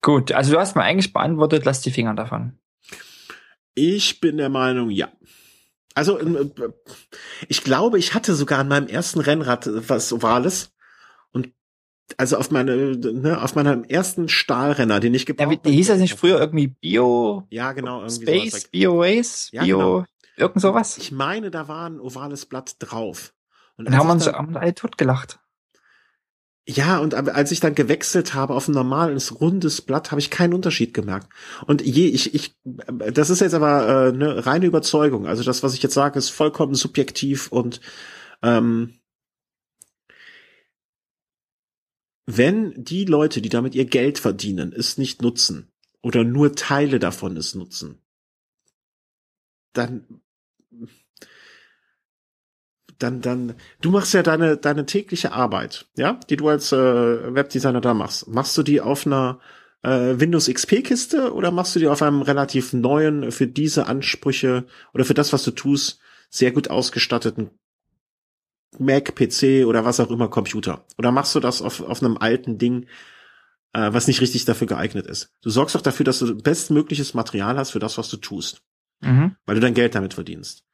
Gut, also du hast mir eigentlich beantwortet, lass die Finger davon. Ich bin der Meinung, ja. Also ähm, äh, ich glaube, ich hatte sogar an meinem ersten Rennrad was Ovales und also auf meine ne, auf meinem ersten Stahlrenner, den ich gebraucht habe. Ja, hieß das nicht früher irgendwie Bio? Ja, genau, irgendwie Space, Bio Race, ja, Bio, genau. irgend sowas. Ich meine, da war ein ovales Blatt drauf. Und dann haben uns dann, alle tot gelacht. Ja, und als ich dann gewechselt habe auf ein normales, rundes Blatt, habe ich keinen Unterschied gemerkt. Und je, ich, ich, das ist jetzt aber äh, eine reine Überzeugung. Also das, was ich jetzt sage, ist vollkommen subjektiv und ähm, wenn die Leute, die damit ihr Geld verdienen, es nicht nutzen oder nur Teile davon es nutzen, dann dann, dann, du machst ja deine, deine tägliche Arbeit, ja, die du als äh, Webdesigner da machst. Machst du die auf einer äh, Windows XP-Kiste oder machst du die auf einem relativ neuen, für diese Ansprüche oder für das, was du tust, sehr gut ausgestatteten Mac, PC oder was auch immer Computer? Oder machst du das auf, auf einem alten Ding, äh, was nicht richtig dafür geeignet ist? Du sorgst doch dafür, dass du bestmögliches Material hast für das, was du tust. Mhm. Weil du dein Geld damit verdienst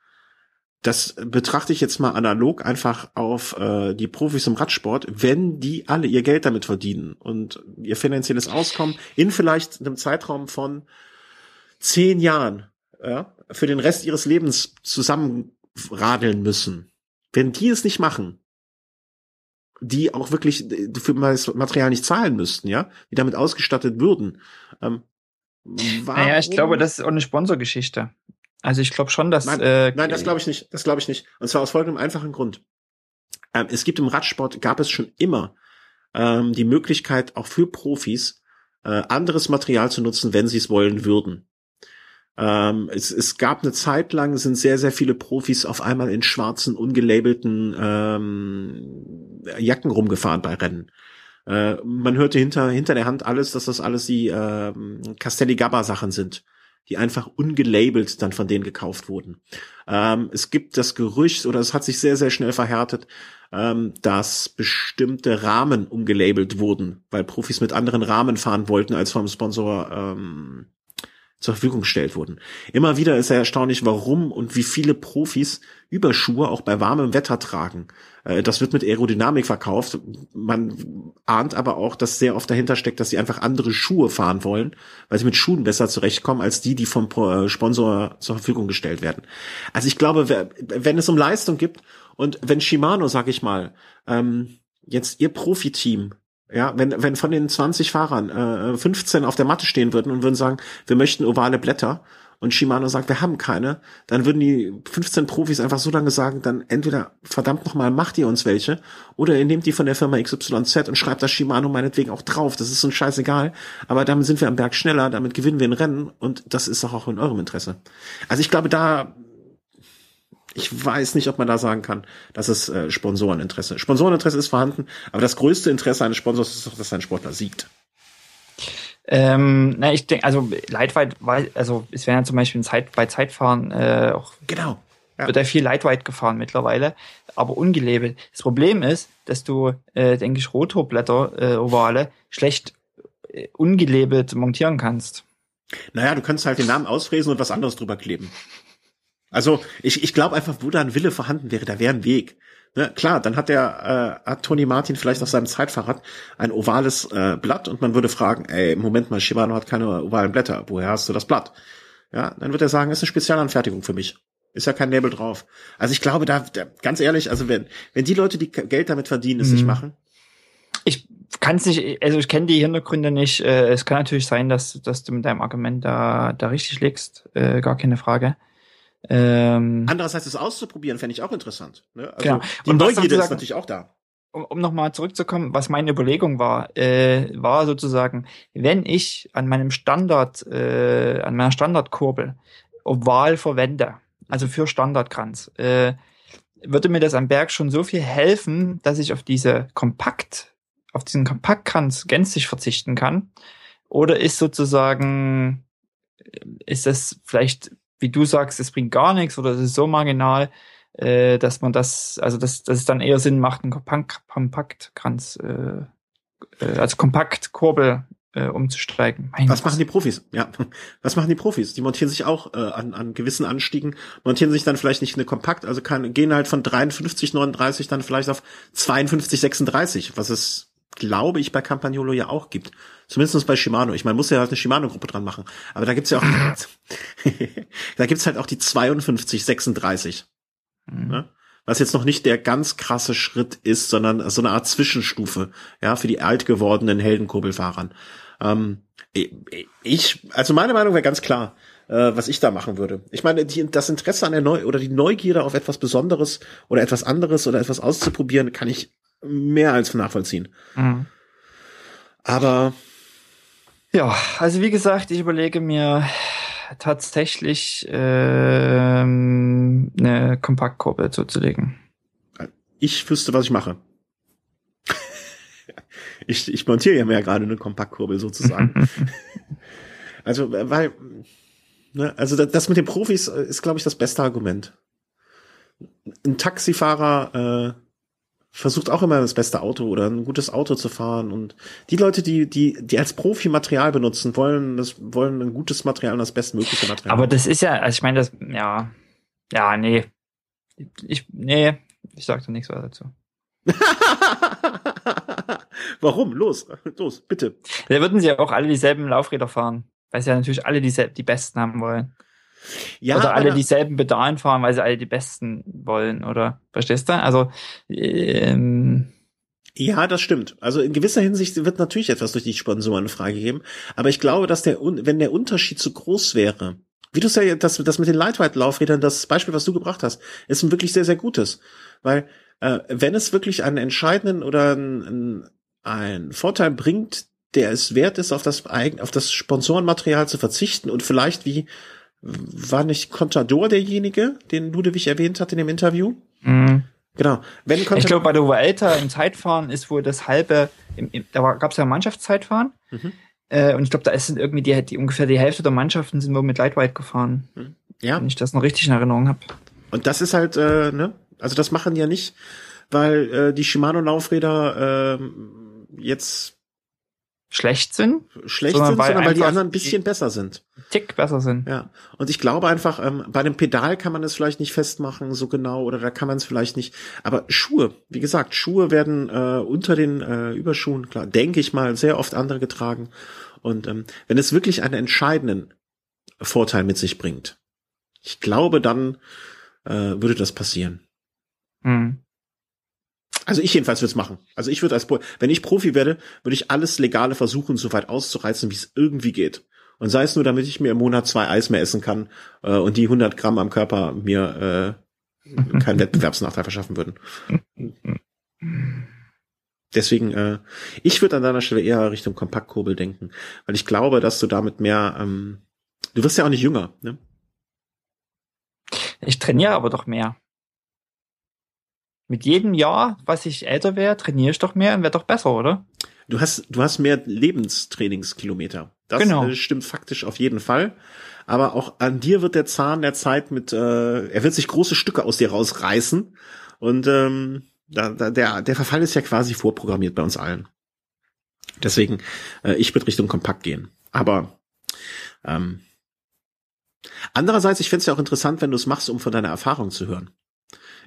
das betrachte ich jetzt mal analog einfach auf äh, die Profis im Radsport, wenn die alle ihr Geld damit verdienen und ihr finanzielles Auskommen in vielleicht einem Zeitraum von zehn Jahren ja, für den Rest ihres Lebens zusammenradeln müssen. Wenn die es nicht machen, die auch wirklich für das Material nicht zahlen müssten, ja, die damit ausgestattet würden. Ähm, naja, ich glaube, das ist auch eine Sponsorgeschichte. Also ich glaube schon, dass. Nein, äh, nein das glaube ich nicht. Das glaube ich nicht. Und zwar aus folgendem einfachen Grund. Ähm, es gibt im Radsport, gab es schon immer ähm, die Möglichkeit, auch für Profis äh, anderes Material zu nutzen, wenn sie es wollen würden. Ähm, es, es gab eine Zeit lang, sind sehr, sehr viele Profis auf einmal in schwarzen, ungelabelten ähm, Jacken rumgefahren bei Rennen. Äh, man hörte hinter, hinter der Hand alles, dass das alles die äh, Castelli-Gabba-Sachen sind die einfach ungelabelt dann von denen gekauft wurden. Ähm, es gibt das Gerücht, oder es hat sich sehr, sehr schnell verhärtet, ähm, dass bestimmte Rahmen umgelabelt wurden, weil Profis mit anderen Rahmen fahren wollten, als vom Sponsor ähm, zur Verfügung gestellt wurden. Immer wieder ist er erstaunlich, warum und wie viele Profis Überschuhe auch bei warmem Wetter tragen. Äh, das wird mit Aerodynamik verkauft. Man ahnt aber auch, dass sehr oft dahinter steckt, dass sie einfach andere Schuhe fahren wollen, weil sie mit Schuhen besser zurechtkommen als die, die vom äh, Sponsor zur Verfügung gestellt werden. Also ich glaube, wenn es um Leistung gibt und wenn Shimano, sag ich mal, ähm, jetzt ihr Profiteam ja, wenn, wenn von den 20 Fahrern äh, 15 auf der Matte stehen würden und würden sagen, wir möchten ovale Blätter und Shimano sagt, wir haben keine, dann würden die 15 Profis einfach so lange sagen, dann entweder verdammt nochmal macht ihr uns welche oder ihr nehmt die von der Firma XYZ und schreibt das Shimano meinetwegen auch drauf. Das ist uns scheißegal, aber damit sind wir am Berg schneller, damit gewinnen wir ein Rennen und das ist doch auch in eurem Interesse. Also ich glaube, da ich weiß nicht, ob man da sagen kann, dass es äh, Sponsoreninteresse. Sponsoreninteresse ist vorhanden, aber das größte Interesse eines Sponsors ist doch, dass ein Sportler siegt. Ähm, na, ich denke, also Lightweight, also es werden ja zum Beispiel Zeit, bei Zeitfahren äh, auch genau. Ja. wird ja viel Lightweight gefahren mittlerweile, aber ungelabelt. Das Problem ist, dass du, äh, denke ich, Rotorblätter, äh, Ovale, schlecht äh, ungelabelt montieren kannst. Naja, du kannst halt den Namen ausfräsen und was anderes drüber kleben. Also ich, ich glaube einfach, wo da ein Wille vorhanden wäre, da wäre ein Weg. Ne, klar, dann hat der äh, hat Tony Martin vielleicht auf seinem Zeitfahrrad ein ovales äh, Blatt und man würde fragen, ey, Moment mal, Shimano hat keine ovalen Blätter, woher hast du das Blatt? Ja, dann wird er sagen, ist eine Spezialanfertigung für mich. Ist ja kein Nebel drauf. Also ich glaube, da, da ganz ehrlich, also wenn wenn die Leute, die Geld damit verdienen, es mhm. nicht machen. Ich kann es nicht, also ich kenne die Hintergründe nicht. Äh, es kann natürlich sein, dass dass du mit deinem Argument da da richtig liegst, äh, gar keine Frage. Ähm, Andererseits es auszuprobieren, fände ich auch interessant. Ne? Also genau. die Und Neugierde ist natürlich auch da. Um, um nochmal zurückzukommen, was meine Überlegung war, äh, war sozusagen, wenn ich an meinem Standard, äh, an meiner Standardkurbel oval verwende, also für Standardkranz, äh, würde mir das am Berg schon so viel helfen, dass ich auf diese Kompakt, auf diesen Kompaktkranz gänzlich verzichten kann? Oder ist sozusagen, ist das vielleicht wie du sagst, es bringt gar nichts oder es ist so marginal, äh, dass man das, also dass, dass es dann eher Sinn macht, einen Kompakt, Kompaktkranz, äh, äh, als Kompaktkurbel äh, umzusteigen. Mein Was machen die Profis? Ja, was machen die Profis? Die montieren sich auch äh, an, an gewissen Anstiegen, montieren sich dann vielleicht nicht eine Kompakt, also kann, gehen halt von 53, 39 dann vielleicht auf 52, 36, was es glaube ich, bei Campagnolo ja auch gibt. Zumindest bei Shimano. Ich meine, muss ja halt eine Shimano-Gruppe dran machen. Aber da gibt's ja auch, da gibt's halt auch die 52, 36. Mhm. Ne? Was jetzt noch nicht der ganz krasse Schritt ist, sondern so eine Art Zwischenstufe, ja, für die alt gewordenen Heldenkurbelfahrern. Ähm, ich, also meine Meinung wäre ganz klar, äh, was ich da machen würde. Ich meine, die, das Interesse an der Neu oder die Neugierde auf etwas Besonderes oder etwas anderes oder etwas auszuprobieren, kann ich mehr als nachvollziehen. Mhm. Aber ja, also wie gesagt, ich überlege mir tatsächlich ähm, eine Kompaktkurbel zuzulegen. Ich wüsste, was ich mache. ich, ich montiere ja mehr gerade eine Kompaktkurbel sozusagen. also, weil, ne, also das mit den Profis ist, glaube ich, das beste Argument. Ein Taxifahrer äh, versucht auch immer das beste Auto oder ein gutes Auto zu fahren und die Leute, die die die als Profi Material benutzen, wollen das wollen ein gutes Material und das bestmögliche Material. Aber das ist ja, also ich meine, das ja ja nee, ich nee, ich sag da nichts weiter dazu. Warum? Los, los, bitte. Da würden sie ja auch alle dieselben Laufräder fahren, weil sie ja natürlich alle die, die besten haben wollen. Ja, oder alle dieselben Pedalen fahren, weil sie alle die besten wollen, oder verstehst du? Also ähm, ja, das stimmt. Also in gewisser Hinsicht wird natürlich etwas durch die Sponsoren freigegeben, aber ich glaube, dass der, wenn der Unterschied zu groß wäre, wie du es ja, das, das mit den Lightweight-Laufrädern, das Beispiel, was du gebracht hast, ist ein wirklich sehr, sehr gutes. Weil, äh, wenn es wirklich einen entscheidenden oder einen, einen Vorteil bringt, der es wert ist, auf das, auf das Sponsorenmaterial zu verzichten und vielleicht wie war nicht Contador derjenige, den Ludewig erwähnt hat in dem Interview? Mhm. Genau. Wenn Contador ich glaube, bei der Vuelta im Zeitfahren ist wohl das halbe, im, im, da gab es ja Mannschaftszeitfahren. Mhm. Äh, und ich glaube, da ist irgendwie die, die, ungefähr die Hälfte der Mannschaften sind wohl mit Lightweight gefahren. Mhm. Ja. Wenn ich das noch richtig in Erinnerung habe. Und das ist halt, äh, ne? Also das machen ja nicht, weil äh, die Shimano-Laufräder äh, jetzt schlecht sind. Schlecht sondern sind, weil sondern weil die anderen ein bisschen besser sind. Tick besser sind. Ja. Und ich glaube einfach, ähm, bei dem Pedal kann man es vielleicht nicht festmachen, so genau, oder da kann man es vielleicht nicht. Aber Schuhe, wie gesagt, Schuhe werden äh, unter den äh, Überschuhen, klar, denke ich mal, sehr oft andere getragen. Und ähm, wenn es wirklich einen entscheidenden Vorteil mit sich bringt, ich glaube, dann äh, würde das passieren. Mhm. Also ich jedenfalls würde es machen. Also ich würde als, wenn ich Profi werde, würde ich alles Legale versuchen, so weit auszureizen, wie es irgendwie geht. Und sei es nur, damit ich mir im Monat zwei Eis mehr essen kann äh, und die 100 Gramm am Körper mir äh, keinen Wettbewerbsnachteil verschaffen würden. Deswegen, äh, ich würde an deiner Stelle eher Richtung Kompaktkurbel denken, weil ich glaube, dass du damit mehr, ähm, du wirst ja auch nicht jünger, ne? Ich trainiere aber doch mehr. Mit jedem Jahr, was ich älter wäre, trainiere ich doch mehr und werde doch besser, oder? Du hast, du hast mehr Lebenstrainingskilometer. Das genau. Äh, stimmt faktisch auf jeden Fall. Aber auch an dir wird der Zahn der Zeit mit, äh, er wird sich große Stücke aus dir rausreißen. Und ähm, da, da, der, der Verfall ist ja quasi vorprogrammiert bei uns allen. Deswegen, äh, ich würde Richtung Kompakt gehen. Aber ähm, andererseits, ich fände es ja auch interessant, wenn du es machst, um von deiner Erfahrung zu hören.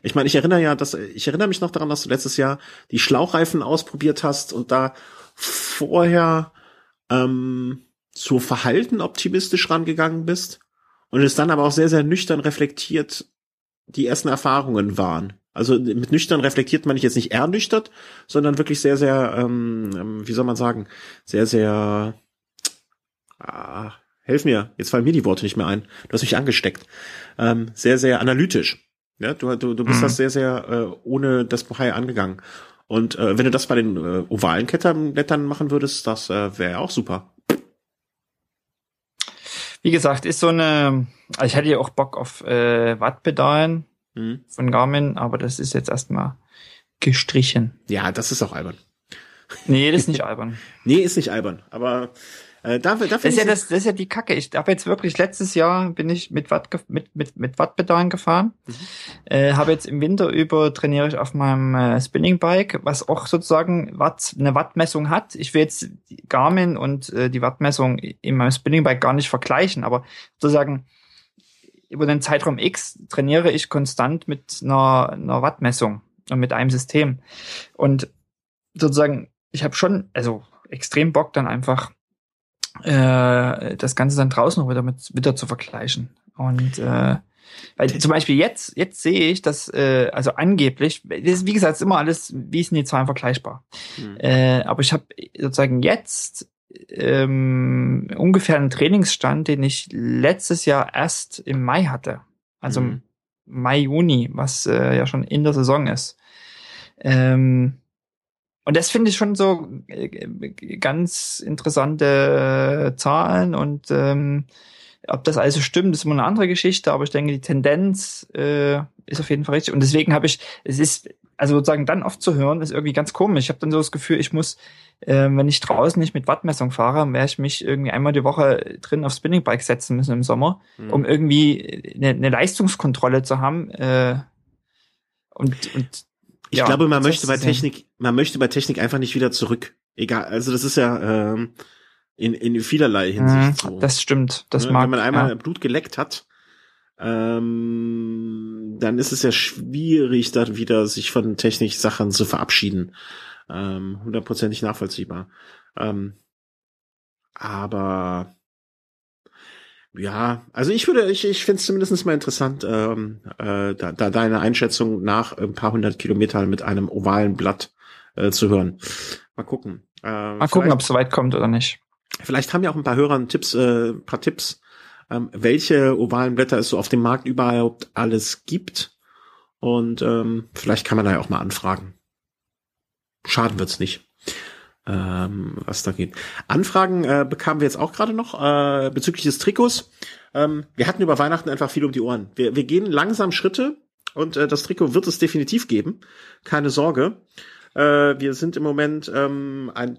Ich meine, ich erinnere ja, dass ich erinnere mich noch daran, dass du letztes Jahr die Schlauchreifen ausprobiert hast und da vorher ähm, so Verhalten optimistisch rangegangen bist und es dann aber auch sehr, sehr nüchtern reflektiert die ersten Erfahrungen waren. Also mit nüchtern reflektiert man nicht jetzt nicht ernüchtert, sondern wirklich sehr, sehr, ähm, ähm, wie soll man sagen, sehr, sehr, ah, helf mir, jetzt fallen mir die Worte nicht mehr ein. Du hast mich angesteckt. Ähm, sehr, sehr analytisch. Ja, du, du, du bist mhm. das sehr, sehr äh, ohne das Bohai angegangen. Und äh, wenn du das bei den äh, ovalen Kettenblättern machen würdest, das äh, wäre auch super. Wie gesagt, ist so eine, also ich hätte ja auch Bock auf äh, Wattpedalen mhm. von Garmin, aber das ist jetzt erstmal gestrichen. Ja, das ist auch albern. Nee, das ist nicht albern. nee, ist nicht albern, aber äh, dafür, dafür das, ist ja das, das ist ja die Kacke. Ich habe jetzt wirklich letztes Jahr bin ich mit Watt mit mit mit Wattpedalen gefahren. Mhm. Äh, habe jetzt im Winter über trainiere ich auf meinem äh, Spinning Bike, was auch sozusagen Watt eine Wattmessung hat. Ich will jetzt Garmin und äh, die Wattmessung in meinem Spinning Bike gar nicht vergleichen, aber sozusagen über den Zeitraum X trainiere ich konstant mit einer, einer Wattmessung und mit einem System. Und sozusagen, ich habe schon, also extrem Bock dann einfach äh, das Ganze dann draußen noch wieder mit wieder zu vergleichen. Und äh, weil zum Beispiel jetzt, jetzt sehe ich, dass, äh, also angeblich, das ist, wie gesagt, ist immer alles, wie sind die Zahlen vergleichbar. Mhm. Äh, aber ich habe sozusagen jetzt ähm, ungefähr einen Trainingsstand, den ich letztes Jahr erst im Mai hatte. Also mhm. Mai, Juni, was äh, ja schon in der Saison ist. Ähm, und das finde ich schon so äh, ganz interessante äh, Zahlen und ähm, ob das also stimmt, ist immer eine andere Geschichte, aber ich denke, die Tendenz äh, ist auf jeden Fall richtig. Und deswegen habe ich, es ist, also sozusagen dann oft zu hören, ist irgendwie ganz komisch. Ich habe dann so das Gefühl, ich muss, äh, wenn ich draußen nicht mit Wattmessung fahre, werde ich mich irgendwie einmal die Woche drin auf Spinningbike setzen müssen im Sommer, mhm. um irgendwie eine, eine Leistungskontrolle zu haben. Äh, und, und ich ja, glaube, man möchte bei Technik, man möchte bei Technik einfach nicht wieder zurück. Egal, also das ist ja ähm, in, in vielerlei Hinsicht mhm, so. Das stimmt, das ne? mag. Wenn man einmal ja. Blut geleckt hat, ähm, dann ist es ja schwierig, da wieder sich von Technik-Sachen zu verabschieden. Ähm, hundertprozentig nachvollziehbar. Ähm, aber ja, also ich würde, ich, ich finde es zumindest mal interessant, ähm, äh, da, da deine Einschätzung nach ein paar hundert Kilometern mit einem ovalen Blatt äh, zu hören. Mal gucken. Äh, mal gucken, ob es so weit kommt oder nicht. Vielleicht haben ja auch ein paar Hörer Tipps, äh, paar Tipps, ähm, welche ovalen Blätter es so auf dem Markt überhaupt alles gibt. Und ähm, vielleicht kann man da ja auch mal anfragen. Schaden wird's nicht ähm, was da geht. Anfragen äh, bekamen wir jetzt auch gerade noch äh, bezüglich des Trikots. Ähm, wir hatten über Weihnachten einfach viel um die Ohren. Wir, wir gehen langsam Schritte und äh, das Trikot wird es definitiv geben. Keine Sorge. Äh, wir sind im Moment ähm, ein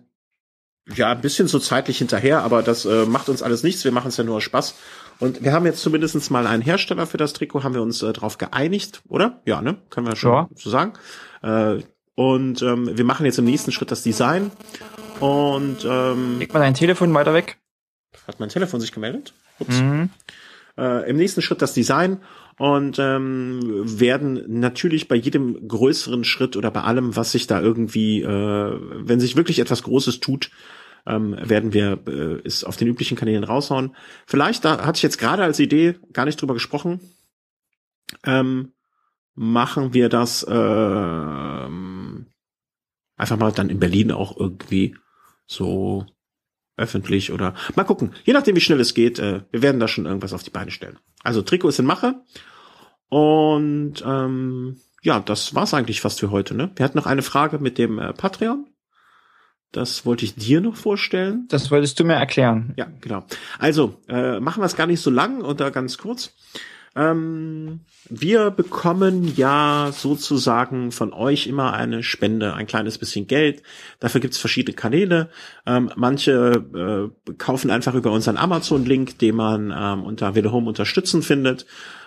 ja, ein bisschen so zeitlich hinterher, aber das äh, macht uns alles nichts. Wir machen es ja nur Spaß. Und wir haben jetzt zumindestens mal einen Hersteller für das Trikot, haben wir uns äh, darauf geeinigt, oder? Ja, ne? Können wir schon ja. so sagen. Äh, und ähm, wir machen jetzt im nächsten Schritt das Design Und ähm, Leg mal dein Telefon weiter weg. hat mein Telefon sich gemeldet. Ups. Mhm. Äh, Im nächsten Schritt das Design und ähm, werden natürlich bei jedem größeren Schritt oder bei allem, was sich da irgendwie, äh, wenn sich wirklich etwas Großes tut, ähm, werden wir äh, es auf den üblichen Kanälen raushauen. Vielleicht, da hatte ich jetzt gerade als Idee gar nicht drüber gesprochen, ähm, machen wir das äh, einfach mal dann in Berlin auch irgendwie so öffentlich oder mal gucken. Je nachdem, wie schnell es geht, äh, wir werden da schon irgendwas auf die Beine stellen. Also Trikot ist in Mache und ähm, ja, das war's eigentlich fast für heute. Ne? Wir hatten noch eine Frage mit dem äh, Patreon. Das wollte ich dir noch vorstellen. Das wolltest du mir erklären. Ja, genau. Also, äh, machen wir es gar nicht so lang und da ganz kurz. Ähm, wir bekommen ja sozusagen von euch immer eine Spende, ein kleines bisschen Geld. Dafür gibt's verschiedene Kanäle. Ähm, manche äh, kaufen einfach über unseren Amazon-Link, den man ähm, unter Wille unterstützen findet.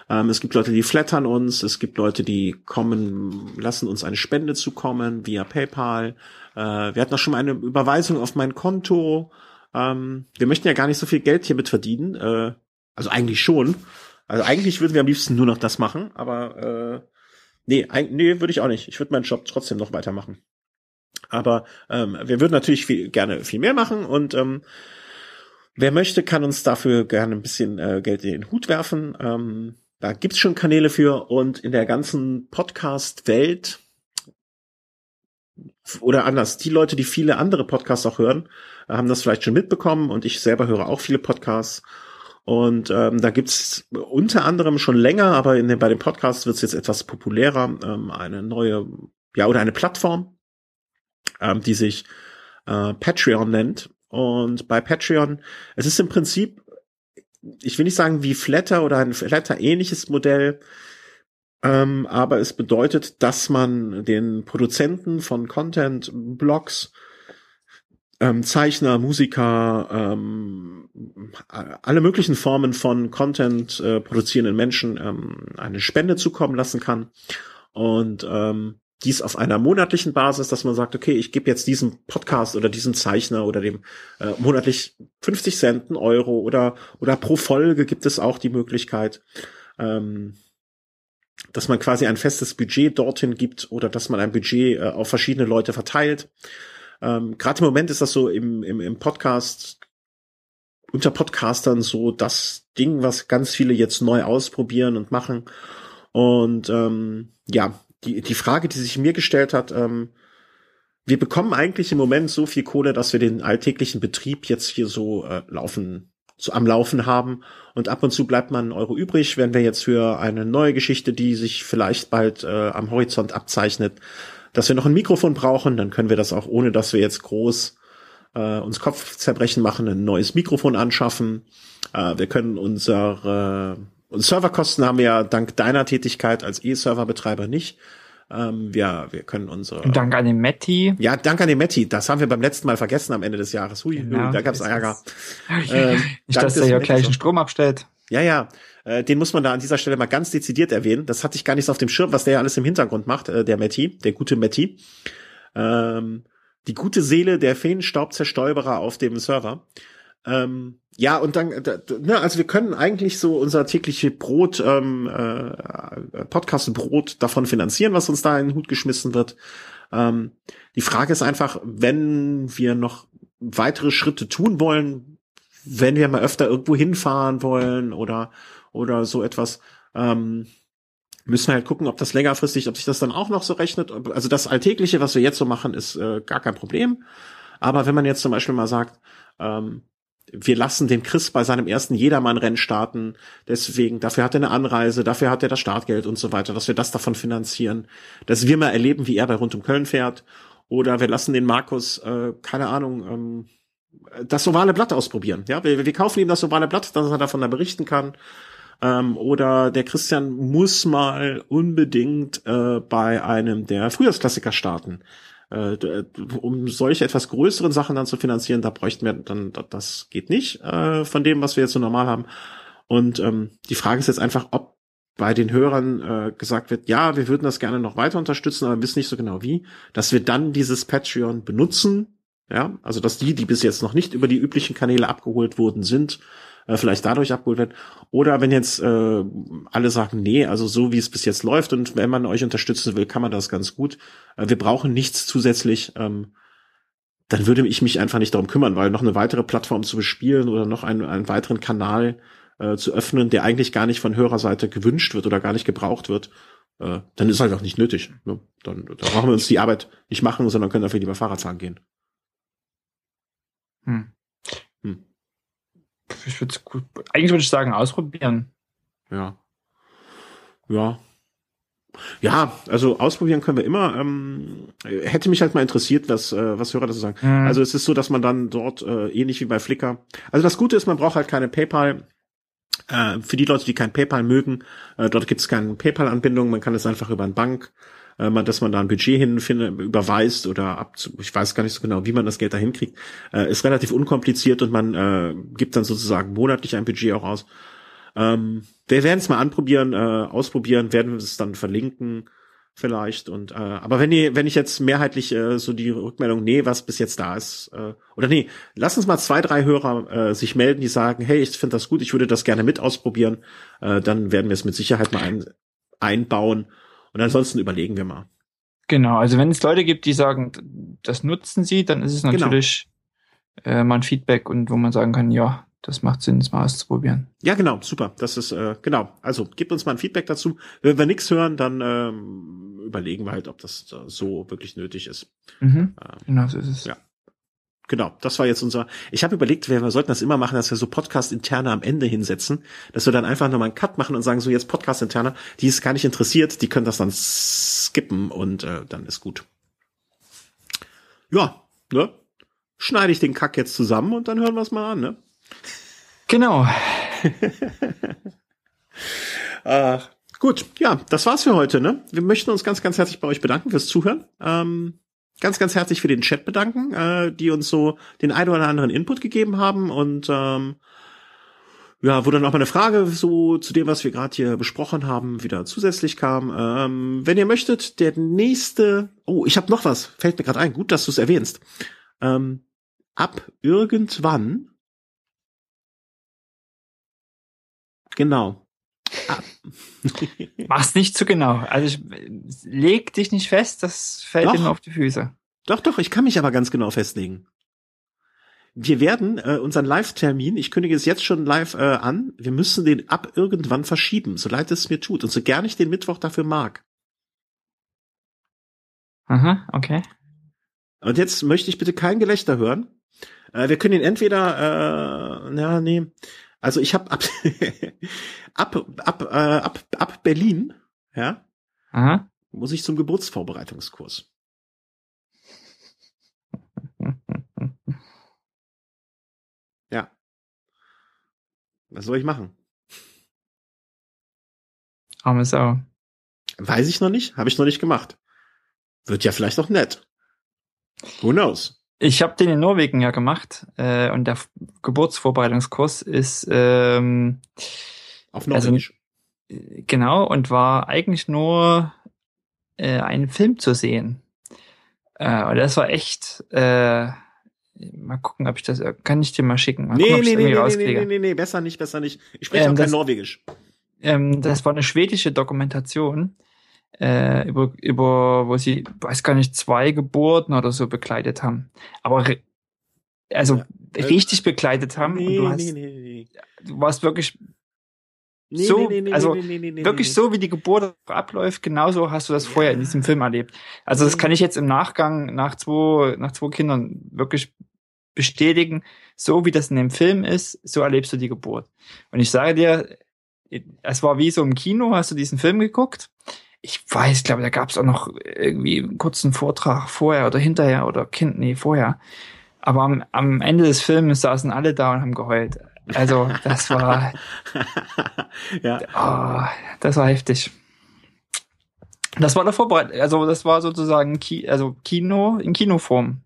Ähm, es gibt Leute, die flattern uns. Es gibt Leute, die kommen, lassen uns eine Spende zukommen via PayPal. Äh, wir hatten auch schon mal eine Überweisung auf mein Konto. Ähm, wir möchten ja gar nicht so viel Geld hiermit verdienen. Äh, also eigentlich schon. Also eigentlich würden wir am liebsten nur noch das machen, aber äh, nee, ein, nee, würde ich auch nicht. Ich würde meinen Job trotzdem noch weitermachen. Aber ähm, wir würden natürlich viel, gerne viel mehr machen und ähm, wer möchte, kann uns dafür gerne ein bisschen äh, Geld in den Hut werfen. Ähm, da gibt's schon Kanäle für und in der ganzen Podcast-Welt oder anders, die Leute, die viele andere Podcasts auch hören, haben das vielleicht schon mitbekommen und ich selber höre auch viele Podcasts und ähm, da gibt's unter anderem schon länger, aber in den, bei den Podcasts wird's jetzt etwas populärer, ähm, eine neue, ja, oder eine Plattform, ähm, die sich äh, Patreon nennt. Und bei Patreon, es ist im Prinzip, ich will nicht sagen wie Flatter oder ein Flatter-ähnliches Modell, ähm, aber es bedeutet, dass man den Produzenten von Content-Blogs ähm, Zeichner, Musiker, ähm, alle möglichen Formen von Content äh, produzierenden Menschen ähm, eine Spende zukommen lassen kann. Und ähm, dies auf einer monatlichen Basis, dass man sagt, okay, ich gebe jetzt diesem Podcast oder diesem Zeichner oder dem äh, monatlich 50 Cent, Euro oder oder pro Folge gibt es auch die Möglichkeit, ähm, dass man quasi ein festes Budget dorthin gibt oder dass man ein Budget äh, auf verschiedene Leute verteilt. Ähm, Gerade im Moment ist das so im, im, im Podcast, unter Podcastern so das Ding, was ganz viele jetzt neu ausprobieren und machen. Und ähm, ja, die, die Frage, die sich mir gestellt hat, ähm, wir bekommen eigentlich im Moment so viel Kohle, dass wir den alltäglichen Betrieb jetzt hier so äh, laufen, so am Laufen haben. Und ab und zu bleibt man Euro übrig, wenn wir jetzt für eine neue Geschichte, die sich vielleicht bald äh, am Horizont abzeichnet, dass wir noch ein Mikrofon brauchen, dann können wir das auch, ohne dass wir jetzt groß äh, uns Kopfzerbrechen machen, ein neues Mikrofon anschaffen. Äh, wir können unsere und Serverkosten haben wir ja dank deiner Tätigkeit als E-Server-Betreiber nicht. Ähm, wir, wir können unsere. Dank an den Metti. Ja, dank an den Metti. Das haben wir beim letzten Mal vergessen am Ende des Jahres. Hui, genau, da gab es Ärger. Ähm, nicht, dass der hier gleich einen Strom abstellt. Ja, ja. Äh, den muss man da an dieser Stelle mal ganz dezidiert erwähnen. Das hatte ich gar nicht auf dem Schirm, was der ja alles im Hintergrund macht, äh, der Matti, der gute Matti. Ähm, die gute Seele der Feenstaubzerstäuberer auf dem Server. Ähm, ja, und dann, äh, ne, also wir können eigentlich so unser tägliche Brot, ähm, äh, Podcast-Brot davon finanzieren, was uns da in den Hut geschmissen wird. Ähm, die Frage ist einfach, wenn wir noch weitere Schritte tun wollen, wenn wir mal öfter irgendwo hinfahren wollen oder oder so etwas, ähm, müssen wir halt gucken, ob das längerfristig, ob sich das dann auch noch so rechnet. Also das Alltägliche, was wir jetzt so machen, ist äh, gar kein Problem. Aber wenn man jetzt zum Beispiel mal sagt, ähm, wir lassen den Chris bei seinem ersten Jedermann-Rennen starten, deswegen, dafür hat er eine Anreise, dafür hat er das Startgeld und so weiter, dass wir das davon finanzieren, dass wir mal erleben, wie er bei Rund um Köln fährt. Oder wir lassen den Markus, äh, keine Ahnung, ähm, das ovale Blatt ausprobieren. Ja, wir, wir kaufen ihm das ovale Blatt, dass er davon da berichten kann. Ähm, oder der Christian muss mal unbedingt äh, bei einem der Frühjahrsklassiker starten. Äh, um solche etwas größeren Sachen dann zu finanzieren, da bräuchten wir dann, das geht nicht äh, von dem, was wir jetzt so normal haben. Und ähm, die Frage ist jetzt einfach, ob bei den Hörern äh, gesagt wird, ja, wir würden das gerne noch weiter unterstützen, aber wissen nicht so genau wie, dass wir dann dieses Patreon benutzen Ja, also dass die, die bis jetzt noch nicht über die üblichen Kanäle abgeholt wurden, sind, äh, vielleicht dadurch abgeholt werden. Oder wenn jetzt äh, alle sagen, nee, also so wie es bis jetzt läuft und wenn man euch unterstützen will, kann man das ganz gut. Äh, wir brauchen nichts zusätzlich. Ähm, dann würde ich mich einfach nicht darum kümmern, weil noch eine weitere Plattform zu bespielen oder noch einen, einen weiteren Kanal äh, zu öffnen, der eigentlich gar nicht von Hörerseite gewünscht wird oder gar nicht gebraucht wird, äh, dann ist halt auch nicht nötig. Ne? Dann, dann brauchen wir uns die Arbeit nicht machen, sondern können dafür lieber Fahrrad fahren gehen. Hm. Hm. Ich würde gut, eigentlich würde ich sagen, ausprobieren. Ja. Ja. Ja, also ausprobieren können wir immer. Ähm, hätte mich halt mal interessiert, was, äh, was Hörer dazu sagen. Mhm. Also es ist so, dass man dann dort äh, ähnlich wie bei Flickr. Also das Gute ist, man braucht halt keine PayPal. Äh, für die Leute, die kein PayPal mögen, äh, dort gibt es keine PayPal-Anbindung. Man kann es einfach über ein Bank äh, dass man da ein Budget hinfindet, überweist oder ab, ich weiß gar nicht so genau, wie man das Geld da hinkriegt, äh, ist relativ unkompliziert und man äh, gibt dann sozusagen monatlich ein Budget auch aus. Ähm, wir werden es mal anprobieren, äh, ausprobieren, werden wir es dann verlinken vielleicht und äh, aber wenn ihr wenn ich jetzt mehrheitlich äh, so die Rückmeldung nee was bis jetzt da ist äh, oder nee lass uns mal zwei drei Hörer äh, sich melden die sagen hey ich finde das gut ich würde das gerne mit ausprobieren äh, dann werden wir es mit Sicherheit mal ein, einbauen und ansonsten überlegen wir mal. Genau, also wenn es Leute gibt, die sagen, das nutzen sie, dann ist es genau. natürlich genau. äh, mal ein Feedback und wo man sagen kann, ja, das macht Sinn, es mal auszuprobieren. Ja, genau, super. Das ist äh, genau. Also gebt uns mal ein Feedback dazu. Wenn wir nichts hören, dann ähm, überlegen wir halt, ob das so wirklich nötig ist. Mhm. Ähm, genau, so ist es. Ja. Genau, das war jetzt unser. Ich habe überlegt, wir, wir sollten das immer machen, dass wir so Podcast-Interne am Ende hinsetzen, dass wir dann einfach nochmal einen Cut machen und sagen, so jetzt Podcast-Interne, die ist gar nicht interessiert, die können das dann skippen und äh, dann ist gut. Ja, ne? Schneide ich den Kack jetzt zusammen und dann hören wir es mal an, ne? Genau. Ach, gut, ja, das war's für heute, ne? Wir möchten uns ganz, ganz herzlich bei euch bedanken fürs Zuhören. Ähm, ganz, ganz herzlich für den Chat bedanken, äh, die uns so den ein oder anderen Input gegeben haben und ähm, ja, wo dann auch mal eine Frage so zu dem, was wir gerade hier besprochen haben, wieder zusätzlich kam. Ähm, wenn ihr möchtet, der nächste, oh, ich habe noch was, fällt mir gerade ein, gut, dass du es erwähnst. Ähm, ab irgendwann, genau, Mach's nicht zu genau. Also ich, leg dich nicht fest, das fällt doch. immer auf die Füße. Doch, doch, ich kann mich aber ganz genau festlegen. Wir werden äh, unseren Live-Termin, ich kündige es jetzt schon live äh, an, wir müssen den ab irgendwann verschieben, so leid es mir tut und so gern ich den Mittwoch dafür mag. Aha, okay. Und jetzt möchte ich bitte kein Gelächter hören. Äh, wir können ihn entweder, äh, ja, nee, also ich habe ab, ab, ab, äh, ab, ab Berlin, ja, Aha. muss ich zum Geburtsvorbereitungskurs. ja. Was soll ich machen? Arme Sau. Weiß ich noch nicht, habe ich noch nicht gemacht. Wird ja vielleicht auch nett. Who knows? Ich habe den in Norwegen ja gemacht äh, und der Geburtsvorbereitungskurs ist ähm, auf Norwegisch. Also, genau und war eigentlich nur äh, ein Film zu sehen. Äh, und das war echt. Äh, mal gucken, ob ich das kann ich dir mal schicken. Mal nee, gucken, nee, nee, nee, nee, nee, nee, nee, besser nicht, besser nicht. Ich spreche ähm, auch kein das, Norwegisch. Ähm, das war eine schwedische Dokumentation äh, über, über, wo sie, weiß gar nicht, zwei Geburten oder so begleitet haben. Aber also ja. Äh, richtig begleitet haben. Nee, und du, hast, nee, nee, nee. du warst wirklich Nee, so, nee, nee, also wirklich so, wie die Geburt abläuft, genauso hast du das vorher in diesem Film erlebt. Also das kann ich jetzt im Nachgang nach zwei, nach zwei Kindern wirklich bestätigen. So wie das in dem Film ist, so erlebst du die Geburt. Und ich sage dir, es war wie so im Kino, hast du diesen Film geguckt ich weiß, glaube, da gab es auch noch irgendwie einen kurzen Vortrag vorher oder hinterher oder Kind, nee, vorher. Aber am, am Ende des Films saßen alle da und haben geheult. Also, das war, ja. Oh, das war heftig. Das war der Vorbereitung, also das war sozusagen Ki also Kino in Kinoform.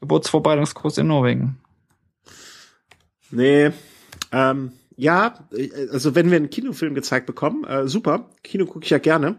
Geburtsvorbereitungskurs in Norwegen. Nee, ähm, ja, also wenn wir einen Kinofilm gezeigt bekommen, äh, super. Kino gucke ich ja gerne.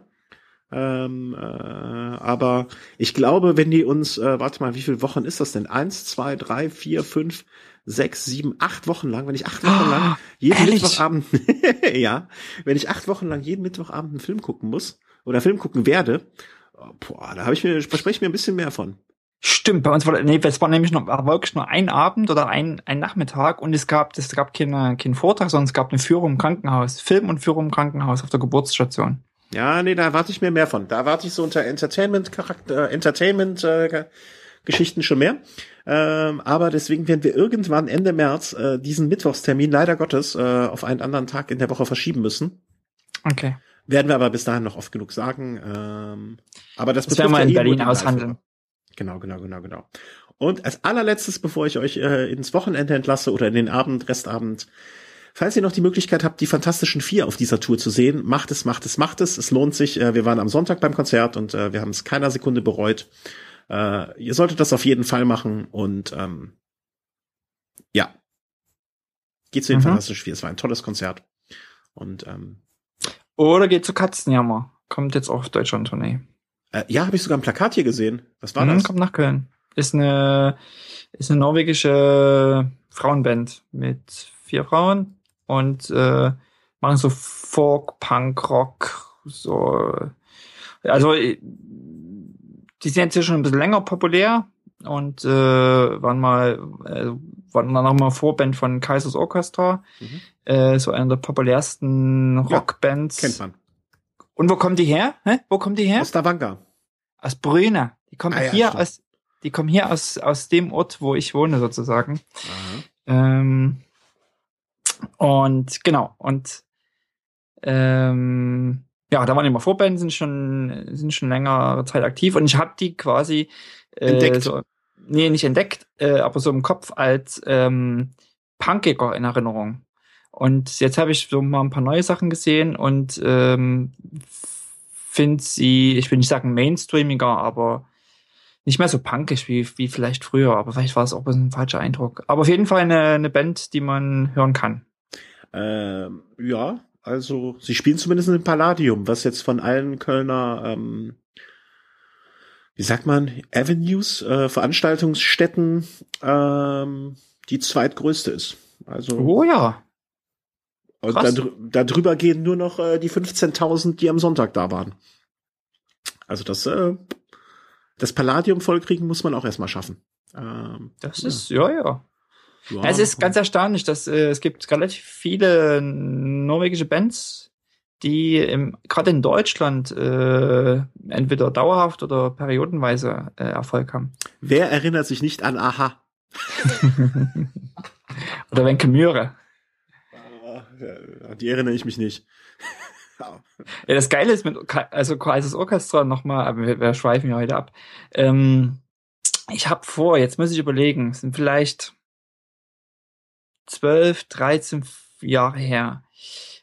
Ähm, äh, aber ich glaube, wenn die uns, äh, warte mal, wie viele Wochen ist das denn? Eins, zwei, drei, vier, fünf, sechs, sieben, acht Wochen lang, wenn ich acht Wochen lang jeden ehrlich? Mittwochabend, ja, wenn ich acht Wochen lang jeden Mittwochabend einen Film gucken muss oder Film gucken werde, oh, boah, da habe ich mir, verspreche ich mir ein bisschen mehr von. Stimmt, bei uns war, nee, es war nämlich noch, war wirklich nur ein Abend oder ein, ein Nachmittag und es gab, es gab keine, keinen Vortrag, sondern es gab eine Führung im Krankenhaus, Film und Führung im Krankenhaus auf der Geburtsstation. Ja, nee, da erwarte ich mir mehr von. Da erwarte ich so unter Entertainment-Charakter, Entertainment, äh, Geschichten schon mehr. Ähm, aber deswegen werden wir irgendwann Ende März äh, diesen Mittwochstermin leider Gottes äh, auf einen anderen Tag in der Woche verschieben müssen. Okay. Werden wir aber bis dahin noch oft genug sagen. Ähm, aber das, das werden wir in Berlin aushandeln. Genau, genau, genau, genau. Und als allerletztes, bevor ich euch äh, ins Wochenende entlasse oder in den Abend, Restabend, falls ihr noch die Möglichkeit habt, die Fantastischen Vier auf dieser Tour zu sehen, macht es, macht es, macht es. Es lohnt sich. Äh, wir waren am Sonntag beim Konzert und äh, wir haben es keiner Sekunde bereut. Äh, ihr solltet das auf jeden Fall machen und ähm, ja, geht zu den mhm. Fantastischen Vier. Es war ein tolles Konzert. Und ähm, oder geht zu Katzenjammer. Kommt jetzt auf Deutschland-Tournee. Äh, ja, habe ich sogar ein Plakat hier gesehen. Was war mhm, das? Kommt nach Köln. Ist eine, ist eine norwegische Frauenband mit vier Frauen und äh, machen so Folk, Punk, Rock, so. Also die sind jetzt hier schon ein bisschen länger populär und äh, waren mal äh, waren dann auch mal Vorband von Kaisers Orchestra, mhm. äh, so einer der populärsten Rockbands. Ja, kennt man. Und wo kommen die her? Hä? Wo kommen die her? Aus Stavanger. Aus Brüne. Die kommen ah, ja, hier stimmt. aus, die kommen hier aus, aus dem Ort, wo ich wohne, sozusagen. Ähm, und genau, und ähm, ja, da waren immer Vorbände, sind schon, sind schon längere Zeit aktiv und ich habe die quasi äh, entdeckt. So, nee, nicht entdeckt, äh, aber so im Kopf als ähm, Punkiger in Erinnerung. Und jetzt habe ich so mal ein paar neue Sachen gesehen und ähm, finde sie, ich will nicht sagen mainstreamiger, aber nicht mehr so punkig wie, wie vielleicht früher, aber vielleicht war es auch ein falscher Eindruck. Aber auf jeden Fall eine, eine Band, die man hören kann. Ähm, ja, also sie spielen zumindest im Palladium, was jetzt von allen Kölner, ähm, wie sagt man, Avenues, äh, Veranstaltungsstätten ähm, die zweitgrößte ist. Also oh ja. Und da, da drüber gehen nur noch äh, die 15.000, die am Sonntag da waren. Also das, äh, das Palladium vollkriegen muss man auch erstmal schaffen. Ähm, das ja. ist, ja, ja. ja. Es ist ganz erstaunlich, dass äh, es gibt relativ viele norwegische Bands, die gerade in Deutschland äh, entweder dauerhaft oder periodenweise äh, Erfolg haben. Wer erinnert sich nicht an Aha? oder Wenke Mühre die erinnere ich mich nicht. ja, das Geile ist mit, also Kaises Orchestra nochmal, aber wir, wir schweifen ja heute ab. Ähm, ich habe vor, jetzt muss ich überlegen, es sind vielleicht zwölf, dreizehn Jahre her.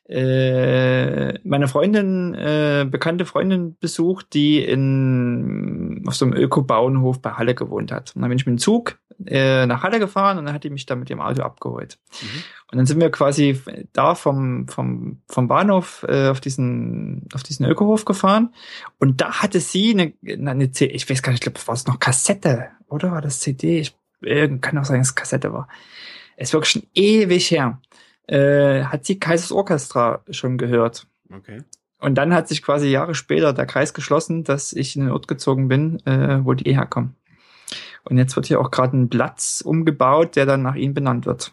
Äh, meine Freundin, äh, bekannte Freundin besucht, die in auf so einem Öko-Bauernhof bei Halle gewohnt hat. Und dann bin ich mit dem Zug äh, nach Halle gefahren und dann hat die mich da mit dem Auto abgeholt. Mhm. Und dann sind wir quasi da vom, vom, vom Bahnhof äh, auf diesen, auf diesen Ökohof gefahren. Und da hatte sie eine, eine CD, ich weiß gar nicht, ich glaube, war es noch Kassette, oder war das CD? Ich äh, kann auch sagen, dass es Kassette war. Es ist wirklich schon ewig her. Äh, hat sie Kaisers Orchestra schon gehört. Okay. Und dann hat sich quasi Jahre später der Kreis geschlossen, dass ich in den Ort gezogen bin, äh, wo die eh herkommen. Und jetzt wird hier auch gerade ein Platz umgebaut, der dann nach ihm benannt wird.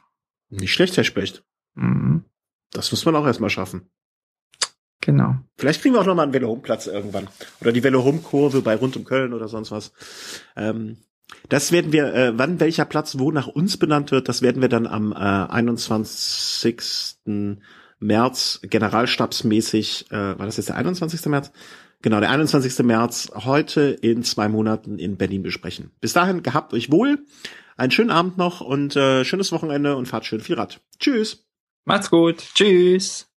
Nicht schlecht, Herr Specht. Mhm. Das muss man auch erstmal schaffen. Genau. Vielleicht kriegen wir auch nochmal einen Velo-Home-Platz irgendwann. Oder die Velo-Home-Kurve bei rund um Köln oder sonst was. Ähm, das werden wir, äh, wann welcher Platz wo nach uns benannt wird, das werden wir dann am äh, 21. März generalstabsmäßig, äh, war das jetzt der 21. März? Genau, der 21. März heute in zwei Monaten in Berlin besprechen. Bis dahin, gehabt euch wohl, einen schönen Abend noch und äh, schönes Wochenende und fahrt schön viel Rad. Tschüss. Macht's gut. Tschüss.